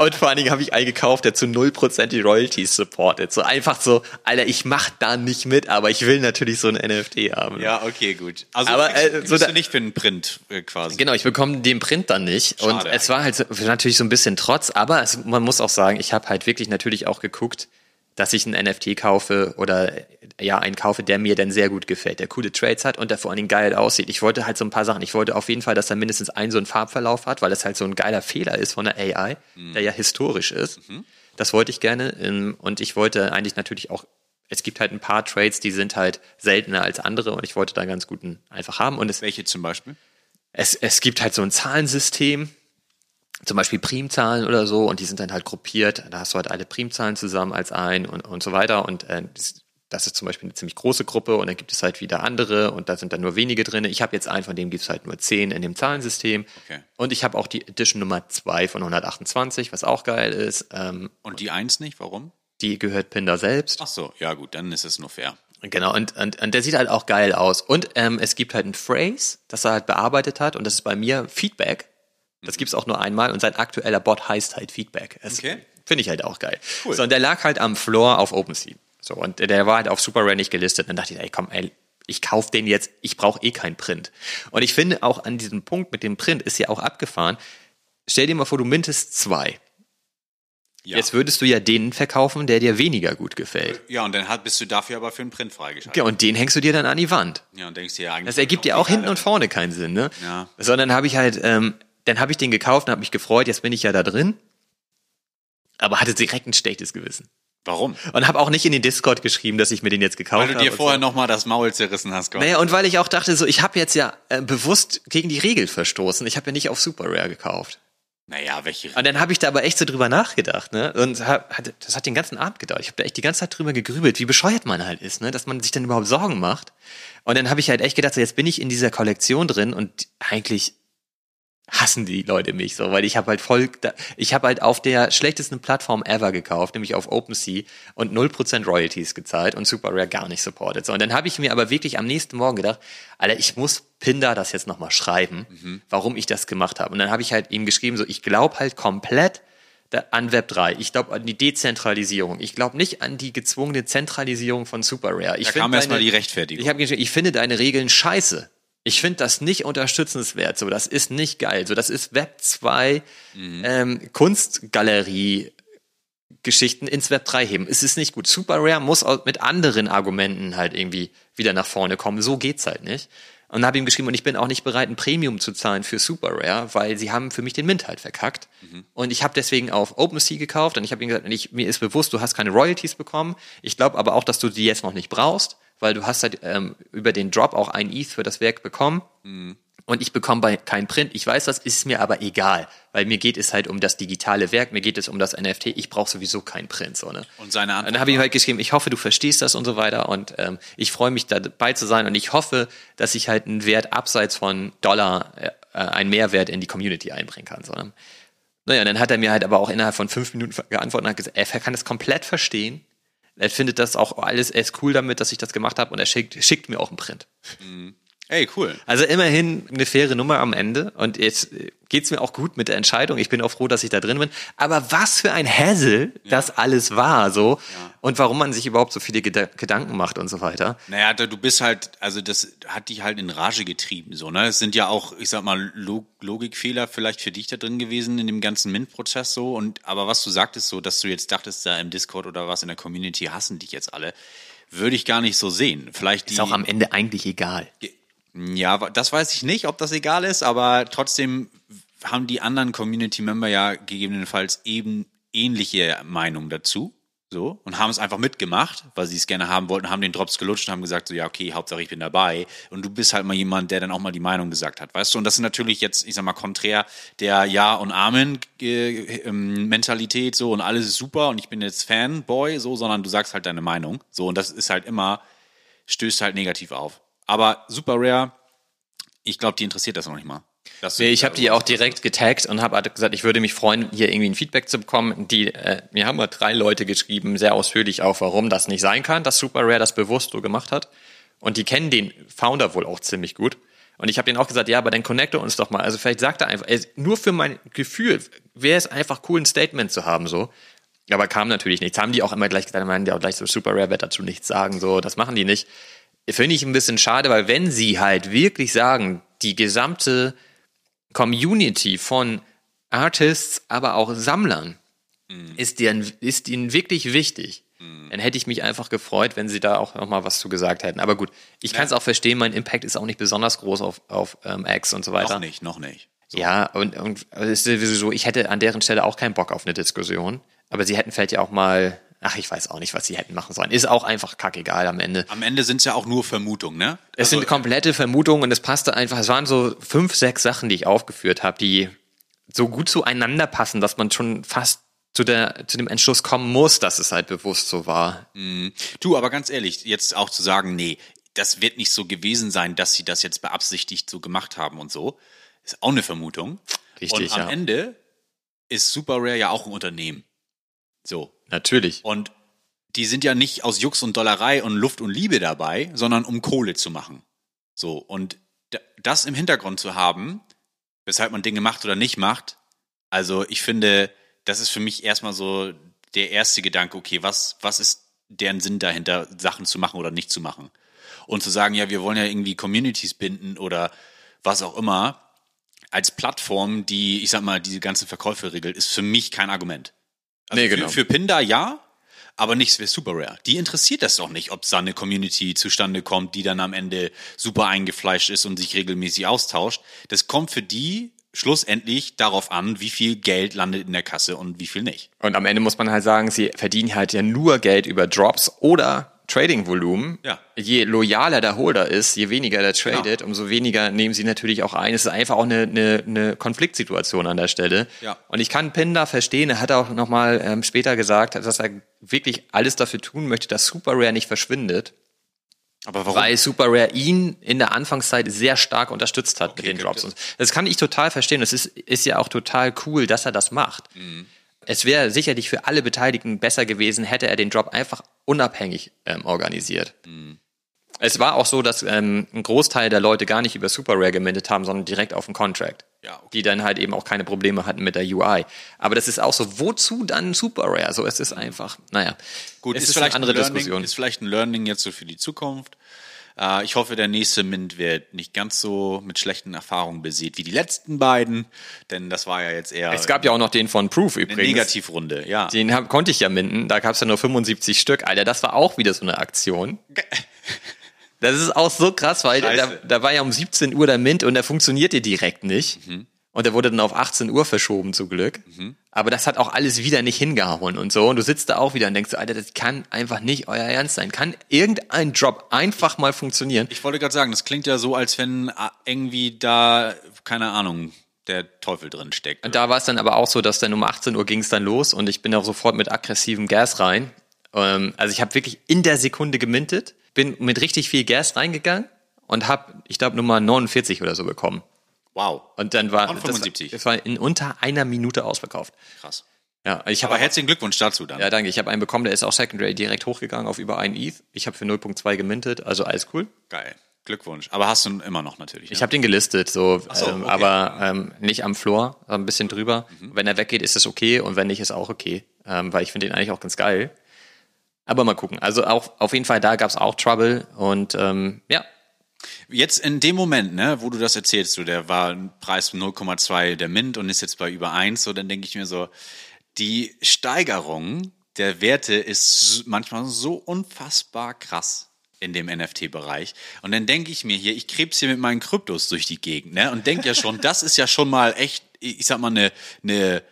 und vor allen Dingen habe ich einen gekauft, der zu 0% die Royalties supportet. So einfach so, Alter, ich mach da nicht mit, aber ich will natürlich so ein NFT haben. Ja, okay, gut. Also aber, äh, so du nicht für einen Print äh, quasi. Genau, ich bekomme den Print dann nicht. Schade und es war halt so, natürlich so ein bisschen Trotz, aber es, man muss auch sagen, ich habe halt wirklich natürlich auch geguckt, dass ich einen NFT kaufe oder ja, einen kaufe, der mir dann sehr gut gefällt, der coole Trades hat und der vor allen Dingen geil aussieht. Ich wollte halt so ein paar Sachen. Ich wollte auf jeden Fall, dass er mindestens einen so einen Farbverlauf hat, weil das halt so ein geiler Fehler ist von der AI, mhm. der ja historisch ist. Mhm. Das wollte ich gerne. Ähm, und ich wollte eigentlich natürlich auch, es gibt halt ein paar Trades, die sind halt seltener als andere und ich wollte da einen ganz guten einfach haben. Und es, Welche zum Beispiel? Es, es gibt halt so ein Zahlensystem, zum Beispiel Primzahlen oder so und die sind dann halt gruppiert. Da hast du halt alle Primzahlen zusammen als ein und, und so weiter. Und äh, das ist zum Beispiel eine ziemlich große Gruppe und dann gibt es halt wieder andere und da sind dann nur wenige drin. Ich habe jetzt einen, von dem gibt es halt nur zehn in dem Zahlensystem. Okay. Und ich habe auch die Edition Nummer zwei von 128, was auch geil ist. Ähm, und die eins nicht, warum? Die gehört Pinder selbst. Ach so, ja gut, dann ist es nur fair. Genau, und, und, und der sieht halt auch geil aus. Und ähm, es gibt halt ein Phrase, das er halt bearbeitet hat und das ist bei mir Feedback. Das gibt's auch nur einmal und sein aktueller Bot heißt halt Feedback. Das okay. Finde ich halt auch geil. Cool. So, und der lag halt am Floor auf OpenSea. So, und der war halt auf Super Rare nicht gelistet. Und dann dachte ich, ey, komm, ey, ich kauf den jetzt, ich brauche eh keinen Print. Und ich finde auch an diesem Punkt mit dem Print ist ja auch abgefahren. Stell dir mal vor, du mintest zwei. Ja. Jetzt würdest du ja den verkaufen, der dir weniger gut gefällt. Ja, und dann hat, bist du dafür aber für einen Print freigeschaltet. Ja, und den hängst du dir dann an die Wand. Ja, und denkst dir ja eigentlich. Das ergibt ja auch hinten und vorne keinen Sinn, ne? Ja. Sondern habe ich halt ähm, dann habe ich den gekauft und habe mich gefreut, jetzt bin ich ja da drin. Aber hatte direkt ein schlechtes Gewissen. Warum? Und habe auch nicht in den Discord geschrieben, dass ich mir den jetzt gekauft habe. Weil du dir vorher so. nochmal das Maul zerrissen hast. Gott. Naja, und weil ich auch dachte, so ich habe jetzt ja äh, bewusst gegen die Regel verstoßen. Ich habe ja nicht auf Super Rare gekauft. Naja, welche. Und dann habe ich da aber echt so drüber nachgedacht, ne? Und hab, hat, das hat den ganzen Abend gedauert. Ich habe da echt die ganze Zeit drüber gegrübelt, wie bescheuert man halt ist, ne? Dass man sich dann überhaupt Sorgen macht. Und dann habe ich halt echt gedacht, so jetzt bin ich in dieser Kollektion drin und eigentlich hassen die Leute mich so, weil ich habe halt voll, ich habe halt auf der schlechtesten Plattform ever gekauft, nämlich auf OpenSea und 0% Royalties gezahlt und Super Rare gar nicht supported. So, und dann habe ich mir aber wirklich am nächsten Morgen gedacht, Alter, ich muss Pinder das jetzt nochmal schreiben, mhm. warum ich das gemacht habe. Und dann habe ich halt ihm geschrieben, so, ich glaube halt komplett an Web 3. Ich glaube an die Dezentralisierung. Ich glaube nicht an die gezwungene Zentralisierung von Super Rare. Ich da kam erstmal die Rechtfertigung. Ich geschrieben, ich finde deine Regeln scheiße. Ich finde das nicht unterstützenswert. So, das ist nicht geil. So, das ist Web 2 mhm. ähm, Kunstgalerie. Geschichten ins Web 3 heben. Es ist nicht gut. Super Rare muss mit anderen Argumenten halt irgendwie wieder nach vorne kommen. So geht's halt nicht. Und habe ihm geschrieben, und ich bin auch nicht bereit, ein Premium zu zahlen für Super Rare, weil sie haben für mich den Mint halt verkackt. Mhm. Und ich habe deswegen auf OpenSea gekauft und ich habe ihm gesagt, ich, mir ist bewusst, du hast keine Royalties bekommen. Ich glaube aber auch, dass du die jetzt noch nicht brauchst weil du hast halt ähm, über den Drop auch ein ETH für das Werk bekommen. Mhm. Und ich bekomme bei kein Print. Ich weiß, das ist mir aber egal, weil mir geht es halt um das digitale Werk, mir geht es um das NFT. Ich brauche sowieso keinen Print. So, ne? Und seine Antwort. dann habe ich halt geschrieben, ich hoffe, du verstehst das und so weiter. Und ähm, ich freue mich dabei zu sein und ich hoffe, dass ich halt einen Wert abseits von Dollar, äh, einen Mehrwert in die Community einbringen kann. So, ne? Naja, dann hat er mir halt aber auch innerhalb von fünf Minuten geantwortet und hat gesagt, er kann es komplett verstehen er findet das auch alles, er ist cool damit, dass ich das gemacht habe und er schickt, schickt mir auch einen Print. Mhm. Ey, cool. Also immerhin eine faire Nummer am Ende und jetzt geht's mir auch gut mit der Entscheidung. Ich bin auch froh, dass ich da drin bin. Aber was für ein Hassel ja. das alles war, so. Ja. Und warum man sich überhaupt so viele Geda Gedanken macht und so weiter. Naja, du bist halt, also das hat dich halt in Rage getrieben, so, ne? Es sind ja auch, ich sag mal, Log Logikfehler vielleicht für dich da drin gewesen in dem ganzen Mint-Prozess so. Und, aber was du sagtest so, dass du jetzt dachtest, da im Discord oder was in der Community hassen dich jetzt alle, würde ich gar nicht so sehen. Vielleicht die, Ist auch am Ende eigentlich egal. Ja, das weiß ich nicht, ob das egal ist, aber trotzdem haben die anderen Community-Member ja gegebenenfalls eben ähnliche Meinungen dazu. So, und haben es einfach mitgemacht, weil sie es gerne haben wollten, haben den Drops gelutscht und haben gesagt, so, ja, okay, Hauptsache ich bin dabei. Und du bist halt mal jemand, der dann auch mal die Meinung gesagt hat, weißt du? Und das ist natürlich jetzt, ich sag mal, konträr der Ja- und Amen-Mentalität, so, und alles ist super und ich bin jetzt Fanboy, so, sondern du sagst halt deine Meinung. So, und das ist halt immer, stößt halt negativ auf. Aber Super Rare, ich glaube, die interessiert das noch nicht mal. Nee, ich habe die auch direkt getaggt und habe halt gesagt, ich würde mich freuen, hier irgendwie ein Feedback zu bekommen. Die, äh, mir haben mal drei Leute geschrieben, sehr ausführlich auch, warum das nicht sein kann, dass Super Rare das bewusst so gemacht hat. Und die kennen den Founder wohl auch ziemlich gut. Und ich habe denen auch gesagt, ja, aber dann connecte uns doch mal. Also vielleicht sagt er einfach, ey, nur für mein Gefühl wäre es einfach cool, ein Statement zu haben, so. Aber kam natürlich nichts. Haben die auch immer gleich gesagt, meinen die auch gleich so, Super Rare wird dazu nichts sagen, so, das machen die nicht. Finde ich ein bisschen schade, weil wenn sie halt wirklich sagen, die gesamte Community von Artists, aber auch Sammlern mhm. ist, deren, ist ihnen wirklich wichtig. Mhm. Dann hätte ich mich einfach gefreut, wenn sie da auch nochmal was zu gesagt hätten. Aber gut, ich kann es auch verstehen, mein Impact ist auch nicht besonders groß auf, auf ähm, X und so weiter. Noch nicht, noch nicht. So. Ja, und, und es ist sowieso, ich hätte an deren Stelle auch keinen Bock auf eine Diskussion. Aber sie hätten vielleicht ja auch mal Ach, ich weiß auch nicht, was sie hätten machen sollen. Ist auch einfach kackegal am Ende. Am Ende sind es ja auch nur Vermutungen, ne? Es also, sind komplette Vermutungen und es passte einfach. Es waren so fünf, sechs Sachen, die ich aufgeführt habe, die so gut zueinander passen, dass man schon fast zu, der, zu dem Entschluss kommen muss, dass es halt bewusst so war. Mhm. Du, aber ganz ehrlich, jetzt auch zu sagen, nee, das wird nicht so gewesen sein, dass sie das jetzt beabsichtigt so gemacht haben und so, ist auch eine Vermutung. Richtig. Und am ja. Ende ist Super Rare ja auch ein Unternehmen. So. Natürlich. Und die sind ja nicht aus Jux und Dollerei und Luft und Liebe dabei, sondern um Kohle zu machen. So. Und das im Hintergrund zu haben, weshalb man Dinge macht oder nicht macht, also ich finde, das ist für mich erstmal so der erste Gedanke, okay, was, was ist deren Sinn dahinter, Sachen zu machen oder nicht zu machen? Und zu sagen, ja, wir wollen ja irgendwie Communities binden oder was auch immer, als Plattform, die, ich sag mal, diese ganzen Verkäufe regelt, ist für mich kein Argument. Also nee, genau. Für, für Pinda ja, aber nichts für Super Rare. Die interessiert das doch nicht, ob da eine Community zustande kommt, die dann am Ende super eingefleischt ist und sich regelmäßig austauscht. Das kommt für die schlussendlich darauf an, wie viel Geld landet in der Kasse und wie viel nicht. Und am Ende muss man halt sagen, sie verdienen halt ja nur Geld über Drops oder Trading-Volumen. Ja. Je loyaler der Holder ist, je weniger der tradet, umso weniger nehmen sie natürlich auch ein. Es ist einfach auch eine, eine, eine Konfliktsituation an der Stelle. Ja. Und ich kann Pinder verstehen. Er hat auch nochmal ähm, später gesagt, dass er wirklich alles dafür tun möchte, dass Super Rare nicht verschwindet. Aber warum? Weil Super Rare ihn in der Anfangszeit sehr stark unterstützt hat mit den. Drops. Das kann ich total verstehen. Das ist, ist ja auch total cool, dass er das macht. Es wäre sicherlich für alle Beteiligten besser gewesen, hätte er den Drop einfach unabhängig ähm, organisiert. Es war auch so, dass ähm, ein Großteil der Leute gar nicht über Super Rare gemintet haben, sondern direkt auf den Contract. Ja, okay. Die dann halt eben auch keine Probleme hatten mit der UI. Aber das ist auch so, wozu dann Super Rare? So, es ist einfach, naja. Gut, es ist, ist, vielleicht eine andere ein Learning, Diskussion. Ist vielleicht ein Learning jetzt so für die Zukunft. Äh, ich hoffe, der nächste Mint wird nicht ganz so mit schlechten Erfahrungen besät wie die letzten beiden, denn das war ja jetzt eher Es gab ja auch noch den von Proof eine übrigens. Negativrunde. Ja, Den hab, konnte ich ja minden. Da gab es ja nur 75 Stück. Alter, das war auch wieder so eine Aktion. Das ist auch so krass, weil da, da war ja um 17 Uhr der Mint und der funktionierte direkt nicht. Und der wurde dann auf 18 Uhr verschoben, zum Glück. Aber das hat auch alles wieder nicht hingehauen und so. Und du sitzt da auch wieder und denkst, so, Alter, das kann einfach nicht euer Ernst sein. Kann irgendein Job einfach mal funktionieren? Ich wollte gerade sagen, das klingt ja so, als wenn äh, irgendwie da, keine Ahnung, der Teufel drin steckt. Und da war es dann aber auch so, dass dann um 18 Uhr ging es dann los und ich bin auch sofort mit aggressivem Gas rein. Ähm, also ich habe wirklich in der Sekunde gemintet, bin mit richtig viel Gas reingegangen und habe, ich glaube, Nummer 49 oder so bekommen. Wow, Und dann war Und das, 75. das war in unter einer Minute ausverkauft. krass. Ja, ich Aber habe herzlichen Glückwunsch dazu dann. ja, danke. Ich habe einen bekommen, der ist auch Secondary direkt hochgegangen auf über einen ETH. Ich habe für 0.2 gemintet, also alles cool. Geil. Glückwunsch. Aber hast du immer noch natürlich. Ich ne? habe den gelistet, so, so, ähm, okay. aber ähm, nicht am Floor, ein bisschen drüber. Wenn er weggeht, ist es okay und wenn nicht, ist auch okay, ähm, weil ich finde den eigentlich auch ganz geil. Aber mal gucken. Also auch auf jeden Fall da gab es auch Trouble und ähm, ja, Jetzt in dem Moment, ne, wo du das erzählst, so, der war ein Preis von 0,2 der Mint und ist jetzt bei über 1, so, dann denke ich mir so, die Steigerung der Werte ist manchmal so unfassbar krass in dem NFT-Bereich. Und dann denke ich mir hier, ich krebs hier mit meinen Kryptos durch die Gegend, ne, und denke ja schon, das ist ja schon mal echt, ich sag mal, eine, eine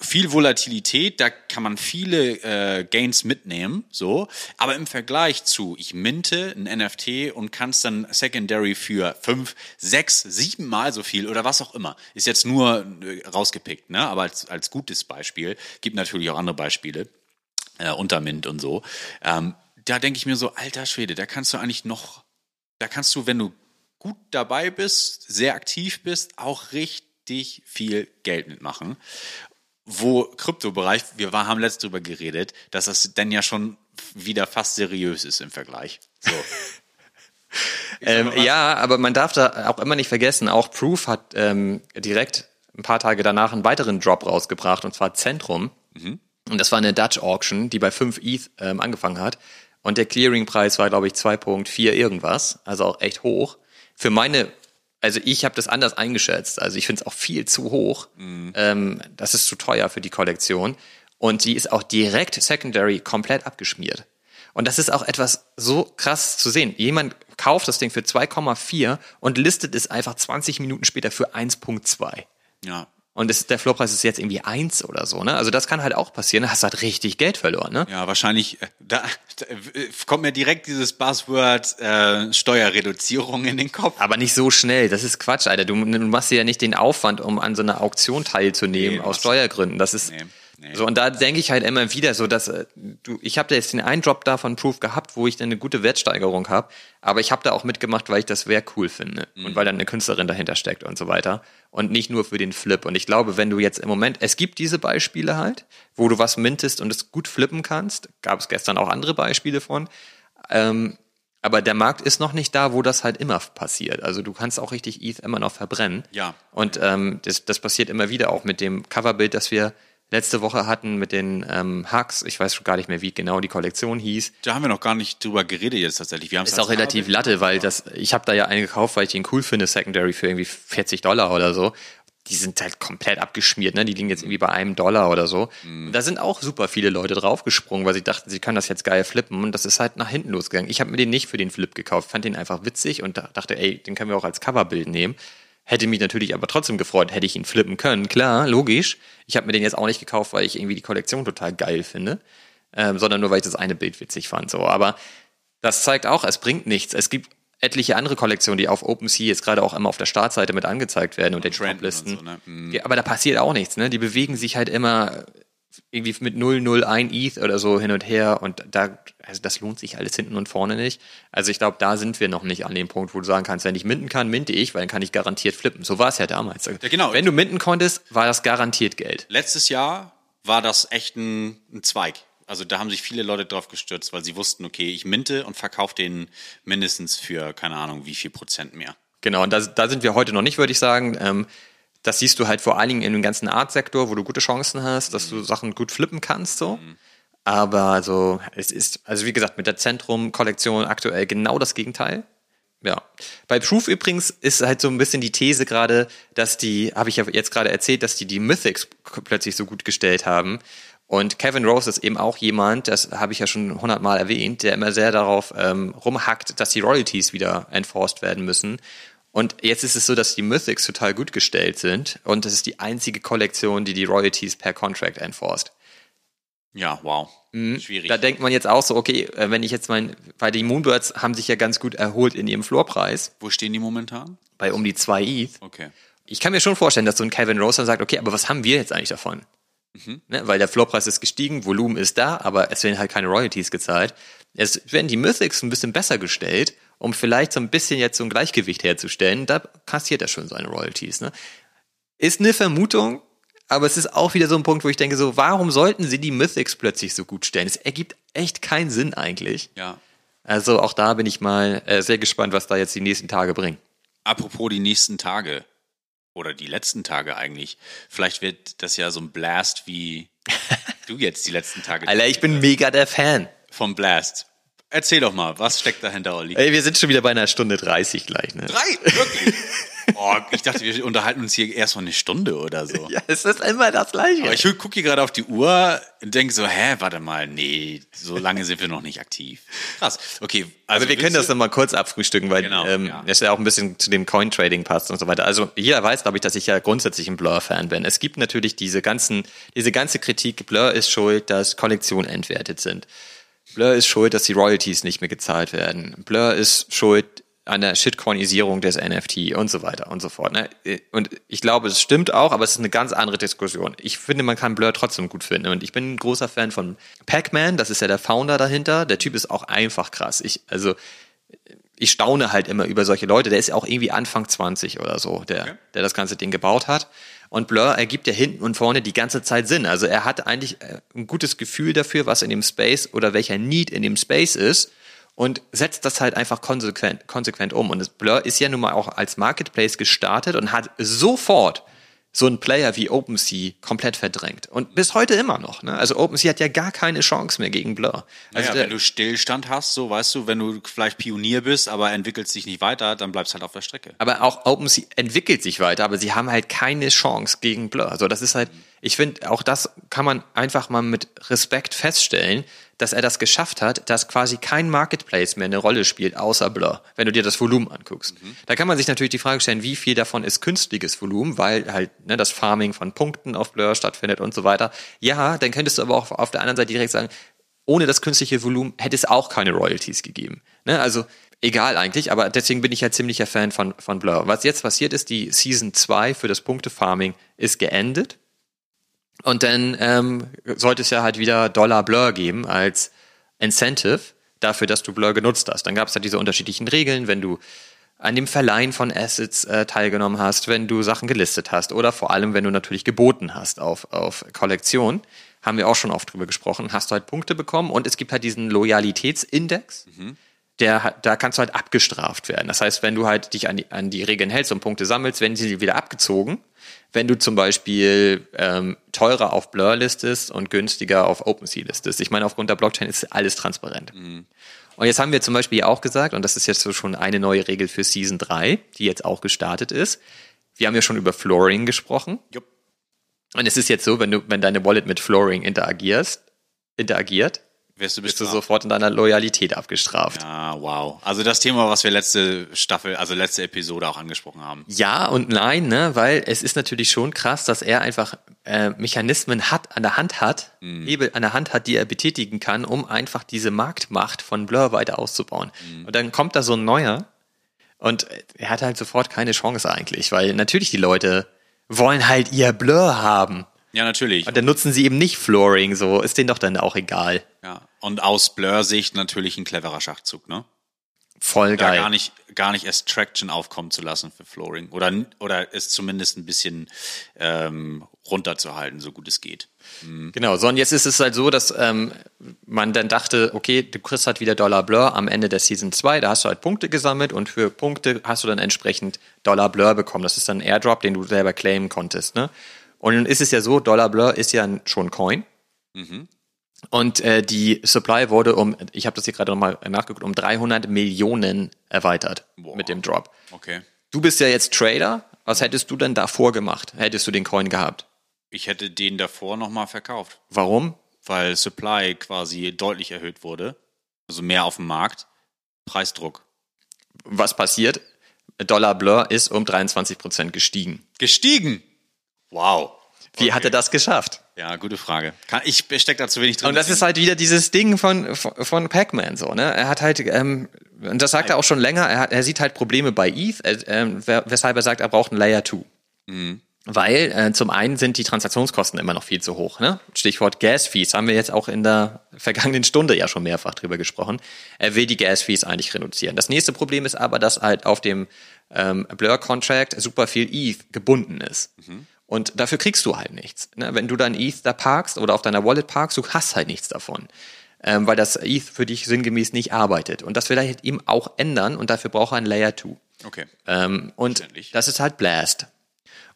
viel Volatilität, da kann man viele äh, Gains mitnehmen, so. Aber im Vergleich zu, ich minte ein NFT und kann es dann Secondary für fünf, sechs, sieben Mal so viel oder was auch immer. Ist jetzt nur äh, rausgepickt, ne? Aber als, als gutes Beispiel. Gibt natürlich auch andere Beispiele, äh, unter Mint und so. Ähm, da denke ich mir so, alter Schwede, da kannst du eigentlich noch, da kannst du, wenn du gut dabei bist, sehr aktiv bist, auch richtig viel Geld mitmachen wo Kryptobereich, wir war, haben letztes drüber geredet, dass das dann ja schon wieder fast seriös ist im Vergleich. So. ähm, ja, aber man darf da auch immer nicht vergessen, auch Proof hat ähm, direkt ein paar Tage danach einen weiteren Drop rausgebracht und zwar Zentrum. Und das war eine Dutch Auction, die bei 5 ETH ähm, angefangen hat. Und der Clearingpreis war, glaube ich, 2.4 irgendwas, also auch echt hoch. Für meine, also ich habe das anders eingeschätzt. Also ich finde es auch viel zu hoch. Ähm, das ist zu teuer für die Kollektion. Und die ist auch direkt Secondary komplett abgeschmiert. Und das ist auch etwas so krass zu sehen. Jemand kauft das Ding für 2,4 und listet es einfach 20 Minuten später für 1,2. Ja. Und es, der Floorpreis ist jetzt irgendwie 1 oder so, ne? Also das kann halt auch passieren. Da hast du halt richtig Geld verloren, ne? Ja, wahrscheinlich, äh, da, da äh, kommt mir direkt dieses Buzzword äh, Steuerreduzierung in den Kopf. Aber nicht so schnell. Das ist Quatsch, Alter. Du, du machst dir ja nicht den Aufwand, um an so einer Auktion teilzunehmen Nee, aus Steuergründen. Das ist Nee, nee. so. Und da denke ich halt immer wieder so, dass äh, du, ich habe da jetzt den einen Drop da von Proof gehabt, wo ich dann eine gute Wertsteigerung habe. Aber ich habe da auch mitgemacht, weil ich das Wert cool finde Mhm. und weil dann eine Künstlerin dahinter steckt und so weiter. Und nicht nur für den Flip. Und ich glaube, wenn du jetzt im Moment, es gibt diese Beispiele halt, wo du was mintest und es gut flippen kannst. Gab es gestern auch andere Beispiele von. Ähm, aber der Markt ist noch nicht da, wo das halt immer passiert. Also du kannst auch richtig ETH immer noch verbrennen. Ja. Und ähm, das, das passiert immer wieder auch mit dem Coverbild, das wir letzte Woche hatten mit den ähm, Hugs. Ich weiß schon gar nicht mehr, wie genau die Kollektion hieß. Da haben wir noch gar nicht drüber geredet jetzt tatsächlich. Wir Ist auch relativ latte, weil das, ich habe da ja einen gekauft, weil ich den cool finde, Secondary für irgendwie 40 Dollar oder so. Die sind halt komplett abgeschmiert, ne? Die liegen jetzt irgendwie bei einem Dollar oder so. Und Da sind auch super viele Leute draufgesprungen, weil sie dachten, sie können das jetzt geil flippen. Und das ist halt nach hinten losgegangen. Ich habe mir den nicht für den Flip gekauft, fand den einfach witzig und da- dachte, ey, den können wir auch als Coverbild nehmen. Hätte mich natürlich aber trotzdem gefreut, hätte ich ihn flippen können. Klar, logisch. Ich habe mir den jetzt auch nicht gekauft, weil ich irgendwie die Kollektion total geil finde. ähm, sondern nur weil ich das eine Bild witzig fand. So, aber das zeigt auch, es bringt nichts. Es gibt etliche andere Kollektionen, die auf OpenSea jetzt gerade auch immer auf der Startseite mit angezeigt werden und, den Trenden Toplisten. und so, ne? Mhm. Ja, aber da passiert auch nichts, ne? Die bewegen sich halt immer irgendwie mit 001 ETH oder so hin und her und da, also das lohnt sich alles hinten und vorne nicht. Also ich glaube, da sind wir noch nicht an dem Punkt, wo du sagen kannst, wenn ich minden kann, minte ich, weil dann kann ich garantiert flippen. So war es ja damals. Ja, genau. Wenn du minden konntest, war das garantiert Geld. Letztes Jahr war das echt ein, ein Zweig. Also da haben sich viele Leute drauf gestürzt, weil sie wussten, okay, ich minte und verkaufe den mindestens für, keine Ahnung, wie viel Prozent mehr. Genau, und da, da sind wir heute noch nicht, würde ich sagen. Ähm, das siehst du halt vor allen Dingen in dem ganzen Art-Sektor, wo du gute Chancen hast, dass du Sachen gut flippen kannst, so. Aber also, es ist, also wie gesagt, mit der Zentrum-Kollektion aktuell genau das Gegenteil. Ja. Bei Proof übrigens ist halt so ein bisschen die These gerade, dass die, habe ich ja jetzt gerade erzählt, dass die die Mythics plötzlich so gut gestellt haben. Und Kevin Rose ist eben auch jemand, das habe ich ja schon hundertmal erwähnt, der immer sehr darauf ähm, rumhackt, dass die Royalties wieder enforced werden müssen. Und jetzt ist es so, dass die Mythics total gut gestellt sind und das ist die einzige Kollektion, die die Royalties per Contract enforced. Ja, wow. Schwierig. Mhm. Da denkt man jetzt auch so, okay, äh, wenn ich jetzt mein, weil die Moonbirds haben sich ja ganz gut erholt in ihrem Floorpreis, Wo stehen die momentan? bei um die 2 ETH. Okay. Ich kann mir schon vorstellen, dass so ein Kevin Rose dann sagt, okay, aber was haben wir jetzt eigentlich davon? Ne, weil der Floorpreis ist gestiegen, Volumen ist da, aber es werden halt keine Royalties gezahlt. Es werden die Mythics ein bisschen besser gestellt, um vielleicht so ein bisschen jetzt so ein Gleichgewicht herzustellen. Da kassiert er schon seine Royalties. Ne? Ist eine Vermutung, aber es ist auch wieder so ein Punkt, wo ich denke, so, warum sollten sie die Mythics plötzlich so gut stellen? Es ergibt echt keinen Sinn eigentlich. Ja. Also auch da bin ich mal äh, sehr gespannt, was da jetzt die nächsten Tage bringen. Apropos die nächsten Tage oder die letzten Tage eigentlich. Vielleicht wird das ja so ein Blast wie du jetzt die letzten Tage Alter, ich bin mega der Fan. vom Blast. Erzähl doch mal, was steckt dahinter, Olli? Ey, wir sind schon wieder bei einer Stunde 30 gleich, ne? Drei? Wirklich? oh, ich dachte, wir unterhalten uns hier erst mal eine Stunde oder so. Ja, es ist immer das Gleiche. Aber ich gucke hier gerade auf die Uhr und denke so, hä, warte mal, nee, so lange sind wir noch nicht aktiv. Krass. Okay, also Also wir können das nochmal kurz abfrühstücken, weil Genau, ähm, ja. das ja auch ein bisschen zu dem Coin-Trading passt und so weiter. Also jeder weiß, glaube ich, dass ich ja grundsätzlich ein Blur-Fan bin. Es gibt natürlich diese ganzen, diese ganze Kritik, Blur ist schuld, dass Kollektionen entwertet sind. Blur ist schuld, dass die Royalties nicht mehr gezahlt werden. Blur ist schuld an der Shitcoinisierung des NFT und so weiter und so fort. Ne? Und ich glaube, es stimmt auch, aber es ist eine ganz andere Diskussion. Ich finde, man kann Blur trotzdem gut finden. Und ich bin ein großer Fan von Pac-Man, das ist ja der Founder dahinter. Der Typ ist auch einfach krass. Ich, also, ich staune halt immer über solche Leute. Der ist ja auch irgendwie Anfang 20 oder so, der, der das ganze Ding gebaut hat. Und Blur ergibt ja hinten und vorne die ganze Zeit Sinn. Also er hat eigentlich äh, ein gutes Gefühl dafür, was in dem Space oder welcher Need in dem Space ist und setzt das halt einfach konsequent, konsequent um. Und Blur ist ja nun mal auch als Marketplace gestartet und hat sofort so einen Player wie OpenSea komplett verdrängt. Und bis heute immer noch. Ne? Also OpenSea hat ja gar keine Chance mehr gegen Blur. Also Naja, wenn du Stillstand hast, so weißt du, wenn du vielleicht Pionier bist, aber entwickelst dich nicht weiter, dann bleibst halt auf der Strecke. Aber auch OpenSea entwickelt sich weiter, aber sie haben halt keine Chance gegen Blur. Also das ist halt, ich finde, auch das kann man einfach mal mit Respekt feststellen, dass er das geschafft hat, dass quasi kein Marketplace mehr eine Rolle spielt, außer Blur, wenn du dir das Volumen anguckst. Da kann man sich natürlich die Frage stellen, wie viel davon ist künstliches Volumen, weil halt ne, das Farming von Punkten auf Blur stattfindet und so weiter. Ja, dann könntest du aber auch auf der anderen Seite direkt sagen, ohne das künstliche Volumen hätte es auch keine Royalties gegeben. Ne? Also egal eigentlich, aber deswegen bin ich ja ziemlicher Fan von, von Blur. Was jetzt passiert ist, die Season 2 für das Punktefarming ist geendet. Und dann ähm, sollte es ja halt wieder Dollar Blur geben als Incentive dafür, dass du Blur genutzt hast. Dann gab es halt diese unterschiedlichen Regeln, wenn du an dem Verleihen von Assets äh, teilgenommen hast, wenn du Sachen gelistet hast oder vor allem, wenn du natürlich geboten hast auf, auf Kollektion. Haben wir auch schon oft drüber gesprochen, hast du halt Punkte bekommen und es gibt halt diesen Loyalitätsindex. Der, hat- da kannst du halt abgestraft werden. Das heißt, wenn du halt dich an die, an die Regeln hältst und Punkte sammelst, werden sie wieder abgezogen. Wenn du zum Beispiel ähm, teurer auf Blur listest und günstiger auf OpenSea listest. Ich meine, aufgrund der Blockchain ist alles transparent. Und jetzt haben wir zum Beispiel auch gesagt, und das ist jetzt so schon eine neue Regel für Season 3, die jetzt auch gestartet ist. Wir haben ja schon über Flooring gesprochen. Jupp. Und es ist jetzt so, wenn du, wenn deine Wallet mit Flooring interagierst, interagiert, Wirst du bist du sofort in deiner Loyalität abgestraft. Ah, wow. Also das Thema, was wir letzte Staffel, also letzte Episode auch angesprochen haben. Ja und nein, ne, weil es ist natürlich schon krass, dass er einfach äh, Mechanismen hat, an der Hand hat, Hebel an der Hand hat, die er betätigen kann, um einfach diese Marktmacht von Blur weiter auszubauen. Und dann kommt da so ein neuer und er hat halt sofort keine Chance eigentlich, weil natürlich die Leute wollen halt ihr Blur haben. Ja, natürlich. Und dann nutzen sie eben nicht Flooring, so ist denen doch dann auch egal. Ja. Und aus Blur-Sicht natürlich ein cleverer Schachzug, ne? Voll Da geil. gar nicht, gar nicht erst Traction aufkommen zu lassen für Flooring. Oder, oder es zumindest ein bisschen ähm, runterzuhalten, so gut es geht. Genau, so und jetzt ist es halt so, dass ähm, man dann dachte, okay, du kriegst halt wieder Dollar Blur am Ende der Season 2, da hast du halt Punkte gesammelt und für Punkte hast du dann entsprechend Dollar Blur bekommen. Das ist dann ein Airdrop, den du selber claimen konntest. Ne? Und nun ist es ja so, Dollar Blur ist ja schon Coin. Und äh, die Supply wurde um, ich habe das hier gerade nochmal nachgeguckt, um 300 Millionen erweitert mit dem Drop. Okay. Du bist ja jetzt Trader. Was hättest du denn davor gemacht? Hättest du den Coin gehabt? Ich hätte den davor nochmal verkauft, Warum? weil Supply quasi deutlich erhöht wurde. Also mehr auf dem Markt. Preisdruck. was passiert? Dollar Blur ist um 23% gestiegen. Gestiegen! Wow. Wie hat er das geschafft? Ja, gute Frage. Ich stecke da zu wenig drin. Und das ist halt wieder dieses Ding von, von, Pac-Man so, ne? Er hat halt, ähm, und das sagt er auch schon länger, er, hat, er sieht halt Probleme bei ETH, äh, ähm, weshalb er sagt, er braucht ein Layer 2. Weil äh, zum einen sind die Transaktionskosten immer noch viel zu hoch. Ne? Stichwort Gas-Fees haben wir jetzt auch in der vergangenen Stunde ja schon mehrfach drüber gesprochen. Er will die Gas-Fees eigentlich reduzieren. Das nächste Problem ist aber, dass halt auf dem ähm, Blur-Contract super viel ETH gebunden ist. Und dafür kriegst du halt nichts. Ne? Wenn du dein ETH da parkst oder auf deiner Wallet parkst, du hast halt nichts davon. Ähm, weil das ETH für dich sinngemäß nicht arbeitet. Und das will er halt eben auch ändern und dafür braucht er ein Layer 2. Okay. Ähm, und das ist halt Blast.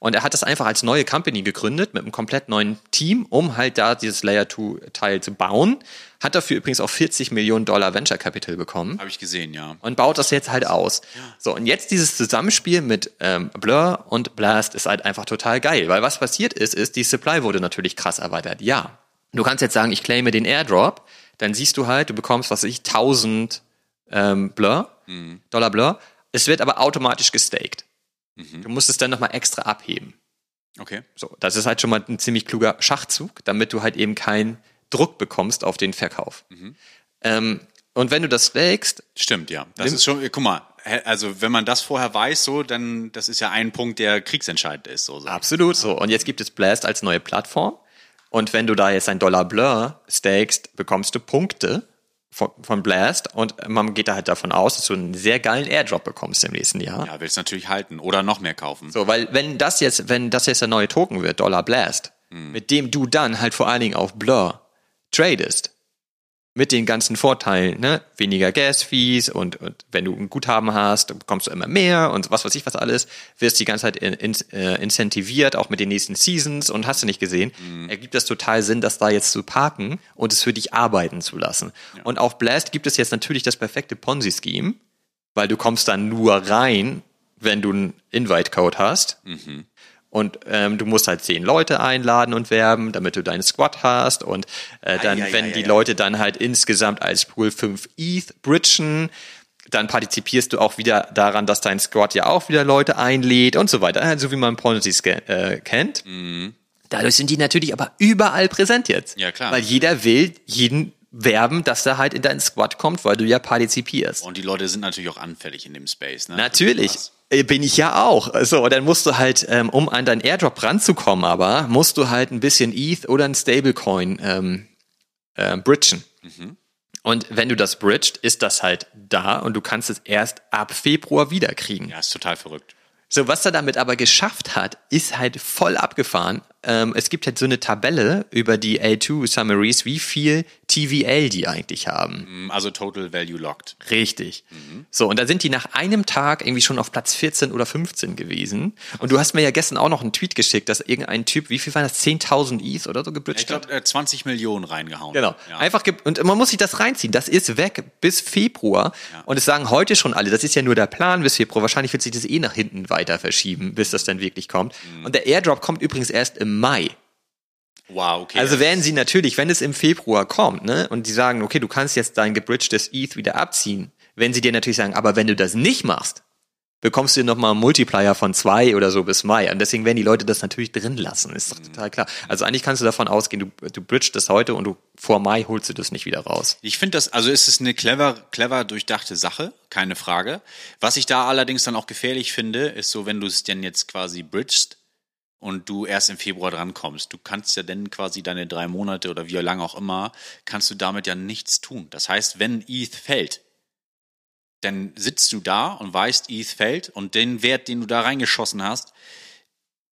Und er hat das einfach als neue Company gegründet mit einem komplett neuen Team, um halt da dieses Layer 2 Teil zu bauen. Hat dafür übrigens auch 40 Millionen Dollar Venture Capital bekommen Habe ich gesehen, ja. und baut das jetzt halt aus. So, und jetzt dieses Zusammenspiel mit ähm, Blur und Blast ist halt einfach total geil, weil was passiert ist, ist, die Supply wurde natürlich krass erweitert. Ja. Du kannst jetzt sagen, ich claime den Airdrop, dann siehst du halt, du bekommst, was weiß ich, 1000 ähm, Blur, Dollar Blur. Es wird aber automatisch gestaked. Du musst es dann nochmal extra abheben. Okay. So, das ist halt schon mal ein ziemlich kluger Schachzug, damit du halt eben keinen Druck bekommst auf den Verkauf. Ähm, und wenn du das stakest, Stimmt, ja. Das ist schon, guck mal, also wenn man das vorher weiß, so, dann, das ist ja ein Punkt, der kriegsentscheidend ist, so. so. Absolut so. Und jetzt gibt es Blast als neue Plattform. Und wenn du da jetzt ein Dollar Blur stakest, bekommst du Punkte von, von Blast. Und man geht da halt davon aus, dass du einen sehr geilen Airdrop bekommst im nächsten Jahr. Ja, willst natürlich halten oder noch mehr kaufen. So, weil wenn das jetzt, wenn das jetzt der neue Token wird, Dollar Blast, Hm. mit dem du dann halt vor allen Dingen auf Blur tradest, mit den ganzen Vorteilen, ne? Weniger Gas-Fees und, und wenn du ein Guthaben hast, bekommst du immer mehr und was weiß ich was alles, wirst die ganze Zeit in, in, äh, incentiviert, auch mit den nächsten Seasons und hast du nicht gesehen, ergibt das total Sinn, das da jetzt zu parken und es für dich arbeiten zu lassen. Und auf Blast gibt es jetzt natürlich das perfekte Ponzi-Scheme, weil du kommst dann nur rein, wenn du einen Invite-Code hast. Und ähm, du musst halt zehn Leute einladen und werben, damit du deinen Squad hast. Und äh, dann, ja, ja, wenn ja, die. Leute dann halt insgesamt als Pool 5 ETH bridgen, dann partizipierst du auch wieder daran, dass dein Squad ja auch wieder Leute einlädt und so weiter. Äh, So wie man Ponzi äh, kennt. Dadurch sind die natürlich aber überall präsent jetzt. Mhm. Ja, klar. Weil jeder will jeden werben, dass er halt in deinen Squad kommt, weil du ja partizipierst. Und die Leute sind natürlich auch anfällig in dem Space, ne? Natürlich. Äh, Bin ich ja auch. So, dann musst du halt, ähm, um an deinen Airdrop ranzukommen, aber musst du halt ein bisschen ETH oder ein Stablecoin ähm, äh, bridgen. Und wenn du das bridged, ist das halt da und du kannst es erst ab Februar wiederkriegen. Ja, ist total verrückt. So, was er damit aber geschafft hat, ist halt voll abgefahren. Ähm, es gibt halt so eine Tabelle über die L2 Summaries, wie viel TVL die eigentlich haben. Also Total Value Locked. Richtig. So, und da sind die nach einem Tag irgendwie schon auf Platz 14 oder 15 gewesen. Und du hast mir ja gestern auch noch einen Tweet geschickt, dass irgendein Typ, wie viel waren das, 10.000 ETH oder so gebridged Ich glaube, äh, 20 Millionen reingehauen. Genau. Ja. Einfach und man muss sich das reinziehen. Das ist weg bis Februar. Und es sagen heute schon alle, das ist ja nur der Plan bis Februar. Wahrscheinlich wird sich das eh nach hinten weiter verschieben, bis das dann wirklich kommt. Mhm. Und der Airdrop kommt übrigens erst im Mai. Wow, okay. Also werden sie natürlich, wenn es im Februar kommt, ne, und die sagen, okay, du kannst jetzt dein gebridgedes ETH wieder abziehen, wenn sie dir natürlich sagen, aber wenn du das nicht machst, bekommst du nochmal einen Multiplier von zwei oder so bis Mai. Und deswegen werden die Leute das natürlich drin lassen, ist doch total klar. Also eigentlich kannst du davon ausgehen, du, du bridgest das heute und du vor Mai holst du das nicht wieder raus. Ich finde das, also es ist eine clever, clever durchdachte Sache, keine Frage. Was ich da allerdings dann auch gefährlich finde, ist so, wenn du es denn jetzt quasi bridgest und du erst im Februar drankommst. Du kannst ja dann quasi deine drei Monate oder wie lange auch immer, kannst du damit ja nichts tun. Das heißt, wenn ETH fällt, dann sitzt du da und weißt, ETH fällt und den Wert, den du da reingeschossen hast,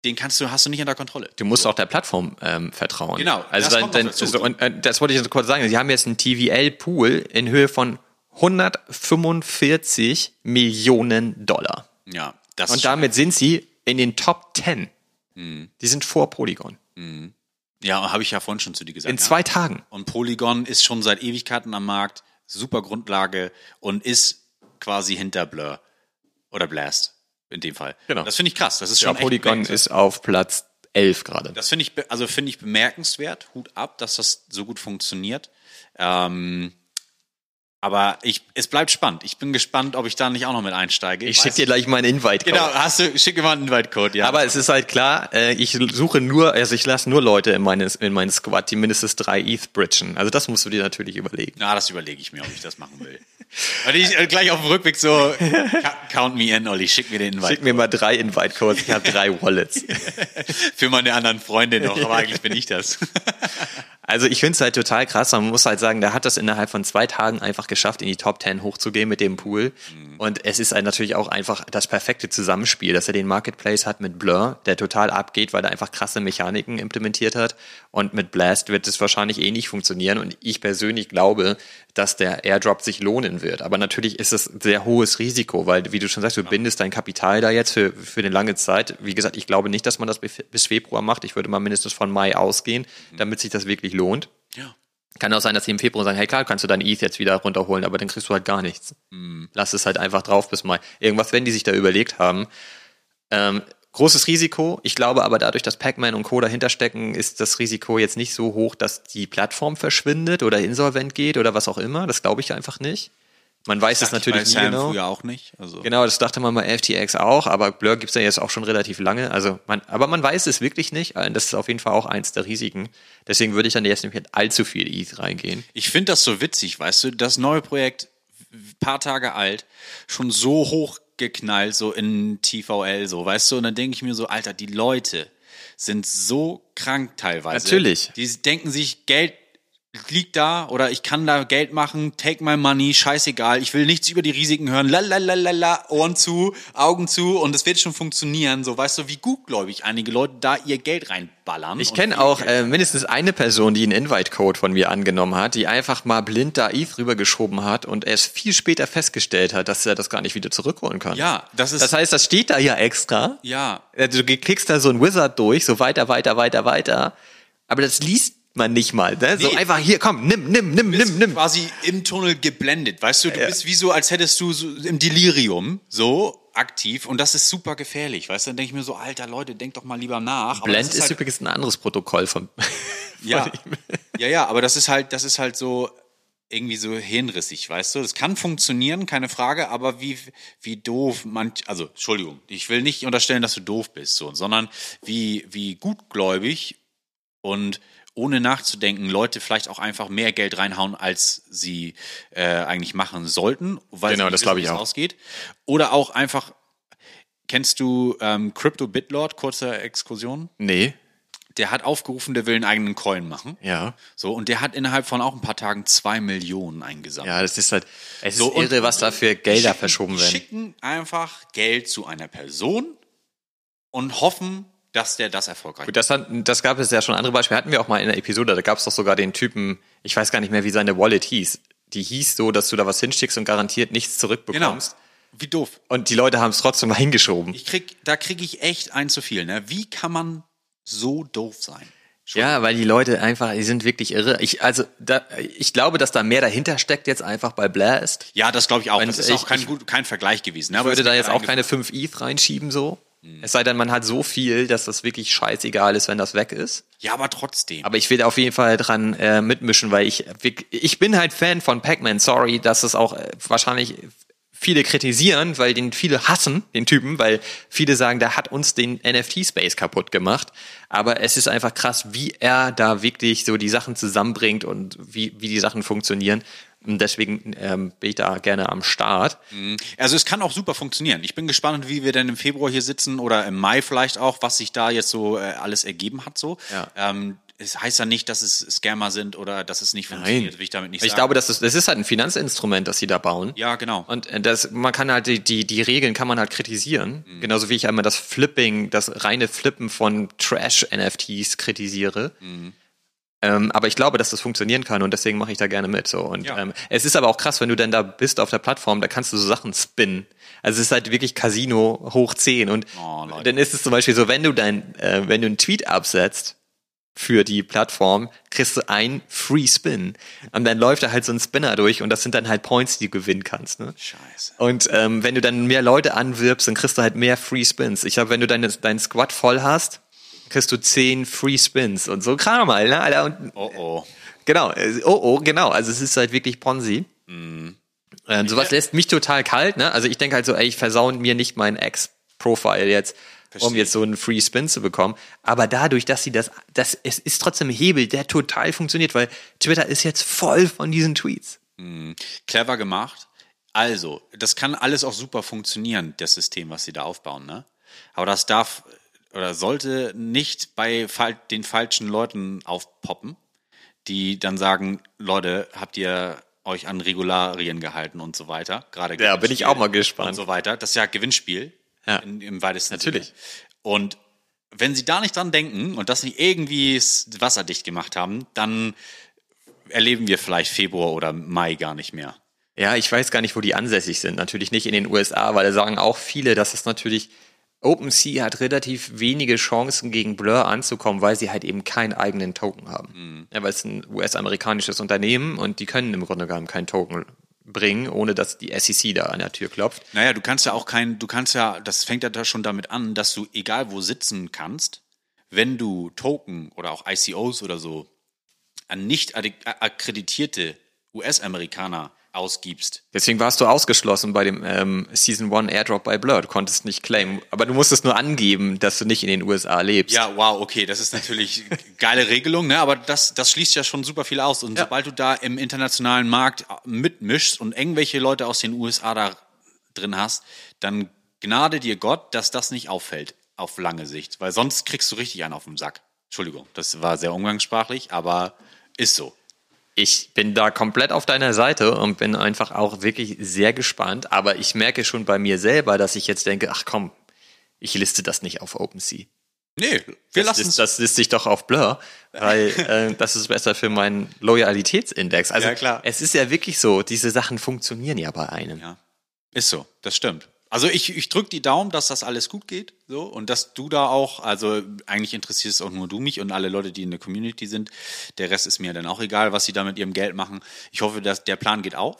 den kannst du, hast du nicht unter Kontrolle. Du musst auch der Plattform ähm, vertrauen. Genau, Also das dann, dann, so, und, äh, das wollte ich so kurz sagen. Sie haben jetzt einen TVL-Pool in Höhe von 145 Millionen Dollar. Ja, das Und damit sind sie in den Top 10. Hm. Die sind vor Polygon. schon, ja, habe ich ja vorhin schon zu dir gesagt. In ja. zwei Tagen. Und Polygon ist schon seit Ewigkeiten am Markt, super Grundlage und ist quasi hinter Blur oder Blast in dem Fall. Genau. Das finde ich krass. Das ist Ja, schon echt Polygon ist auf Platz 11 gerade. Das finde ich, also finde ich bemerkenswert. Hut ab, dass das so gut funktioniert. Ähm, aber ich, es bleibt spannend. Ich bin gespannt, ob ich da nicht auch noch mit einsteige. Ich weiß schicke dir gleich mal einen Invite. Genau, hast du, schick mir mal einen Invite-Code, ja. Aber es ist halt klar, äh, ich suche nur, also ich lasse nur Leute in meinen in meinen Squad, die mindestens drei ETH bridgen. Also das musst du dir natürlich überlegen. Na, das überlege ich mir, ob ich das machen will. Und ich äh, gleich auf dem Rückweg so, count me in, Olli, schick mir den Invite. Schick mir mal drei Invite-Codes, ich habe drei Wallets. Für meine anderen Freunde noch, aber eigentlich bin ich das. Also ich finde es halt total krass. Man muss halt sagen, der hat das innerhalb von zwei Tagen einfach geschafft, in die Top 10 hochzugehen mit dem Pool. Und es ist halt natürlich auch einfach das perfekte Zusammenspiel, dass er den Marketplace hat mit Blur, der total abgeht, weil er einfach krasse Mechaniken implementiert hat. Und mit Blast wird es wahrscheinlich eh nicht funktionieren. Und ich persönlich glaube, dass der Airdrop sich lohnen wird. Aber natürlich ist es ein sehr hohes Risiko, weil, wie du schon sagst, du bindest dein Kapital da jetzt für, für eine lange Zeit. Wie gesagt, ich glaube nicht, dass man das bis Februar macht. Ich würde mal mindestens von Mai ausgehen, damit sich das wirklich lohnt. Ja. Kann auch sein, dass sie im Februar sagen, hey klar, kannst du dein ETH jetzt wieder runterholen, aber dann kriegst du halt gar nichts. Lass es halt einfach drauf bis Mai. Irgendwas werden die sich da überlegt haben. Ähm, großes Risiko. Ich glaube aber dadurch, dass Pac-Man und Co. dahinter stecken, ist das Risiko jetzt nicht so hoch, dass die Plattform verschwindet oder insolvent geht oder was auch immer. Das glaube ich einfach nicht. Man weiß es natürlich Bei nie genau. früher auch nicht. Also. Genau, das dachte man bei FTX auch, aber Blur gibt's ja jetzt auch schon relativ lange. Also man, aber man weiß es wirklich nicht. Das ist auf jeden Fall auch eins der Risiken. Deswegen würde ich dann jetzt nicht allzu viel ETH reingehen. Ich finde das so witzig, weißt du, das neue Projekt, paar Tage alt, schon so hochgeknallt, so in TVL, so, weißt du, und dann denke ich mir so, Alter, die Leute sind so krank teilweise. Natürlich. Die denken sich, Geld liegt da oder ich kann da Geld machen, take my money, scheißegal, ich will nichts über die Risiken hören, lalalala, Ohren zu, Augen zu und es wird schon funktionieren, so, weißt du, wie gutgläubig einige Leute da ihr Geld reinballern. Ich kenne auch äh, mindestens eine Person, die einen Invite-Code von mir angenommen hat, die einfach mal blind da ETH rübergeschoben hat und erst viel später festgestellt hat, dass er das gar nicht wieder zurückholen kann. Ja, das ist- Das heißt, das steht da ja extra. Ja, Also du klickst da so ein Wizard durch, so weiter, weiter, weiter, weiter. Aber das liest man nicht mal. Ne? So Nee. einfach hier, komm, nimm, nimm, nimm, nimm, nimm. quasi im Tunnel geblendet. Weißt du, du bist wie so, als hättest du so im Delirium so aktiv und das ist super gefährlich. Weißt du, dann denke ich mir so, alter Leute, denkt doch mal lieber nach. Blend das ist, halt, übrigens ein anderes Protokoll von. ja, von ja, ja, aber das ist halt, das ist halt so irgendwie so hirnrissig, weißt du? Das kann funktionieren, keine Frage, aber wie, wie doof manch, also, Entschuldigung, ich will nicht unterstellen, dass du doof bist, so, sondern wie, wie gutgläubig und ohne nachzudenken Leute vielleicht auch einfach mehr Geld reinhauen, als sie äh, eigentlich machen sollten, weil Genau, das glaub wissen, ich auch. ausgeht. Oder auch einfach, kennst du ähm, Crypto Bitlord, kurze Exkursion? Nee. Der hat aufgerufen, der will einen eigenen Coin machen. Ja. So, und der hat innerhalb von auch ein paar Tagen zwei Millionen eingesammelt. Ja, das ist halt. Es So, ist irre, was da für Gelder schicken, verschoben werden. schicken einfach Geld zu einer Person und hoffen, dass der das erfolgreich Gut, das, hat, das gab es ja schon andere Beispiele. Hatten wir auch mal in der Episode. Da gab es doch sogar den Typen, ich weiß gar nicht mehr, wie seine Wallet hieß. Die hieß so, dass du da was hinschickst und garantiert nichts Genau. zurückbekommst. Wie doof. Und die Leute haben es trotzdem mal hingeschoben. Ich krieg, da kriege ich echt ein zu viel. Ne? Wie kann man so doof sein? Ja, weil die Leute einfach, die sind wirklich irre. Ich, also, da, ich glaube, dass da mehr dahinter steckt jetzt einfach bei Blast. Ja, das glaube ich auch. Und Das ist ich- auch kein, ich- gut, kein Vergleich gewesen. Ne? Ich Aber würde da ist jetzt auch keine 5 ETH reinschieben, so. Es sei denn, man hat so viel, dass das wirklich scheißegal ist, wenn das weg ist. Ja, aber trotzdem. Aber ich will auf jeden Fall dran äh, mitmischen, weil ich ich bin halt Fan von Pac-Man. Sorry, dass es auch äh, wahrscheinlich viele kritisieren, weil den viele hassen, den Typen, weil viele sagen, der hat uns den NFT-Space kaputt gemacht. Aber es ist einfach krass, wie er da wirklich so die Sachen zusammenbringt und wie, wie die Sachen funktionieren. Deswegen ähm, bin ich da gerne am Start. Also es kann auch super funktionieren. Ich bin gespannt, wie wir denn im Februar hier sitzen oder im Mai vielleicht auch, was sich da jetzt so äh, alles ergeben hat. So. Ja. Ähm, es heißt ja nicht, dass es Scammer sind oder dass es nicht funktioniert. Will ich damit nicht Ich sagen. glaube, das ist, das ist halt ein Finanzinstrument, das sie da bauen. ja, genau. Und äh, das, man kann halt die, die, die Regeln kann man halt kritisieren. Mhm. Genauso wie ich einmal das Flipping, das reine Flippen von Trash-NFTs kritisiere. Mhm. Ähm, aber ich glaube, dass das funktionieren kann und deswegen mache ich da gerne mit. So. Und Ja. ähm, es ist aber auch krass, wenn du dann da bist auf der Plattform, da kannst du so Sachen spinnen. Also es ist halt wirklich Casino hoch 10. Und Oh, dann ist es zum Beispiel so, wenn du dein, äh, wenn du einen Tweet absetzt, für die Plattform, kriegst du einen Free Spin. Und dann läuft da halt so ein Spinner durch und das sind dann halt Points, die du gewinnen kannst. Ne? Scheiße. Und ähm, wenn du dann mehr Leute anwirbst, dann kriegst du halt mehr Free Spins. Ich glaube, wenn du deine, deinen Squad voll hast, kriegst du 10 Free Spins und so Kram halt, ne, Alter. Und, Oh oh. genau, äh, oh, oh, genau. Also es ist halt wirklich Ponzi. Mhm. Ähm, sowas lässt mich total kalt, ne? Also ich denke halt so, ey, ich versau mir nicht mein Ex-Profile jetzt, um Verstehe. jetzt so einen Free Spin zu bekommen. Aber dadurch, dass sie das, das, es ist trotzdem ein Hebel, der total funktioniert, weil Twitter ist jetzt voll von diesen Tweets. Clever gemacht. Also, das kann alles auch super funktionieren, das System, was sie da aufbauen, ne? Aber das darf oder sollte nicht bei den falschen Leuten aufpoppen, die dann sagen, Leute, habt ihr euch an Regularien gehalten und so weiter. Gerade Ja, bin ich auch mal gespannt. Und so weiter. Das ist ja Gewinnspiel Ja. in, im weitesten Natürlich. Sinne. Und wenn sie da nicht dran denken und das nicht irgendwie wasserdicht gemacht haben, dann erleben wir vielleicht Februar oder Mai gar nicht mehr. Ja, ich weiß gar nicht, wo die ansässig sind. Natürlich nicht in den USA, weil da sagen auch viele, dass es natürlich OpenSea hat relativ wenige Chancen gegen Blur anzukommen, weil sie halt eben keinen eigenen Token haben. Ja, weil es ein US-amerikanisches Unternehmen und die können im Grunde genommen keinen Token bringen, ohne dass die SEC da an der Tür klopft. Naja, du kannst ja auch kein, du kannst ja, das fängt ja da schon damit an, dass du egal wo sitzen kannst, wenn du Token oder auch ICOs oder so an nicht akkreditierte US-Amerikaner ausgibst. Deswegen warst du ausgeschlossen bei dem ähm, Season 1 Airdrop bei Blur. Du konntest nicht claimen, aber du musstest nur angeben, dass du nicht in den USA lebst. Ja, wow, okay, das ist natürlich geile Regelung, ne? aber das, das schließt ja schon super viel aus. Und Ja. sobald du da im internationalen Markt mitmischst und irgendwelche Leute aus den USA da drin hast, dann gnade dir Gott, dass das nicht auffällt auf lange Sicht, weil sonst kriegst du richtig einen auf den Sack. Entschuldigung, das war sehr umgangssprachlich, aber ist so. Ich bin da komplett auf deiner Seite und bin einfach auch wirklich sehr gespannt. Aber ich merke schon bei mir selber, dass ich jetzt denke, ach komm, ich liste das nicht auf OpenSea. Nee, wir lassen es. das liste ich doch auf Blur, weil äh, das ist besser für meinen Loyalitätsindex. Also Ja, klar. es ist ja wirklich so, diese Sachen funktionieren ja bei einem. Ja, ist so, das stimmt. Also ich, ich drücke die Daumen, dass das alles gut geht, so und dass du da auch, also eigentlich interessiert es auch nur du mich und alle Leute, die in der Community sind. Der Rest ist mir dann auch egal, was sie da mit ihrem Geld machen. Ich hoffe, dass der Plan geht auf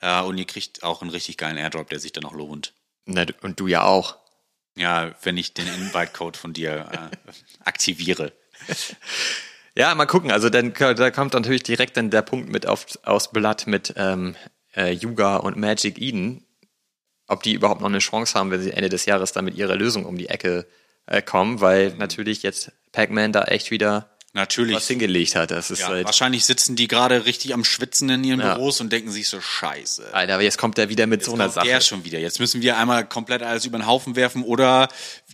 äh, und ihr kriegt auch einen richtig geilen Airdrop, der sich dann auch lohnt. Na, und du ja auch. Ja, wenn ich den Invite-Code von dir äh, aktiviere. Ja, mal gucken. Also dann da kommt natürlich direkt dann der Punkt mit auf, aus Blatt mit ähm, äh, Yuga und Magic Eden, ob die überhaupt noch eine Chance haben, wenn sie Ende des Jahres dann mit ihrer Lösung um die Ecke äh, kommen, weil natürlich jetzt Pac-Man da echt wieder Natürlich. was hingelegt hat. Das ist Ja, halt, wahrscheinlich sitzen die gerade richtig am Schwitzen in ihren Ja. Büros und denken sich so, scheiße. Alter, aber jetzt kommt er wieder mit so einer Sache. der schon wieder. Jetzt müssen wir einmal komplett alles über den Haufen werfen oder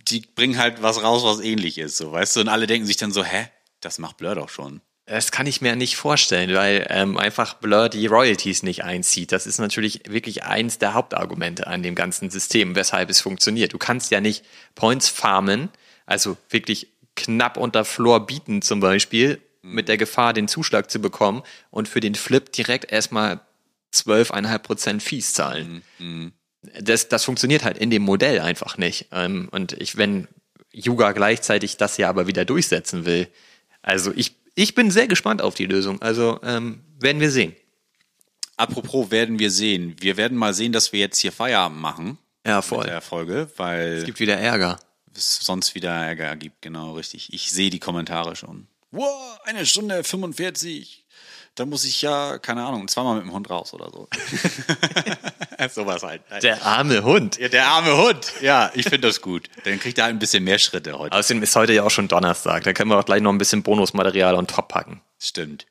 die bringen halt was raus, was ähnlich ist, so, weißt du? Und alle denken sich dann so, hä? Das macht Blur doch schon. Das kann ich mir nicht vorstellen, weil ähm, einfach Blur die Royalties nicht einzieht. Das ist natürlich wirklich eins der Hauptargumente an dem ganzen System, weshalb es funktioniert. Du kannst ja nicht Points farmen, also wirklich knapp unter Floor bieten zum Beispiel, mit der Gefahr, den Zuschlag zu bekommen und für den Flip direkt erstmal 12,5 Prozent Fees zahlen. Das, das funktioniert halt in dem Modell einfach nicht. Ähm, und ich, wenn Yuga gleichzeitig das ja aber wieder durchsetzen will, also ich, ich bin sehr gespannt auf die Lösung. Also ähm, werden wir sehen. Apropos werden wir sehen. Wir werden mal sehen, dass wir jetzt hier Feierabend machen Ja, mit voll. der Folge, weil Es gibt wieder Ärger. es sonst wieder Ärger gibt. Genau, richtig. Ich sehe die Kommentare schon. Wow, eine Stunde 45. Da muss ich ja, keine Ahnung, zweimal mit dem Hund raus oder so. Sowas halt. Der arme Hund. Ja, der arme Hund. Ja, ich finde das gut. Dann kriegt er halt ein bisschen mehr Schritte heute. Außerdem ist heute ja auch schon Donnerstag. Da können wir auch gleich noch ein bisschen Bonusmaterial on top packen. Stimmt.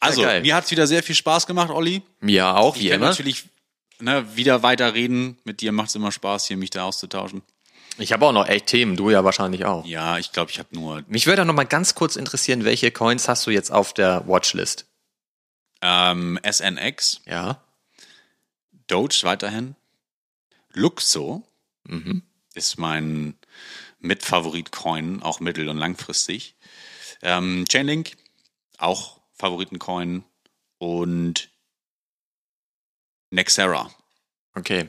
Also, geil. mir hat's wieder sehr viel Spaß gemacht, Olli. Mir auch, wie Ich kann immer. natürlich ne, wieder weiter reden. Mit dir macht's immer Spaß, hier mich da auszutauschen. Ich habe auch noch echt Themen, du ja wahrscheinlich auch. Ja, ich glaube, ich habe nur Mich würde noch mal ganz kurz interessieren, welche Coins hast du jetzt auf der Watchlist? Ähm, SNX, Ja. Doge weiterhin, Luxo Mhm. ist mein Mitfavorit-Coin, auch mittel- und langfristig. Ähm, Chainlink, auch Favoriten-Coin und Nexera. Okay.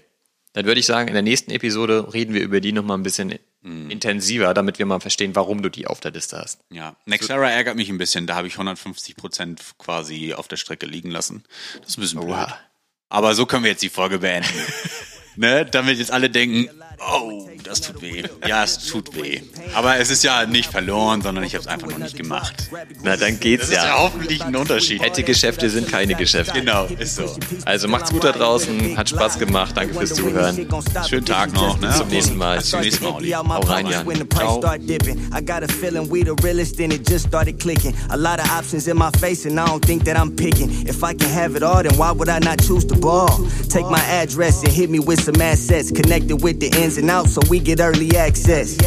Dann würde ich sagen, in der nächsten Episode reden wir über die noch mal ein bisschen intensiver, damit wir mal verstehen, warum du die auf der Liste hast. Ja, Nexera ärgert mich ein bisschen. Da habe ich 150 Prozent quasi auf der Strecke liegen lassen. Das ist ein bisschen blöd. Oha. Aber so können wir jetzt die Folge beenden. ne? Damit jetzt alle denken, oh, das tut weh. Ja, es tut weh. Aber es ist ja nicht verloren, sondern ich habe es einfach noch nicht gemacht. Na, dann geht's Das ist ja ja. hoffentlich ein Unterschied. Hätte Geschäfte sind keine Geschäfte. Genau, ist so. Also macht's gut da draußen, hat Spaß gemacht, danke fürs Zuhören. Schönen Tag noch, ne? Bis zum nächsten Mal. Bis zum nächsten Mal, Olli. Hau rein, Jan. Ciao. start dipping, I got a feeling we the realest, and it just started clicking. A lot of options in my face, and I don't think that I'm picking. If I can have it all, then why would I not choose the ball? Take my address and hit me with some assets, connected with the ins and outs, so we get early access.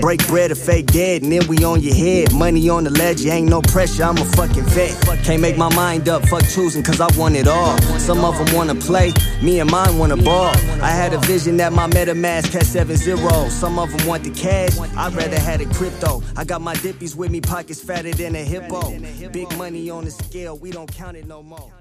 Break bread or fake dead, and then we on your head. Money on the ledge, ain't no pressure. I'm a fucking vet. Can't make my mind up, fuck choosing, cause I want it all. Some of them wanna play, me and mine wanna ball. I had a vision that my MetaMask had seven zeros. Some of them want the cash, I'd rather had a crypto. I got my dippies with me, pockets fatter than a hippo. Big money on the scale, we don't count it no more.